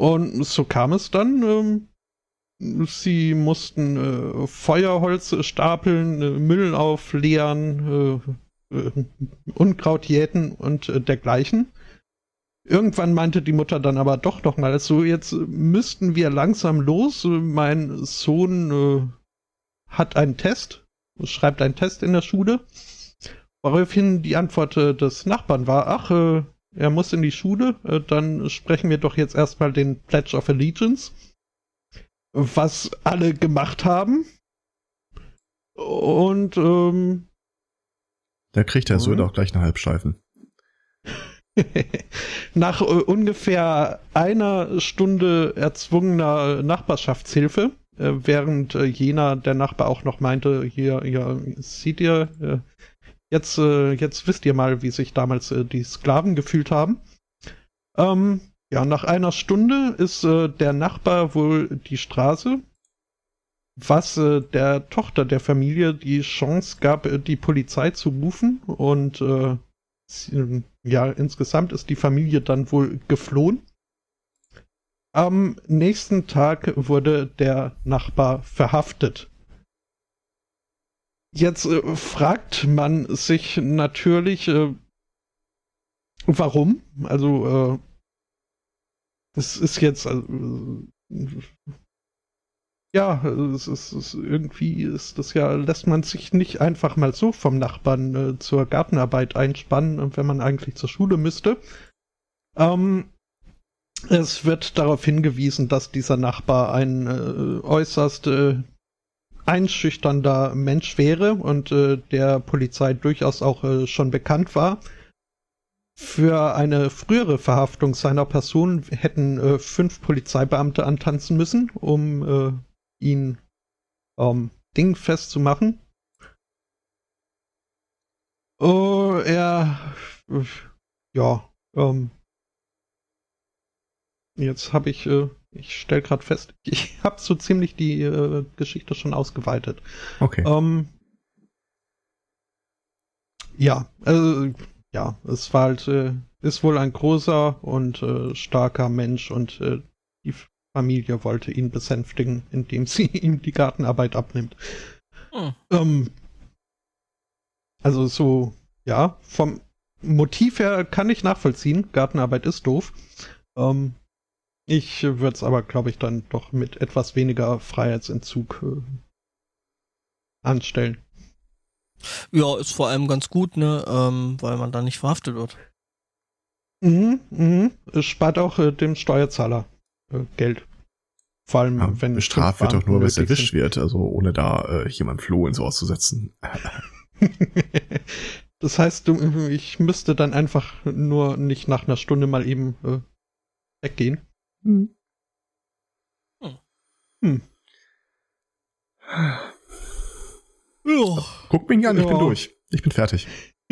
Und so kam es dann. Ähm, sie mussten äh, Feuerholz stapeln, äh, Müll aufleeren, äh, äh, Unkraut jäten und dergleichen. Irgendwann meinte die Mutter dann aber doch noch mal so, jetzt müssten wir langsam los. Mein Sohn äh, hat einen Test, schreibt einen Test in der Schule. Woraufhin die Antwort äh, des Nachbarn war, ach, äh, er muss in die Schule, äh, dann sprechen wir doch jetzt erstmal den Pledge of Allegiance. Was alle gemacht haben. Und ähm, Da kriegt der Mhm. Söder auch gleich eine Halbsteifen. Nach äh, ungefähr einer Stunde erzwungener Nachbarschaftshilfe, äh, während äh, jener der Nachbar auch noch meinte, hier, hier seht ihr, äh, jetzt, äh, jetzt wisst ihr mal, wie sich damals äh, die Sklaven gefühlt haben. Ähm, ja, nach einer Stunde ist äh, der Nachbar wohl die Straße, was äh, der Tochter der Familie die Chance gab, äh, die Polizei zu rufen und äh, sie- ja, insgesamt ist die Familie dann wohl geflohen. Am nächsten Tag wurde der Nachbar verhaftet. Jetzt äh, fragt man sich natürlich, äh, warum? Also, äh, ist jetzt, also, äh, ja, es ist, es irgendwie ist das ja, lässt man sich nicht einfach mal so vom Nachbarn äh, zur Gartenarbeit einspannen, wenn man eigentlich zur Schule müsste. Ähm, es wird darauf hingewiesen, dass dieser Nachbar ein äh, äußerst äh, einschüchternder Mensch wäre und äh, der Polizei durchaus auch äh, schon bekannt war. Für eine frühere Verhaftung seiner Person hätten äh, fünf Polizeibeamte antanzen müssen, um äh, ihn ähm, dingfest zu machen. Oh, er, ja, ähm, jetzt habe ich, äh, ich stelle gerade fest, ich habe so ziemlich die äh, Geschichte schon ausgeweitet. Okay. Ähm, ja, also, ja, es war halt, äh, ist wohl ein großer und äh, starker Mensch und äh, die Familie wollte ihn besänftigen, indem sie ihm die Gartenarbeit abnimmt. Hm. Ähm, also so, ja, vom Motiv her kann ich nachvollziehen, Gartenarbeit ist doof. Ähm, ich würde es aber, glaube ich, dann doch mit etwas weniger Freiheitsentzug äh, anstellen. Ja, ist vor allem ganz gut, ne, ähm, weil man da nicht verhaftet wird. Mhm, mhm. Es spart auch äh, dem Steuerzahler äh, Geld. Vor allem, Ja, wenn bestraft wird doch nur, wenn es erwischt wird, also ohne da äh, jemand Floh ins Ohr zu setzen. das heißt, du, ich müsste dann einfach nur nicht nach einer Stunde mal eben äh, weggehen. Hm. Hm. Ja. Guck mich an, ich bin Ja. durch. Ich bin fertig.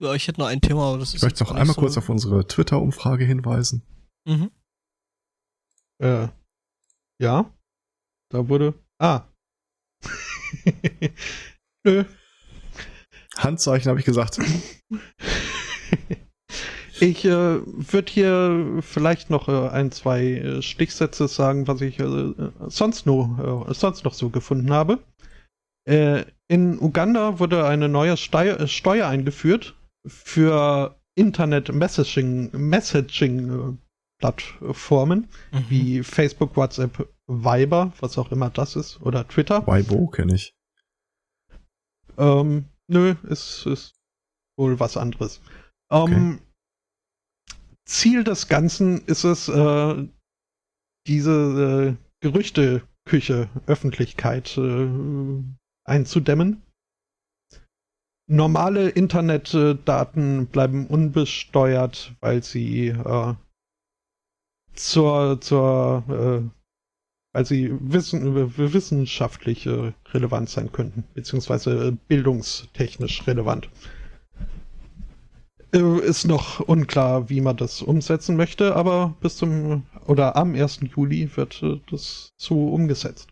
ja, ich hätte noch ein Thema, aber das ist. Ich möchte noch einmal so- kurz auf unsere Twitter-Umfrage hinweisen. Mhm. Äh, ja. Da wurde. Ah. Nö. Handzeichen habe ich gesagt. Ich äh, würde hier vielleicht noch äh, ein, zwei äh, Stichsätze sagen, was ich äh, sonst, noch, äh, sonst noch so gefunden habe. In Uganda wurde eine neue Steu Steuer eingeführt für Internet-Messaging Messaging, äh, Plattformen Mhm. wie Facebook, WhatsApp, Viber, was auch immer das ist, oder Twitter. Weibo kenne ich. Ähm, nö, ist, ist wohl was anderes. Ähm, Ziel des Ganzen ist es, äh, diese äh, Gerüchteküche, Öffentlichkeit äh, einzudämmen. Normale Internetdaten bleiben unbesteuert, weil sie äh, zur, zur äh, weil sie wissen, wissenschaftlich äh, relevant sein könnten, beziehungsweise äh, bildungstechnisch relevant. Äh, Ist noch unklar, wie man das umsetzen möchte, aber bis zum oder am 1. Juli wird äh, das so umgesetzt.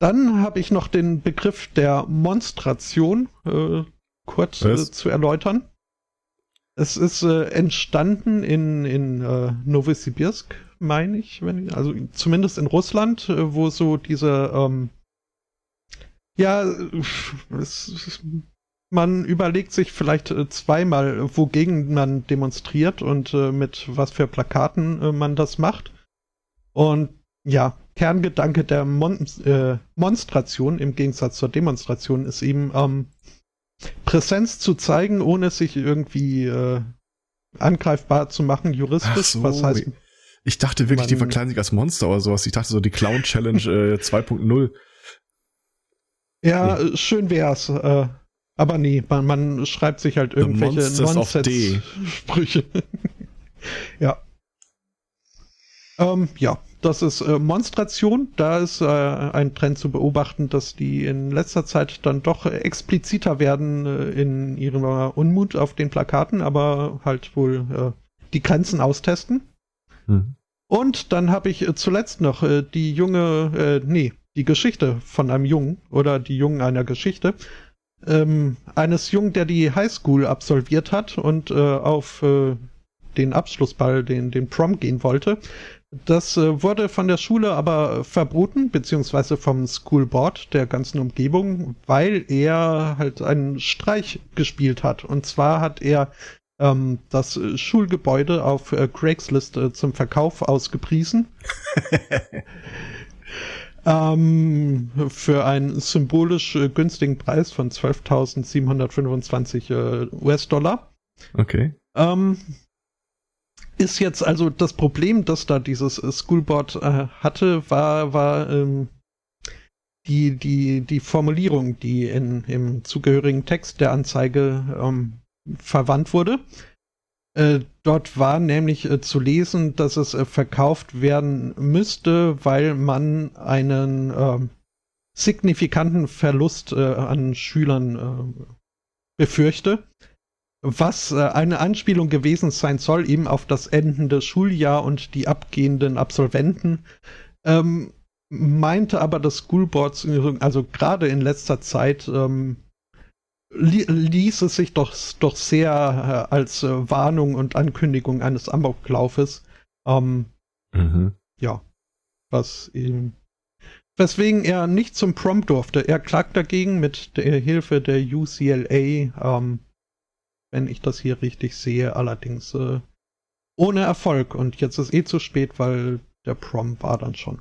Dann habe ich noch den Begriff der Monstration äh, kurz äh, zu erläutern. Es ist äh, entstanden in, in äh, Novosibirsk, meine ich, wenn also zumindest in Russland, äh, wo so diese, ähm, ja, es, es, man überlegt sich vielleicht äh, zweimal, wogegen man demonstriert und äh, mit was für Plakaten äh, man das macht. Und ja, Kerngedanke der Mon äh, Monstration im Gegensatz zur Demonstration ist eben, ähm, Präsenz zu zeigen, ohne sich irgendwie äh, angreifbar zu machen, juristisch. So, was heißt, Ich dachte wirklich, die Man- verkleiden sich als Monster oder sowas. Ich dachte so die Clown Challenge äh, 2.0. ja, äh, schön wär's. Äh, aber nee, man, man schreibt sich halt irgendwelche. Nonsens-Sprüche. ja. Ähm, ja, das ist äh, Monstration. Da ist äh, ein Trend zu beobachten, dass die in letzter Zeit dann doch expliziter werden äh, in ihrem Unmut auf den Plakaten, aber halt wohl äh, die Grenzen austesten. Hm. Und dann habe ich äh, zuletzt noch äh, die junge, äh, nee, die Geschichte von einem Jungen oder die Jungen einer Geschichte. Ähm, eines Jungen, der die Highschool absolviert hat und äh, auf äh, den Abschlussball, den, den Prom gehen wollte. Das äh, wurde von der Schule aber verboten, beziehungsweise vom School Board der ganzen Umgebung, weil er halt einen Streich gespielt hat. Und zwar hat er ähm, das Schulgebäude auf äh, Craigslist äh, zum Verkauf ausgepriesen. ähm, für einen symbolisch äh, günstigen Preis von 12.725 äh, US-Dollar. Okay. Ähm, ist jetzt also das Problem, das da dieses äh, Schoolboard äh, hatte, war, war ähm, die, die, die Formulierung, die in, im zugehörigen Text der Anzeige ähm, verwandt wurde. Äh, dort war nämlich äh, zu lesen, dass es äh, verkauft werden müsste, weil man einen ähm, signifikanten Verlust äh, an Schülern äh, befürchte. Was eine Anspielung gewesen sein soll, eben auf das endende Schuljahr und die abgehenden Absolventen. Ähm, meinte aber das Schoolboard, also gerade in letzter Zeit, ähm, ließ es sich doch, doch sehr äh, als äh, Warnung und Ankündigung eines Amoklaufes. Ähm, Mhm. ja, was eben. Weswegen er nicht zum Prom durfte. Er klagt dagegen mit der Hilfe der UCLA, ähm, wenn ich das hier richtig sehe, allerdings äh, ohne Erfolg. Und jetzt ist eh zu spät, weil der Prom war dann schon.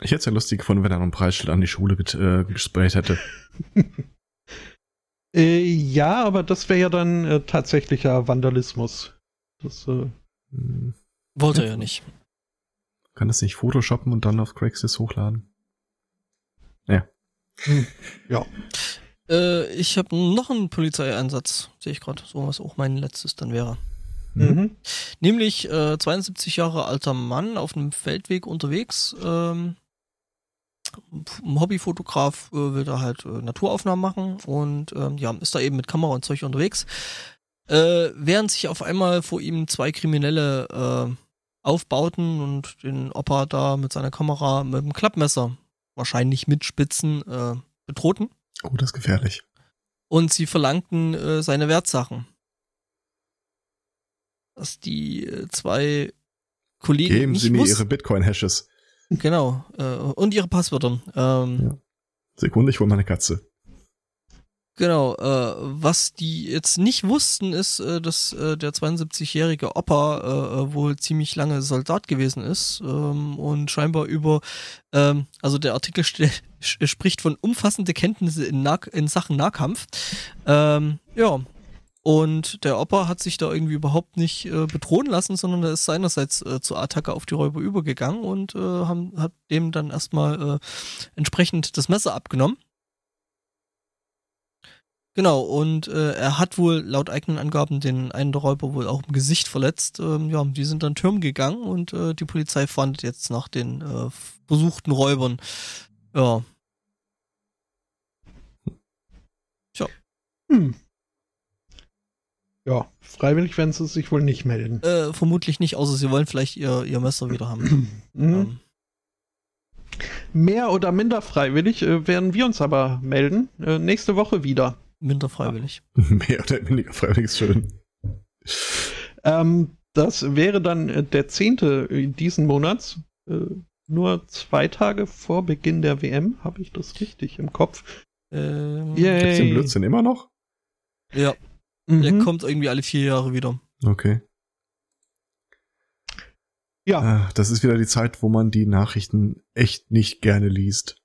Ich hätte es ja lustig gefunden, wenn er noch ein Preisschild an die Schule get, äh, gesprayt hätte. Äh, ja, aber das wäre ja dann äh, tatsächlicher Vandalismus. Das, äh, Hm. Wollte er ja nicht. Kann das nicht photoshoppen und dann auf Craigslist hochladen? ja. Äh, ich habe noch einen Polizeieinsatz, sehe ich gerade, so was auch mein letztes dann wäre. Mhm. Nämlich äh, 72 Jahre alter Mann auf einem Feldweg unterwegs. Ähm, ein Hobbyfotograf äh, will da halt äh, Naturaufnahmen machen und ähm, ja, ist da eben mit Kamera und Zeug unterwegs. Äh, während sich auf einmal vor ihm zwei Kriminelle äh, aufbauten und den Opa da mit seiner Kamera mit dem Klappmesser, wahrscheinlich mit Spitzen, äh, bedrohten. Oh, das ist gefährlich. Und sie verlangten äh, seine Wertsachen. Dass die zwei Kollegen Geben Sie mir Ihre Bitcoin-Hashes. Genau. Äh, und ihre Passwörter. Ähm, Ja. Sekunde, ich hole meine Katze. Genau. Äh, was die jetzt nicht wussten, ist, äh, dass äh, der 72-jährige Opa äh, äh, wohl ziemlich lange Soldat gewesen ist ähm, und scheinbar über, ähm, also der Artikel spricht von umfassende Kenntnisse in, in Sachen Nahkampf. Ähm, ja. Und der Opa hat sich da irgendwie überhaupt nicht äh, bedrohen lassen, sondern er ist seinerseits äh, zur Attacke auf die Räuber übergegangen und äh, haben, hat dem dann erstmal äh, entsprechend das Messer abgenommen. Genau, und äh, er hat wohl laut eigenen Angaben den einen der Räuber wohl auch im Gesicht verletzt. Ähm, ja, die sind dann Türmen gegangen und äh, die Polizei fahndet jetzt nach den besuchten Räubern. Ja, Hm. Ja, freiwillig werden sie sich wohl nicht melden. äh, vermutlich nicht, außer sie wollen vielleicht ihr, ihr Messer wieder haben. Mhm. Ähm, Mehr oder minder freiwillig äh, werden wir uns aber melden. Äh, nächste Woche wieder. minder freiwillig. Mehr oder weniger freiwillig ist schön. Ähm, das wäre dann äh, der 10. diesen Monats. Äh, nur zwei Tage vor Beginn der WM. Habe ich das richtig im Kopf? Ähm, Yay. Gibt's den Blödsinn immer noch? Ja, der Mhm. kommt irgendwie alle vier Jahre wieder. Okay. Ja, Ah, das ist wieder die Zeit, wo man die Nachrichten echt nicht gerne liest.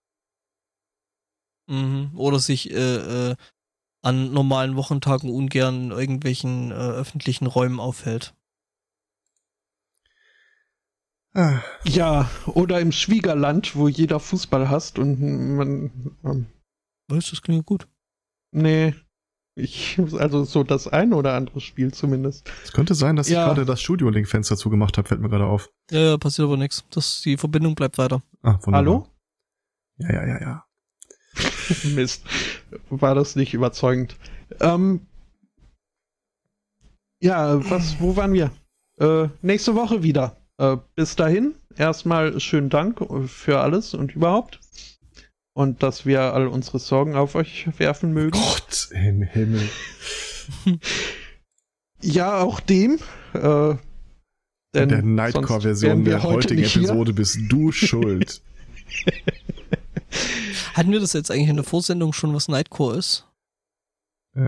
Mhm. Oder sich äh, äh, an normalen Wochentagen ungern in irgendwelchen äh, öffentlichen Räumen aufhält. Ah, ja, oder im Schwiegerland, wo jeder Fußball hasst und man. Ähm, Weißt du, das klingt gut. nee, ich, also so das ein oder andere Spiel zumindest. es könnte sein, dass Ja. ich gerade das Studio-Link-Fenster zugemacht habe, fällt mir gerade auf. Ja, ja, passiert aber nichts. Das, die Verbindung bleibt weiter. Ah, wunderbar. Hallo? Ja, ja, ja, ja. Mist. War das nicht überzeugend. Ähm, ja, was, wo waren wir? Äh, nächste Woche wieder. Äh, bis dahin, erstmal schönen Dank für alles und überhaupt. Und dass wir all unsere Sorgen auf euch werfen mögen. Gott im Himmel. Ja, auch dem. Äh, In denn der sonst Nightcore-Version der heutigen nicht hier. Episode bist du schuld. Hatten wir das jetzt eigentlich in der Vorsendung schon, was Nightcore ist? äh,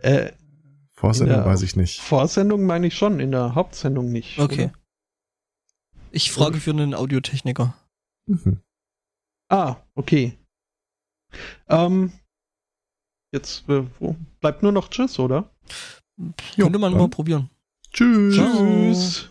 Äh, Vorsendung weiß ich nicht. Vorsendung meine ich schon, in der Hauptsendung nicht. Okay. Oder? Ich frage für einen Audiotechniker. Mhm. Ah, okay. Ähm, jetzt äh, wo? bleibt nur noch Tschüss, oder? Jo, Könnte man mal probieren. Tschüss. Ciao. Tschüss.